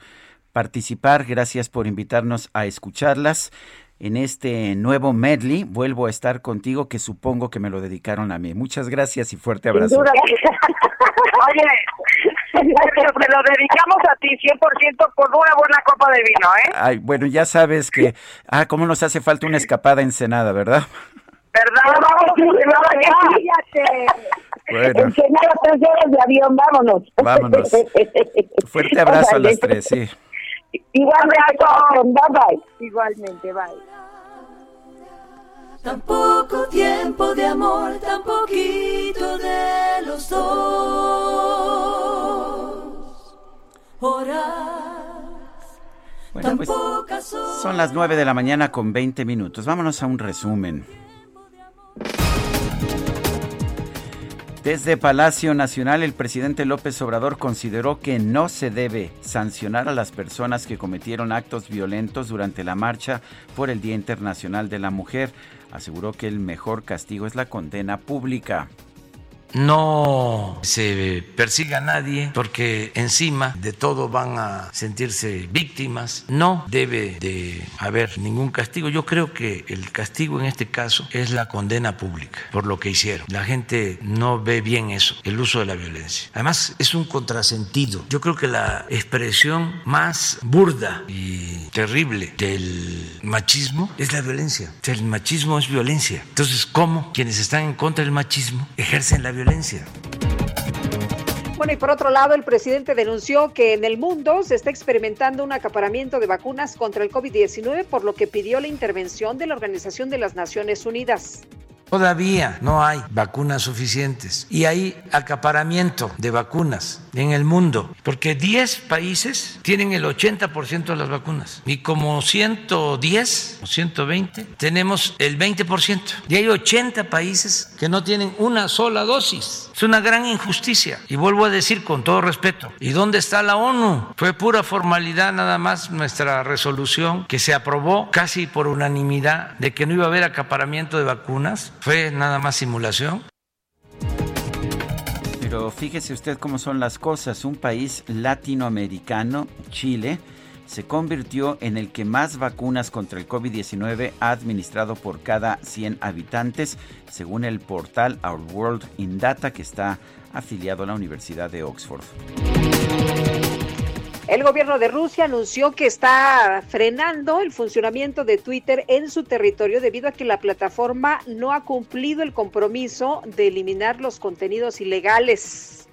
participar, gracias por invitarnos a escucharlas. En este nuevo medley vuelvo a estar contigo, que supongo que me lo dedicaron a mí. Muchas gracias y fuerte abrazo. Oye, te lo dedicamos a ti 100% con una buena copa de vino, ¿eh? Ay, bueno, ya sabes que, ah, cómo nos hace falta una escapada encenada, ¿verdad? ¿Verdad? Vamos, bueno. Enseñar tres horas de avión, vámonos. Vámonos. Fuerte abrazo a las tres, sí. Igualmente, bye bye. Igualmente, bye. Tan poco tiempo de amor, tan poquito de los dos. Horas. Bueno, pues son las nueve de la mañana con 20 minutos. Vámonos a un resumen. Desde Palacio Nacional, el presidente López Obrador consideró que no se debe sancionar a las personas que cometieron actos violentos durante la marcha por el Día Internacional de la Mujer. Aseguró que el mejor castigo es la condena pública no se persiga a nadie porque encima de todo van a sentirse víctimas. No debe de haber ningún castigo. Yo creo que el castigo en este caso es la condena pública por lo que hicieron. La gente no ve bien eso, el uso de la violencia. Además es un contrasentido. Yo creo que la expresión más burda y terrible del machismo es la violencia. el machismo es violencia. Entonces, ¿cómo quienes están en contra del machismo ejercen la violencia? Bueno, y por otro lado, el presidente denunció que en el mundo se está experimentando un acaparamiento de vacunas contra el COVID-19, por lo que pidió la intervención de la Organización de las Naciones Unidas. Todavía no hay vacunas suficientes y hay acaparamiento de vacunas en el mundo, porque 10 países tienen el 80% de las vacunas y como 110 o 120 tenemos el 20% y hay 80 países que no tienen una sola dosis. Es una gran injusticia y vuelvo a decir con todo respeto, ¿y dónde está la ONU? Fue pura formalidad nada más nuestra resolución que se aprobó casi por unanimidad de que no iba a haber acaparamiento de vacunas, fue nada más simulación. Pero fíjese usted cómo son las cosas. Un país latinoamericano, Chile, se convirtió en el que más vacunas contra el COVID-19 ha administrado por cada 100 habitantes, según el portal Our World in Data, que está afiliado a la Universidad de Oxford. El gobierno de Rusia anunció que está frenando el funcionamiento de Twitter en su territorio debido a que la plataforma no ha cumplido el compromiso de eliminar los contenidos ilegales.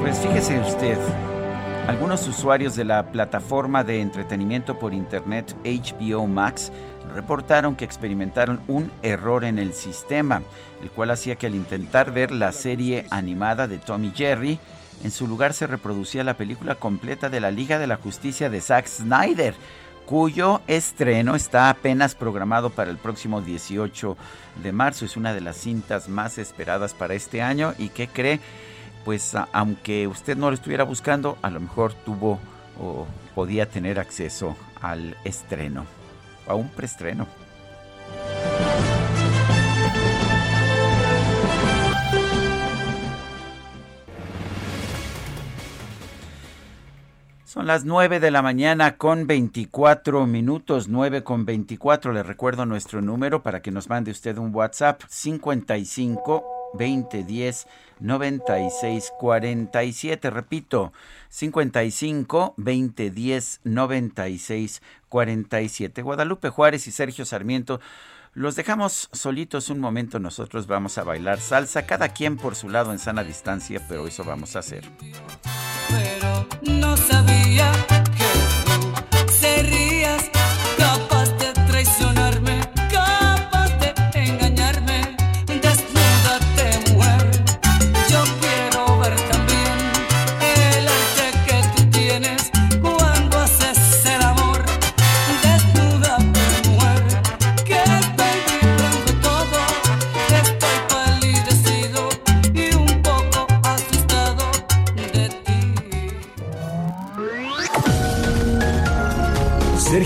Pues fíjese usted, algunos usuarios de la plataforma de entretenimiento por internet HBO Max reportaron que experimentaron un error en el sistema, el cual hacía que al intentar ver la serie animada de Tommy Jerry, en su lugar se reproducía la película completa de la Liga de la Justicia de Zack Snyder, cuyo estreno está apenas programado para el próximo 18 de marzo. Es una de las cintas más esperadas para este año y que cree, pues aunque usted no lo estuviera buscando, a lo mejor tuvo o podía tener acceso al estreno a un preestreno. Son las 9 de la mañana con 24 minutos, 9 con 24. Le recuerdo nuestro número para que nos mande usted un WhatsApp 55 2010 96 47. Repito, 55 2010 96 47. Guadalupe Juárez y Sergio Sarmiento. Los dejamos solitos un momento, nosotros vamos a bailar salsa, cada quien por su lado en sana distancia, pero eso vamos a hacer. Pero no sabía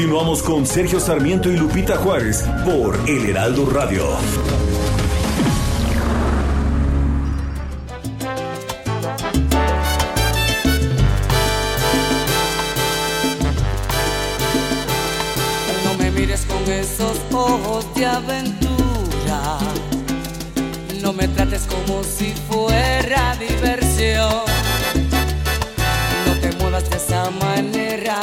Continuamos con Sergio Sarmiento y Lupita Juárez por El Heraldo Radio. No me mires con esos ojos de aventura. No me trates como si fuera diversión. No te muevas de esa manera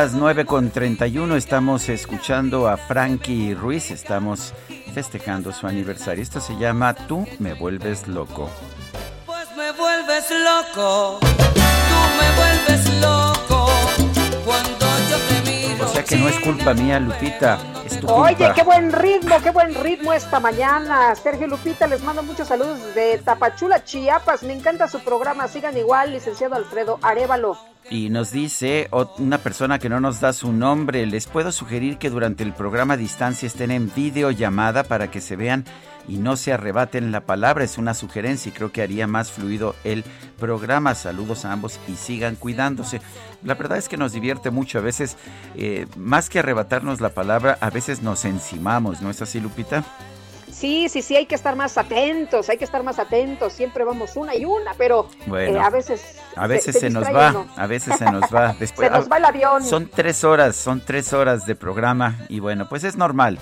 las 9 con 31, estamos escuchando a Frankie Ruiz, estamos festejando su aniversario. Esto se llama Tú me vuelves loco. Pues me vuelves loco, tú me vuelves loco cuando yo te miro. O sea que no es culpa mía, Lupita, es tu Oye, qué buen ritmo, qué buen ritmo esta mañana. Sergio Lupita, les mando muchos saludos de Tapachula, Chiapas. Me encanta su programa. Sigan igual, licenciado Alfredo Arevalo. Y nos dice una persona que no nos da su nombre, les puedo sugerir que durante el programa a distancia estén en videollamada para que se vean y no se arrebaten la palabra. Es una sugerencia y creo que haría más fluido el programa. Saludos a ambos y sigan cuidándose. La verdad es que nos divierte mucho. A veces, eh, más que arrebatarnos la palabra, a veces nos encimamos. ¿No es así, Lupita? Sí, sí, sí, hay que estar más atentos, hay que estar más atentos. Siempre vamos una y una, pero eh, a veces. A veces se, nos va, a veces se nos va. Después, se nos va el avión. Son tres horas, son tres horas de programa y bueno, pues es normal.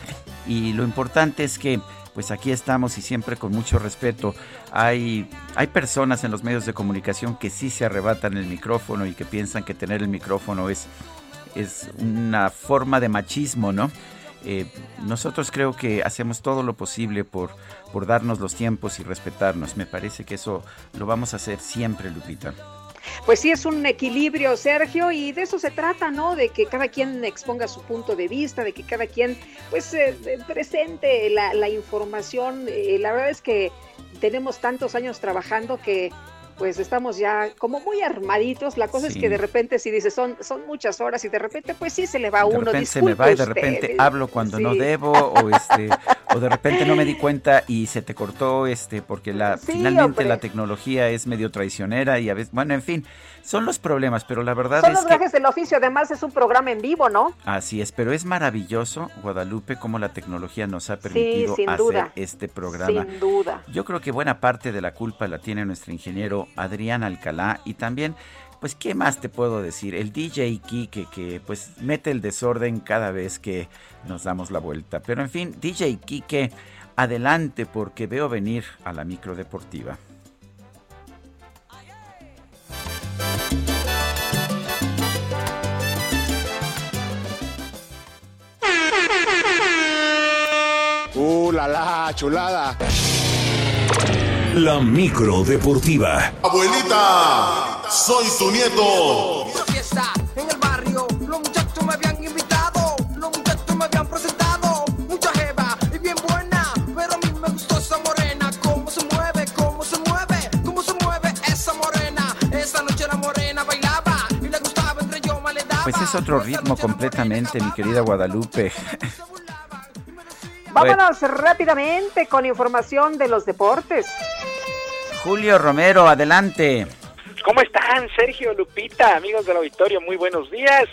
Y lo importante es que pues aquí estamos y siempre con mucho respeto. Hay, hay personas en los medios de comunicación que sí se arrebatan el micrófono y que piensan que tener el micrófono es, es una forma de machismo, ¿no? Eh, nosotros creo que hacemos todo lo posible por, por darnos los tiempos y respetarnos. Me parece que eso lo vamos a hacer siempre, Lupita. Pues sí, es un equilibrio, Sergio, y de eso se trata, ¿no? De que cada quien exponga su punto de vista, de que cada quien, pues, eh, presente la, la información. Eh, la verdad es que tenemos tantos años trabajando que pues estamos ya como muy armaditos. La cosa es que de repente si dices son, son muchas horas y de repente pues sí se le va a uno. De repente se me va y de repente hablo cuando no debo o este o de repente no me di cuenta y se te cortó este porque la finalmente la tecnología es medio traicionera y a veces bueno en fin son los problemas, pero la verdad Son es los gajes del oficio, además es un programa en vivo, ¿no? Así es, pero es maravilloso, Guadalupe, cómo la tecnología nos ha permitido hacer este programa. Sin duda. Yo creo que buena parte de la culpa la tiene nuestro ingeniero Adrián Alcalá y también pues qué más te puedo decir, el DJ Kike que pues mete el desorden cada vez que nos damos la vuelta. Pero en fin, DJ Kike, adelante porque veo venir a la micro deportiva. ¡Uh, la, la chulada! La micro deportiva. Abuelita, soy tu nieto. Fiesta en el barrio, los muchachos me habían invitado, los muchachos me habían presentado, mucha jeva y bien buena, pero a mí me gustó esa morena, cómo se mueve, cómo se mueve, cómo se mueve esa morena. Esa noche la morena bailaba y le gustaba entre yo me le daba. Pues es otro ritmo completamente, mi querida Guadalupe. Vámonos rápidamente con información de los deportes. Julio Romero, adelante. ¿Cómo están, Sergio Lupita, amigos del auditorio? Muy buenos días.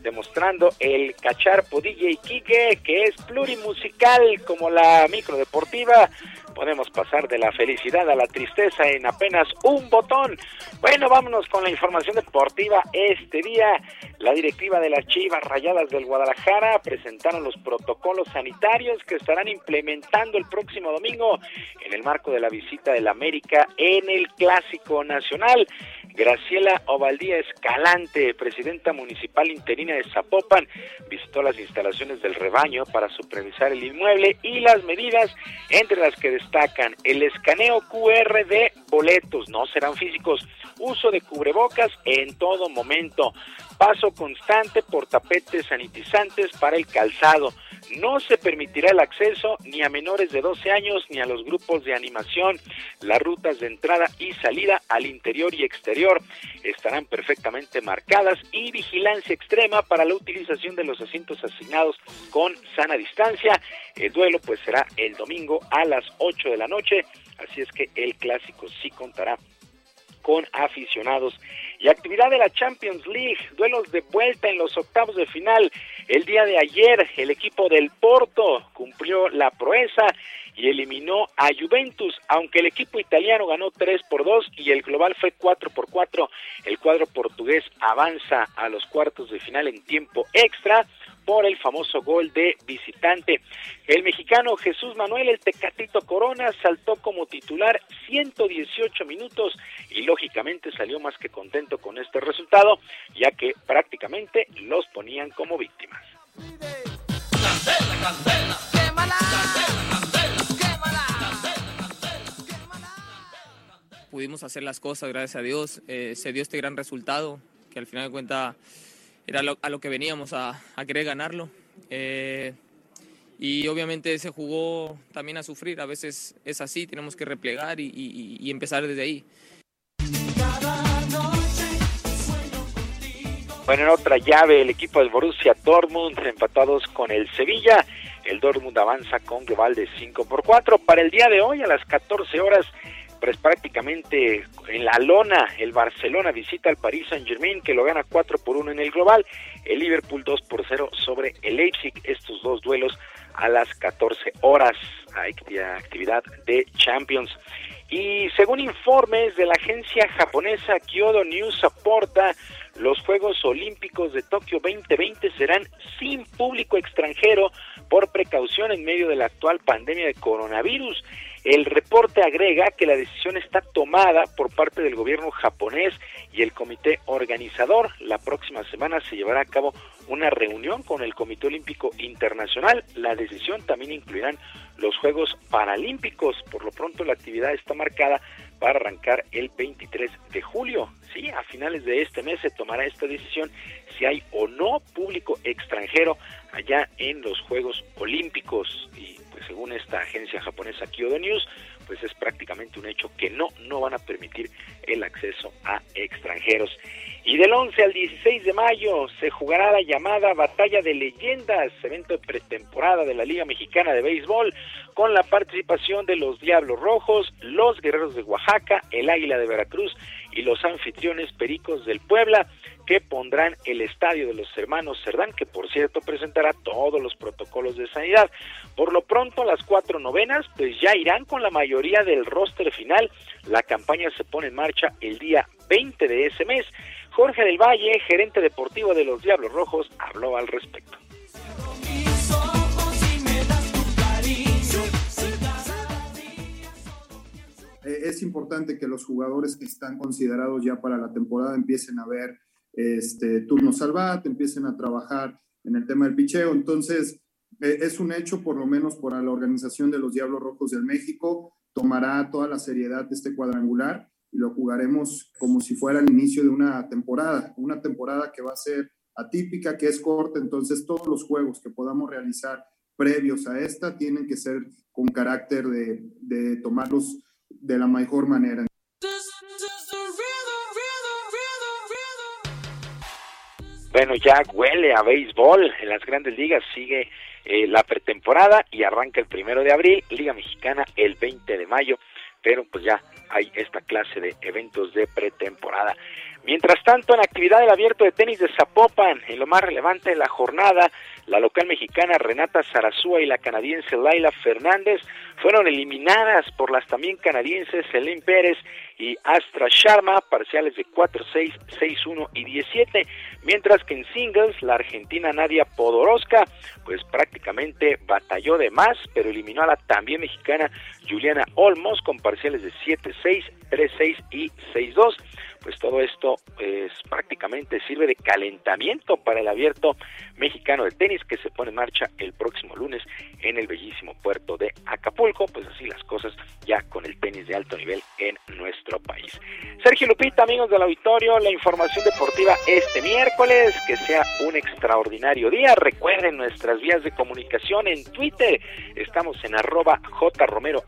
Demostrando el cacharpo DJ Kike, que es plurimusical como la micro deportiva. Podemos pasar de la felicidad a la tristeza en apenas un botón. Bueno, vámonos con la información deportiva. Este día, la directiva de las Chivas Rayadas del Guadalajara presentaron los protocolos sanitarios que estarán implementando el próximo domingo en el marco de la visita del América en el Clásico Nacional. Graciela Ovaldía Escalante, presidenta municipal interina de Zapopan, visitó las instalaciones del rebaño para supervisar el inmueble y las medidas, entre las que destacan el escaneo QR de boletos, no serán físicos, uso de cubrebocas en todo momento, paso constante por tapetes sanitizantes para el calzado. No se permitirá el acceso ni a menores de 12 años ni a los grupos de animación. Las rutas de entrada y salida al interior y exterior estarán perfectamente marcadas y vigilancia extrema para la utilización de los asientos asignados con sana distancia. El duelo pues será el domingo a las 8 de la noche, así es que el clásico sí contará con aficionados. Y actividad de la Champions League, duelos de vuelta en los octavos de final. El día de ayer el equipo del Porto cumplió la proeza y eliminó a Juventus, aunque el equipo italiano ganó 3 por 2 y el global fue 4 por 4. El cuadro portugués avanza a los cuartos de final en tiempo extra por el famoso gol de visitante. El mexicano Jesús Manuel El Tecatito Corona saltó como titular 118 minutos y lógicamente salió más que contento con este resultado, ya que prácticamente los ponían como víctimas. Pudimos hacer las cosas, gracias a Dios. Eh, se dio este gran resultado, que al final de cuentas era a lo que veníamos a, querer ganarlo. Eh, y obviamente se jugó también a sufrir, a veces es así, tenemos que replegar y, y empezar desde ahí. Bueno, en otra llave, el equipo del Borussia Dortmund empatados con el Sevilla. El Dortmund avanza con global de 5 por 4. Para el día de hoy, a las 14 horas, pues prácticamente en la lona, el Barcelona visita al Paris Saint Germain, que lo gana 4 por 1 en el global. El Liverpool 2 por 0 sobre el Leipzig. Estos dos duelos a las 14 horas. Actividad de Champions. Y según informes de la agencia japonesa Kyodo News aporta, los Juegos Olímpicos de Tokio 2020 serán sin público extranjero por precaución en medio de la actual pandemia de coronavirus. El reporte agrega que la decisión está tomada por parte del gobierno japonés y el comité organizador. La próxima semana se llevará a cabo una reunión con el Comité Olímpico Internacional. La decisión también incluirán los Juegos Paralímpicos. Por lo pronto la actividad está marcada para arrancar el 23 de julio. Sí, a finales de este mes se tomará esta decisión si hay o no público extranjero allá en los Juegos Olímpicos. Y pues según esta agencia japonesa Kyodo News, pues es prácticamente un hecho que no, no van a permitir el acceso a extranjeros. Y del 11 al 16 de mayo se jugará la llamada Batalla de Leyendas, evento de pretemporada de la Liga Mexicana de Béisbol, con la participación de los Diablos Rojos, los Guerreros de Oaxaca, el Águila de Veracruz y los anfitriones Pericos del Puebla que pondrán el estadio de los hermanos Cerdán, que por cierto presentará todos los protocolos de sanidad. Por lo pronto, las cuatro novenas pues ya irán con la mayoría del roster final. La campaña se pone en marcha el día 20 de ese mes. Jorge del Valle, gerente deportivo de los Diablos Rojos, habló al respecto. Eh, es importante que los jugadores que están considerados ya para la temporada empiecen a ver este, turno salvat, empiecen a trabajar en el tema del picheo. Entonces, eh, es un hecho, por lo menos por la organización de los Diablos Rojos del México, tomará toda la seriedad de este cuadrangular y lo jugaremos como si fuera el inicio de una temporada, una temporada que va a ser atípica, que es corta, entonces todos los juegos que podamos realizar previos a esta tienen que ser con carácter de tomarlos de la mejor manera. Bueno, ya huele a béisbol en las grandes ligas, sigue eh, la pretemporada y arranca el primero de abril, Liga Mexicana el 20 de mayo, pero pues ya hay esta clase de eventos de pretemporada. Mientras tanto, en actividad del abierto de tenis de Zapopan, en lo más relevante de la jornada, la local mexicana Renata Zarazúa y la canadiense Laila Fernández fueron eliminadas por las también canadienses Helen Pérez y Astra Sharma, parciales de 4-6, 6-1 y 17, mientras que en singles la argentina Nadia Podoroska pues prácticamente batalló de más, pero eliminó a la también mexicana Juliana Olmos con parciales de 7-6, 3-6 y 6-2 pues todo esto pues, prácticamente sirve de calentamiento para el abierto mexicano de tenis que se pone en marcha el próximo lunes en el bellísimo puerto de Acapulco, pues así las cosas ya con el tenis de alto nivel en nuestro país. Sergio Lupita, amigos del auditorio, la información deportiva este miércoles, que sea un extraordinario día. Recuerden nuestras vías de comunicación en Twitter, estamos en arroba jromerohb,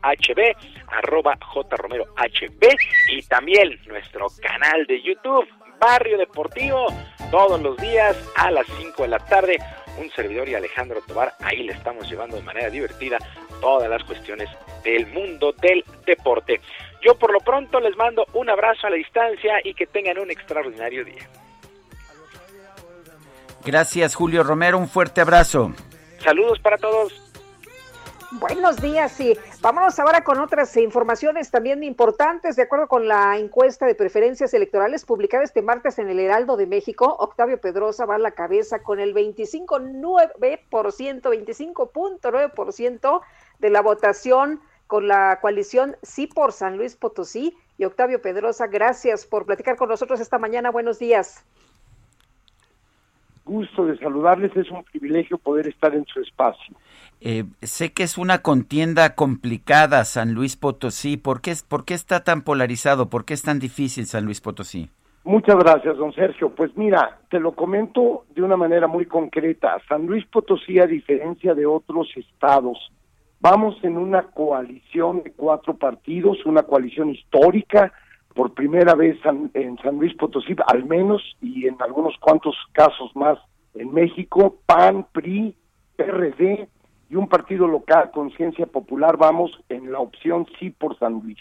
arroba jromerohb y también nuestro canal de YouTube, Barrio Deportivo, todos los días a las 5 de la tarde. Un servidor y Alejandro Tobar, ahí le estamos llevando de manera divertida todas las cuestiones del mundo del deporte. Yo por lo pronto les mando un abrazo a la distancia y que tengan un extraordinario día. Gracias Julio Romero, un fuerte abrazo. Saludos para todos. Buenos días y vámonos ahora con otras informaciones también importantes. De acuerdo con la encuesta de preferencias electorales publicada este martes en el Heraldo de México, Octavio Pedrosa va a la cabeza con el 25.9%, 25.9% de la votación con la coalición Sí por San Luis Potosí. Y Octavio Pedrosa, gracias por platicar con nosotros esta mañana. Buenos días. Gusto de saludarles, es un privilegio poder estar en su espacio. Eh, sé que es una contienda complicada San Luis Potosí. ¿Por qué, ¿Por qué está tan polarizado? ¿Por qué es tan difícil San Luis Potosí? Muchas gracias, don Sergio. Pues mira, te lo comento de una manera muy concreta. San Luis Potosí, a diferencia de otros estados, vamos en una coalición de cuatro partidos, una coalición histórica por primera vez en San Luis Potosí, al menos, y en algunos cuantos casos más en México, PAN, PRI, PRD y un partido local, Conciencia Popular, vamos en la opción sí por San Luis.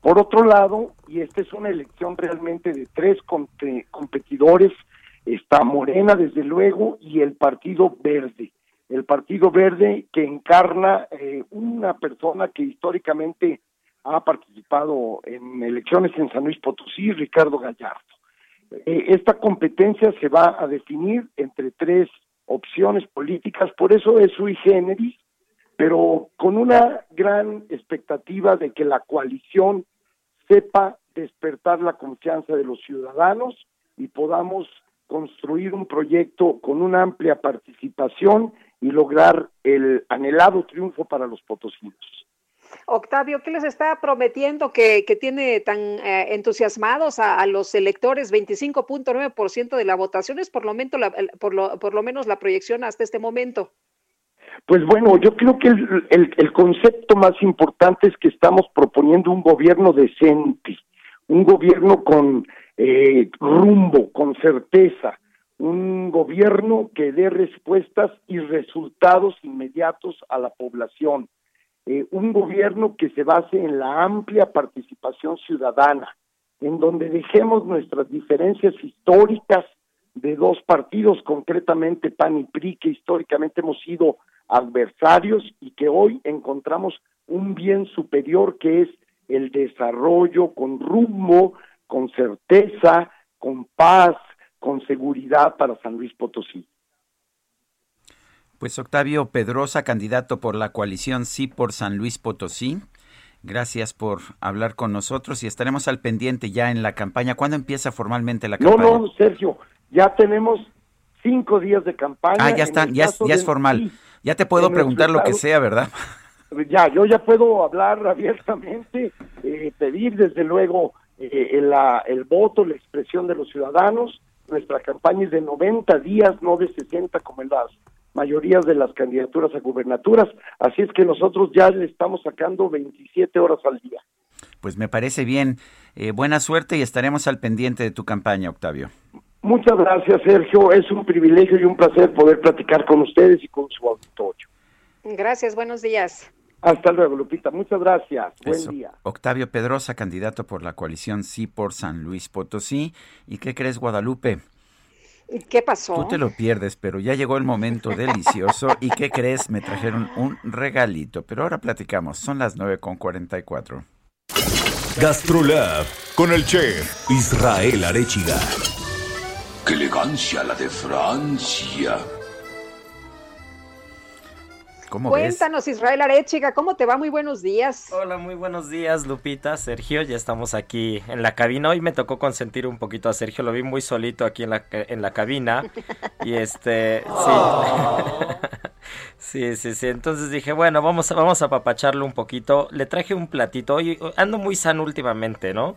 Por otro lado, y esta es una elección realmente de tres competidores, está Morena, desde luego, y el Partido Verde. El Partido Verde que encarna eh, una persona que históricamente ha participado en elecciones en San Luis Potosí, Ricardo Gallardo. Eh, esta competencia se va a definir entre tres opciones políticas, por eso es sui generis, pero con una gran expectativa de que la coalición sepa despertar la confianza de los ciudadanos y podamos construir un proyecto con una amplia participación y lograr el anhelado triunfo para los potosinos. Octavio, ¿qué les está prometiendo que, tiene tan eh, entusiasmados a, los electores? 25.9% de la votación es por lo, menos la, por, lo, por lo menos la proyección hasta este momento. Pues bueno, yo creo que el, concepto más importante es que estamos proponiendo un gobierno decente, un gobierno con eh, rumbo, con certeza, un gobierno que dé respuestas y resultados inmediatos a la población eh, un gobierno que se base en la amplia participación ciudadana, en donde dejemos nuestras diferencias históricas de dos partidos, concretamente PAN y PRI, que históricamente hemos sido adversarios y que hoy encontramos un bien superior que es el desarrollo con rumbo, con certeza, con paz, con seguridad para San Luis Potosí. Pues Octavio Pedrosa, candidato por la coalición Sí por San Luis Potosí. Gracias por hablar con nosotros y estaremos al pendiente ya en la campaña. ¿Cuándo empieza formalmente la campaña? No, no, Sergio, ya tenemos cinco días de campaña. Ah, ya está, ya, es formal. ya te puedo preguntar lo que sea, ¿verdad? Ya, yo ya puedo hablar abiertamente, eh, pedir desde luego eh, el, el voto, la expresión de los ciudadanos. Nuestra campaña es de 90 días, no de 60 como en las mayorías de las candidaturas a gubernaturas, así es que nosotros ya le estamos sacando 27 horas al día. Pues me parece bien. Eh, buena suerte y estaremos al pendiente de tu campaña, Octavio. Muchas gracias, Sergio. Es un privilegio y un placer poder platicar con ustedes y con su auditorio. Gracias, buenos días. Hasta luego, Lupita. Muchas gracias. Buen día. Octavio Pedrosa, candidato por la coalición Sí por San Luis Potosí. ¿Y qué crees, Guadalupe? ¿Qué pasó? Tú te lo pierdes, pero ya llegó el momento delicioso. ¿Y qué crees? Me trajeron un regalito. Pero ahora platicamos. Son las 9.44. Gastrolab con el chef Israel Arechiga. ¡Qué elegancia la de Francia! Cuéntanos, Israel Arechiga, ¿cómo te va? Muy buenos días. Hola, muy buenos días, Lupita, Sergio. Ya estamos aquí en la cabina. Hoy me tocó consentir un poquito a Sergio, lo vi muy solito aquí en la, en la cabina. Y este, sí. Sí, sí, sí. Entonces dije, bueno, vamos a, vamos a papacharlo un poquito. Le traje un platito. Hoy ando muy sano últimamente, ¿no?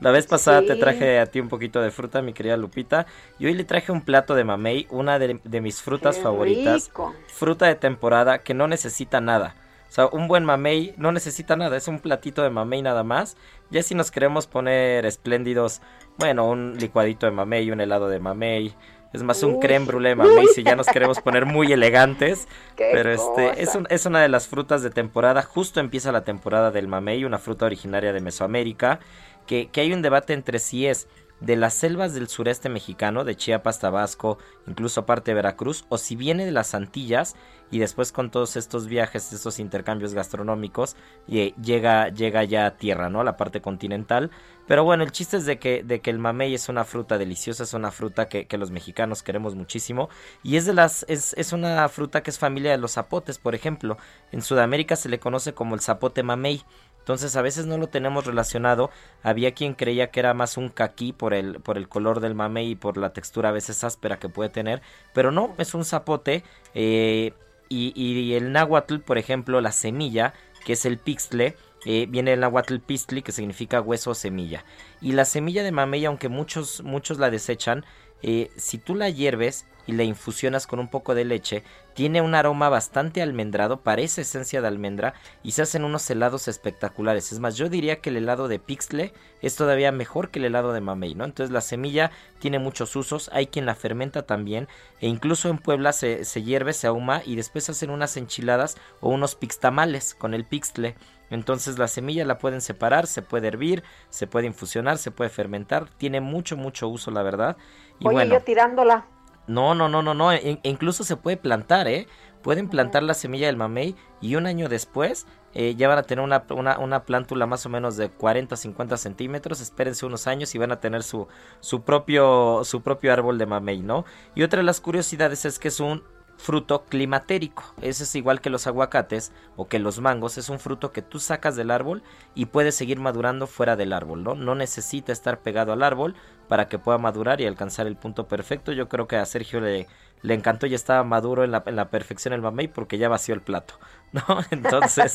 La vez pasada te traje a ti un poquito de fruta, mi querida Lupita. Y hoy le traje un plato de mamey, una de, mis frutas favoritas. Fruta de temporada que no necesita nada. O sea, un buen mamey no necesita nada, es un platito de mamey nada más. Ya si nos queremos poner espléndidos, bueno, un licuadito de mamey, un helado de mamey. Es más un creme brûlée de mamey si ya nos queremos poner muy elegantes. pero este es, es una de las frutas de temporada. Justo empieza la temporada del mamey, una fruta originaria de Mesoamérica que, hay un debate entre si es de las selvas del sureste mexicano, de Chiapas, Tabasco, incluso parte de Veracruz, o si viene de las Antillas y después con todos estos viajes, estos intercambios gastronómicos, llega, llega ya a tierra, ¿no? A la parte continental. Pero bueno, el chiste es de que, de que el mamey es una fruta deliciosa, es una fruta que, que los mexicanos queremos muchísimo. Y es de las, es, es una fruta que es familia de los zapotes, por ejemplo. En Sudamérica se le conoce como el zapote mamey. Entonces a veces no lo tenemos relacionado. Había quien creía que era más un caquí por el, por el color del mamey y por la textura a veces áspera que puede tener. Pero no, es un zapote. Eh, y, el náhuatl, por ejemplo, la semilla, que es el pixtle, eh, viene del náhuatl pistli, que significa hueso o semilla. Y la semilla de mamey, aunque muchos, muchos la desechan, eh, si tú la hierves y la infusionas con un poco de leche, tiene un aroma bastante almendrado, parece esencia de almendra y se hacen unos helados espectaculares. Es más, yo diría que el helado de Pixle es todavía mejor que el helado de mamey, ¿no? Entonces la semilla tiene muchos usos, hay quien la fermenta también e incluso en Puebla se, se hierve, se ahuma y después hacen unas enchiladas o unos pixtamales con el Pixle. Entonces la semilla la pueden separar, se puede hervir, se puede infusionar, se puede fermentar, tiene mucho, mucho uso, la verdad. Y Oye, yo tirándola. No, no, no, no, no, e, incluso se puede plantar, ¿eh? Pueden plantar la semilla del mamey y un año después eh, ya van a tener una, una, una, plántula más o menos de 40 50 centímetros. Espérense unos años y van a tener su, su, propio, su propio árbol de mamey, ¿no? Y otra de las curiosidades es que es un fruto climatérico. Ese es igual que los aguacates o que los mangos. Es un fruto que tú sacas del árbol y puede seguir madurando fuera del árbol, ¿no? No necesita estar pegado al árbol para que pueda madurar y alcanzar el punto perfecto. Yo creo que a Sergio le, le encantó y estaba maduro en la, en la perfección el mamey porque ya vació el plato, ¿no? Entonces,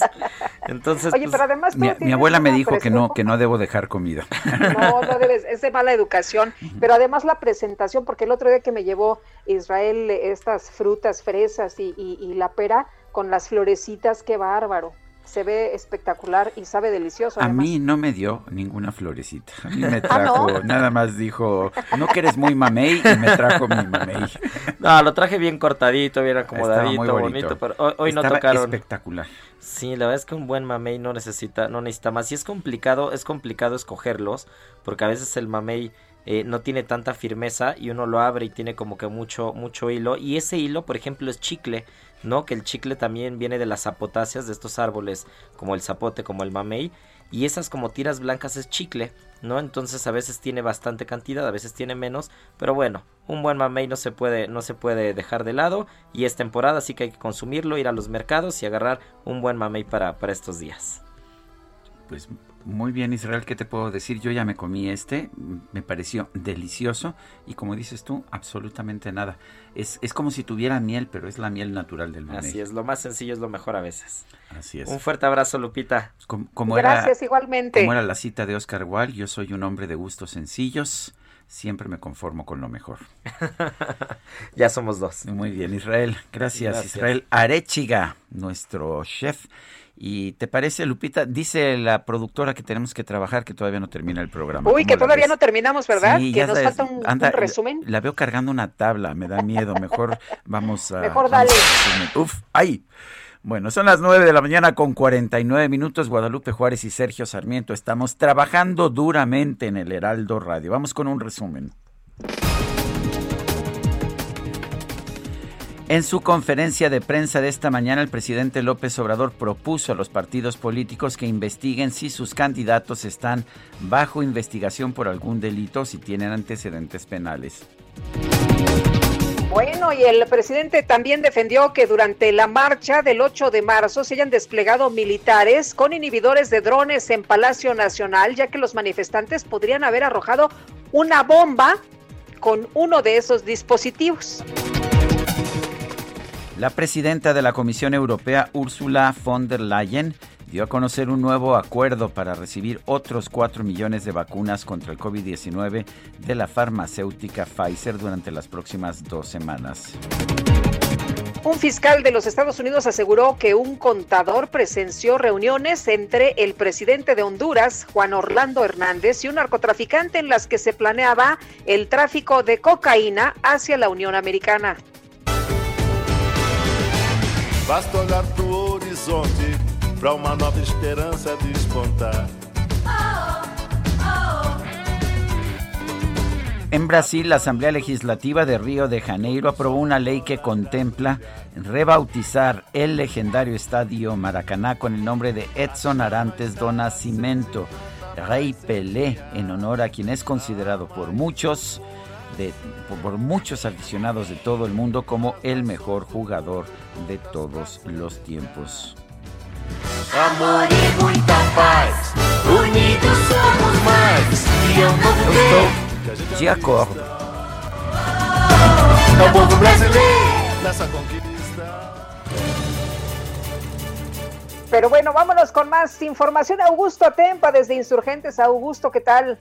entonces Oye, pues, pero además mi, abuela me dijo que no que no debo dejar comida. No, no debes, es de mala educación, pero además la presentación porque el otro día que me llevó Israel estas frutas, fresas y, y, y la pera con las florecitas, qué bárbaro se ve espectacular y sabe delicioso. A mí no me dio ninguna florecita. A mí me ¿Ah, trajo, nada más dijo, no que eres muy mamey y me trajo mi mamey. No, lo traje bien cortadito, bien acomodadito, bonito, pero hoy, no tocaron. espectacular. Sí, la verdad es que un buen mamey no necesita, no necesita más. Y es complicado, es complicado escogerlos, porque a veces el mamey eh, no tiene tanta firmeza y uno lo abre y tiene como que mucho, mucho hilo. Y ese hilo, por ejemplo, es chicle. ¿No? Que el chicle también viene de las zapotáceas de estos árboles, como el zapote, como el mamey, y esas como tiras blancas es chicle, ¿no? Entonces a veces tiene bastante cantidad, a veces tiene menos, pero bueno, un buen mamey no se puede no se puede dejar de lado y es temporada, así que hay que consumirlo, ir a los mercados y agarrar un buen mamey para, para estos días. Pues muy bien, Israel, ¿qué te puedo decir? Yo ya me comí este, me pareció delicioso y como dices tú, absolutamente nada. Es, es como si tuviera miel, pero es la miel natural del mamey. Así es, lo más sencillo es lo mejor a veces. Así es. Un fuerte abrazo, Lupita. Como, Gracias, igualmente. Como era la cita de Oscar Wilde, yo soy un hombre de gustos sencillos, siempre me conformo con lo mejor. ya somos dos. Muy bien, Israel. Gracias, Israel Arechiga, nuestro chef ¿Y te parece, Lupita? Dice la productora que tenemos que trabajar, que todavía no termina el programa. Uy, que todavía no terminamos, ¿verdad? que nos falta un, resumen. La, veo cargando una tabla, me da miedo. Mejor vamos a. Mejor dale. Uf, ¡ay! Bueno, son las nueve de la mañana con 49 minutos. Guadalupe Juárez y Sergio Sarmiento estamos trabajando duramente en el Heraldo Radio. Vamos con un resumen. En su conferencia de prensa de esta mañana, el presidente López Obrador propuso a los partidos políticos que investiguen si sus candidatos están bajo investigación por algún delito o si tienen antecedentes penales. Bueno, y el presidente también defendió que durante la marcha del 8 de marzo se hayan desplegado militares con inhibidores de drones en Palacio Nacional, ya que los manifestantes podrían haber arrojado una bomba con uno de esos dispositivos. La presidenta de la Comisión Europea, Ursula von der Leyen, dio a conocer un nuevo acuerdo para recibir otros 4 millones de vacunas contra el COVID-19 de la farmacéutica Pfizer durante las próximas dos semanas. Un fiscal de los Estados Unidos aseguró que un contador presenció reuniones entre el presidente de Honduras, Juan Orlando Hernández, y un narcotraficante en las que se planeaba el tráfico de cocaína hacia la Unión Americana. Basta olhar horizonte uma nova esperança despontar. En Brasil, la Asamblea Legislativa de Río de Janeiro aprobó una ley que contempla rebautizar el legendario estadio Maracaná con el nombre de Edson Arantes do Nascimento, Rey Pelé, en honor a quien es considerado por muchos por muchos aficionados de todo el mundo como el mejor jugador de todos los tiempos. Amor y muita paz, unidos somos más y un novo De acordo. Pero bueno, vámonos con más información. Augusto Atempa desde Insurgentes. Augusto, ¿qué tal?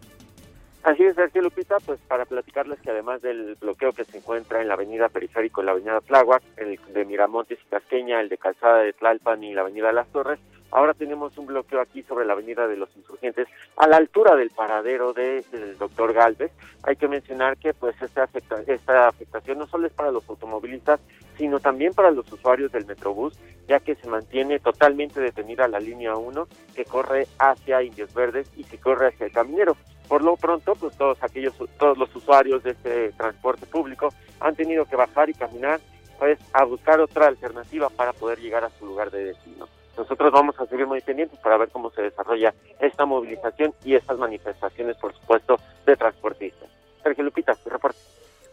Así es, Sergio Lupita, pues para platicarles que además del bloqueo que se encuentra en la avenida Periférico la avenida Tláhuac, el de Miramontes y Casqueña, el de Calzada de Tlalpan y la avenida Las Torres, ahora tenemos un bloqueo aquí sobre la avenida de los insurgentes a la altura del paradero del doctor Galvez. Hay que mencionar que pues esta, esta afectación no solo es para los automovilistas, sino también para los usuarios del Metrobús, ya que se mantiene totalmente detenida la línea 1 que corre hacia Indios Verdes y que corre hacia el Caminero. Por lo pronto, pues todos aquellos, todos los usuarios de este transporte público han tenido que bajar y caminar, pues a buscar otra alternativa para poder llegar a su lugar de destino. Nosotros vamos a seguir muy pendientes para ver cómo se desarrolla esta movilización y estas manifestaciones, por supuesto, de transportistas. Sergio Lupita, tu reporte.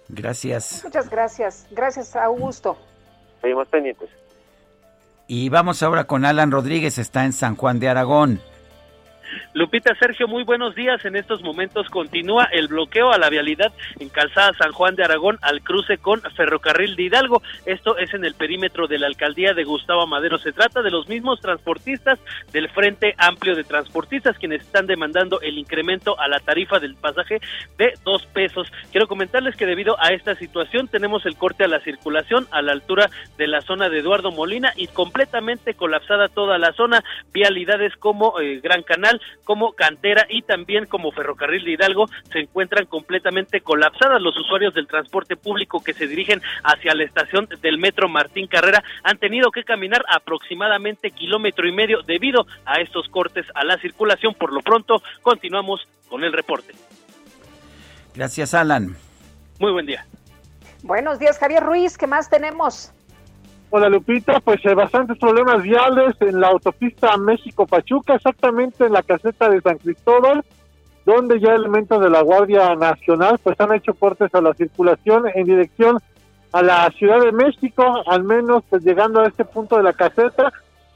Gracias. Muchas gracias. Gracias, Augusto. Seguimos pendientes. Y vamos ahora con Alan Rodríguez, está en San Juan de Aragón. Lupita Sergio, muy buenos días. En estos momentos continúa el bloqueo a la vialidad en Calzada San Juan de Aragón al cruce con Ferrocarril de Hidalgo. Esto es en el perímetro de la alcaldía de Gustavo Madero. Se trata de los mismos transportistas del Frente Amplio de Transportistas quienes están demandando el incremento a la tarifa del pasaje de dos pesos. Quiero comentarles que debido a esta situación tenemos el corte a la circulación a la altura de la zona de Eduardo Molina y completamente colapsada toda la zona. Vialidades como eh, Gran Canal, como Cantera y también como Ferrocarril de Hidalgo se encuentran completamente colapsadas. Los usuarios del transporte público que se dirigen hacia la estación del metro Martín Carrera han tenido que caminar aproximadamente kilómetro y medio debido a estos cortes a la circulación. Por lo pronto, continuamos con el reporte. Gracias, Alan. Muy buen día. Buenos días, Javier Ruiz. ¿Qué más tenemos? Hola Lupita, pues hay bastantes problemas viales en la autopista México-Pachuca, exactamente en la caseta de San Cristóbal, donde ya elementos de la Guardia Nacional pues han hecho cortes a la circulación en dirección a la Ciudad de México, al menos pues llegando a este punto de la caseta,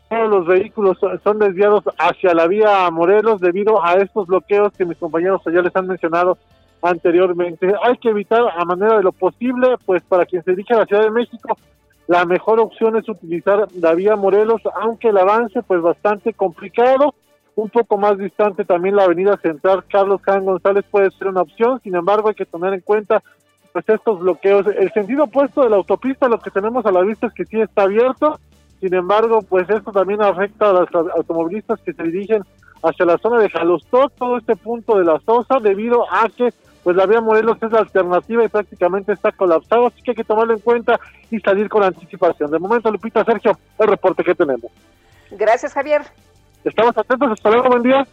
todos los vehículos son desviados hacia la vía Morelos debido a estos bloqueos que mis compañeros ya les han mencionado anteriormente. Hay que evitar a manera de lo posible, pues para quien se dirige a la Ciudad de México, la mejor opción es utilizar la vía Morelos, aunque el avance pues bastante complicado, un poco más distante también la avenida central Carlos Jan González puede ser una opción, sin embargo hay que tener en cuenta pues estos bloqueos. El sentido opuesto de la autopista, lo que tenemos a la vista es que sí está abierto, sin embargo pues esto también afecta a los automovilistas que se dirigen hacia la zona de Jalostó, todo este punto de la Sosa, debido a que pues la vía Morelos es la alternativa y prácticamente está colapsado, así que hay que tomarlo en cuenta y salir con anticipación. De momento, Lupita, Sergio, el reporte que tenemos. Gracias, Javier. Estamos atentos, hasta luego, buen día.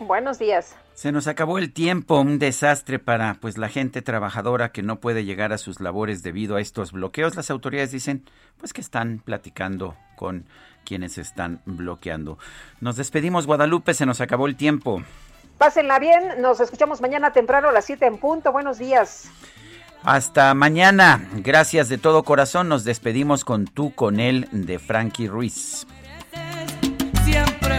Buenos días. Se nos acabó el tiempo, un desastre para pues la gente trabajadora que no puede llegar a sus labores debido a estos bloqueos. Las autoridades dicen pues que están platicando con quienes están bloqueando. Nos despedimos Guadalupe, se nos acabó el tiempo. Pásenla bien, nos escuchamos mañana temprano a las 7 en punto. Buenos días. Hasta mañana. Gracias de todo corazón. Nos despedimos con tú, con él, de Frankie Ruiz. Siempre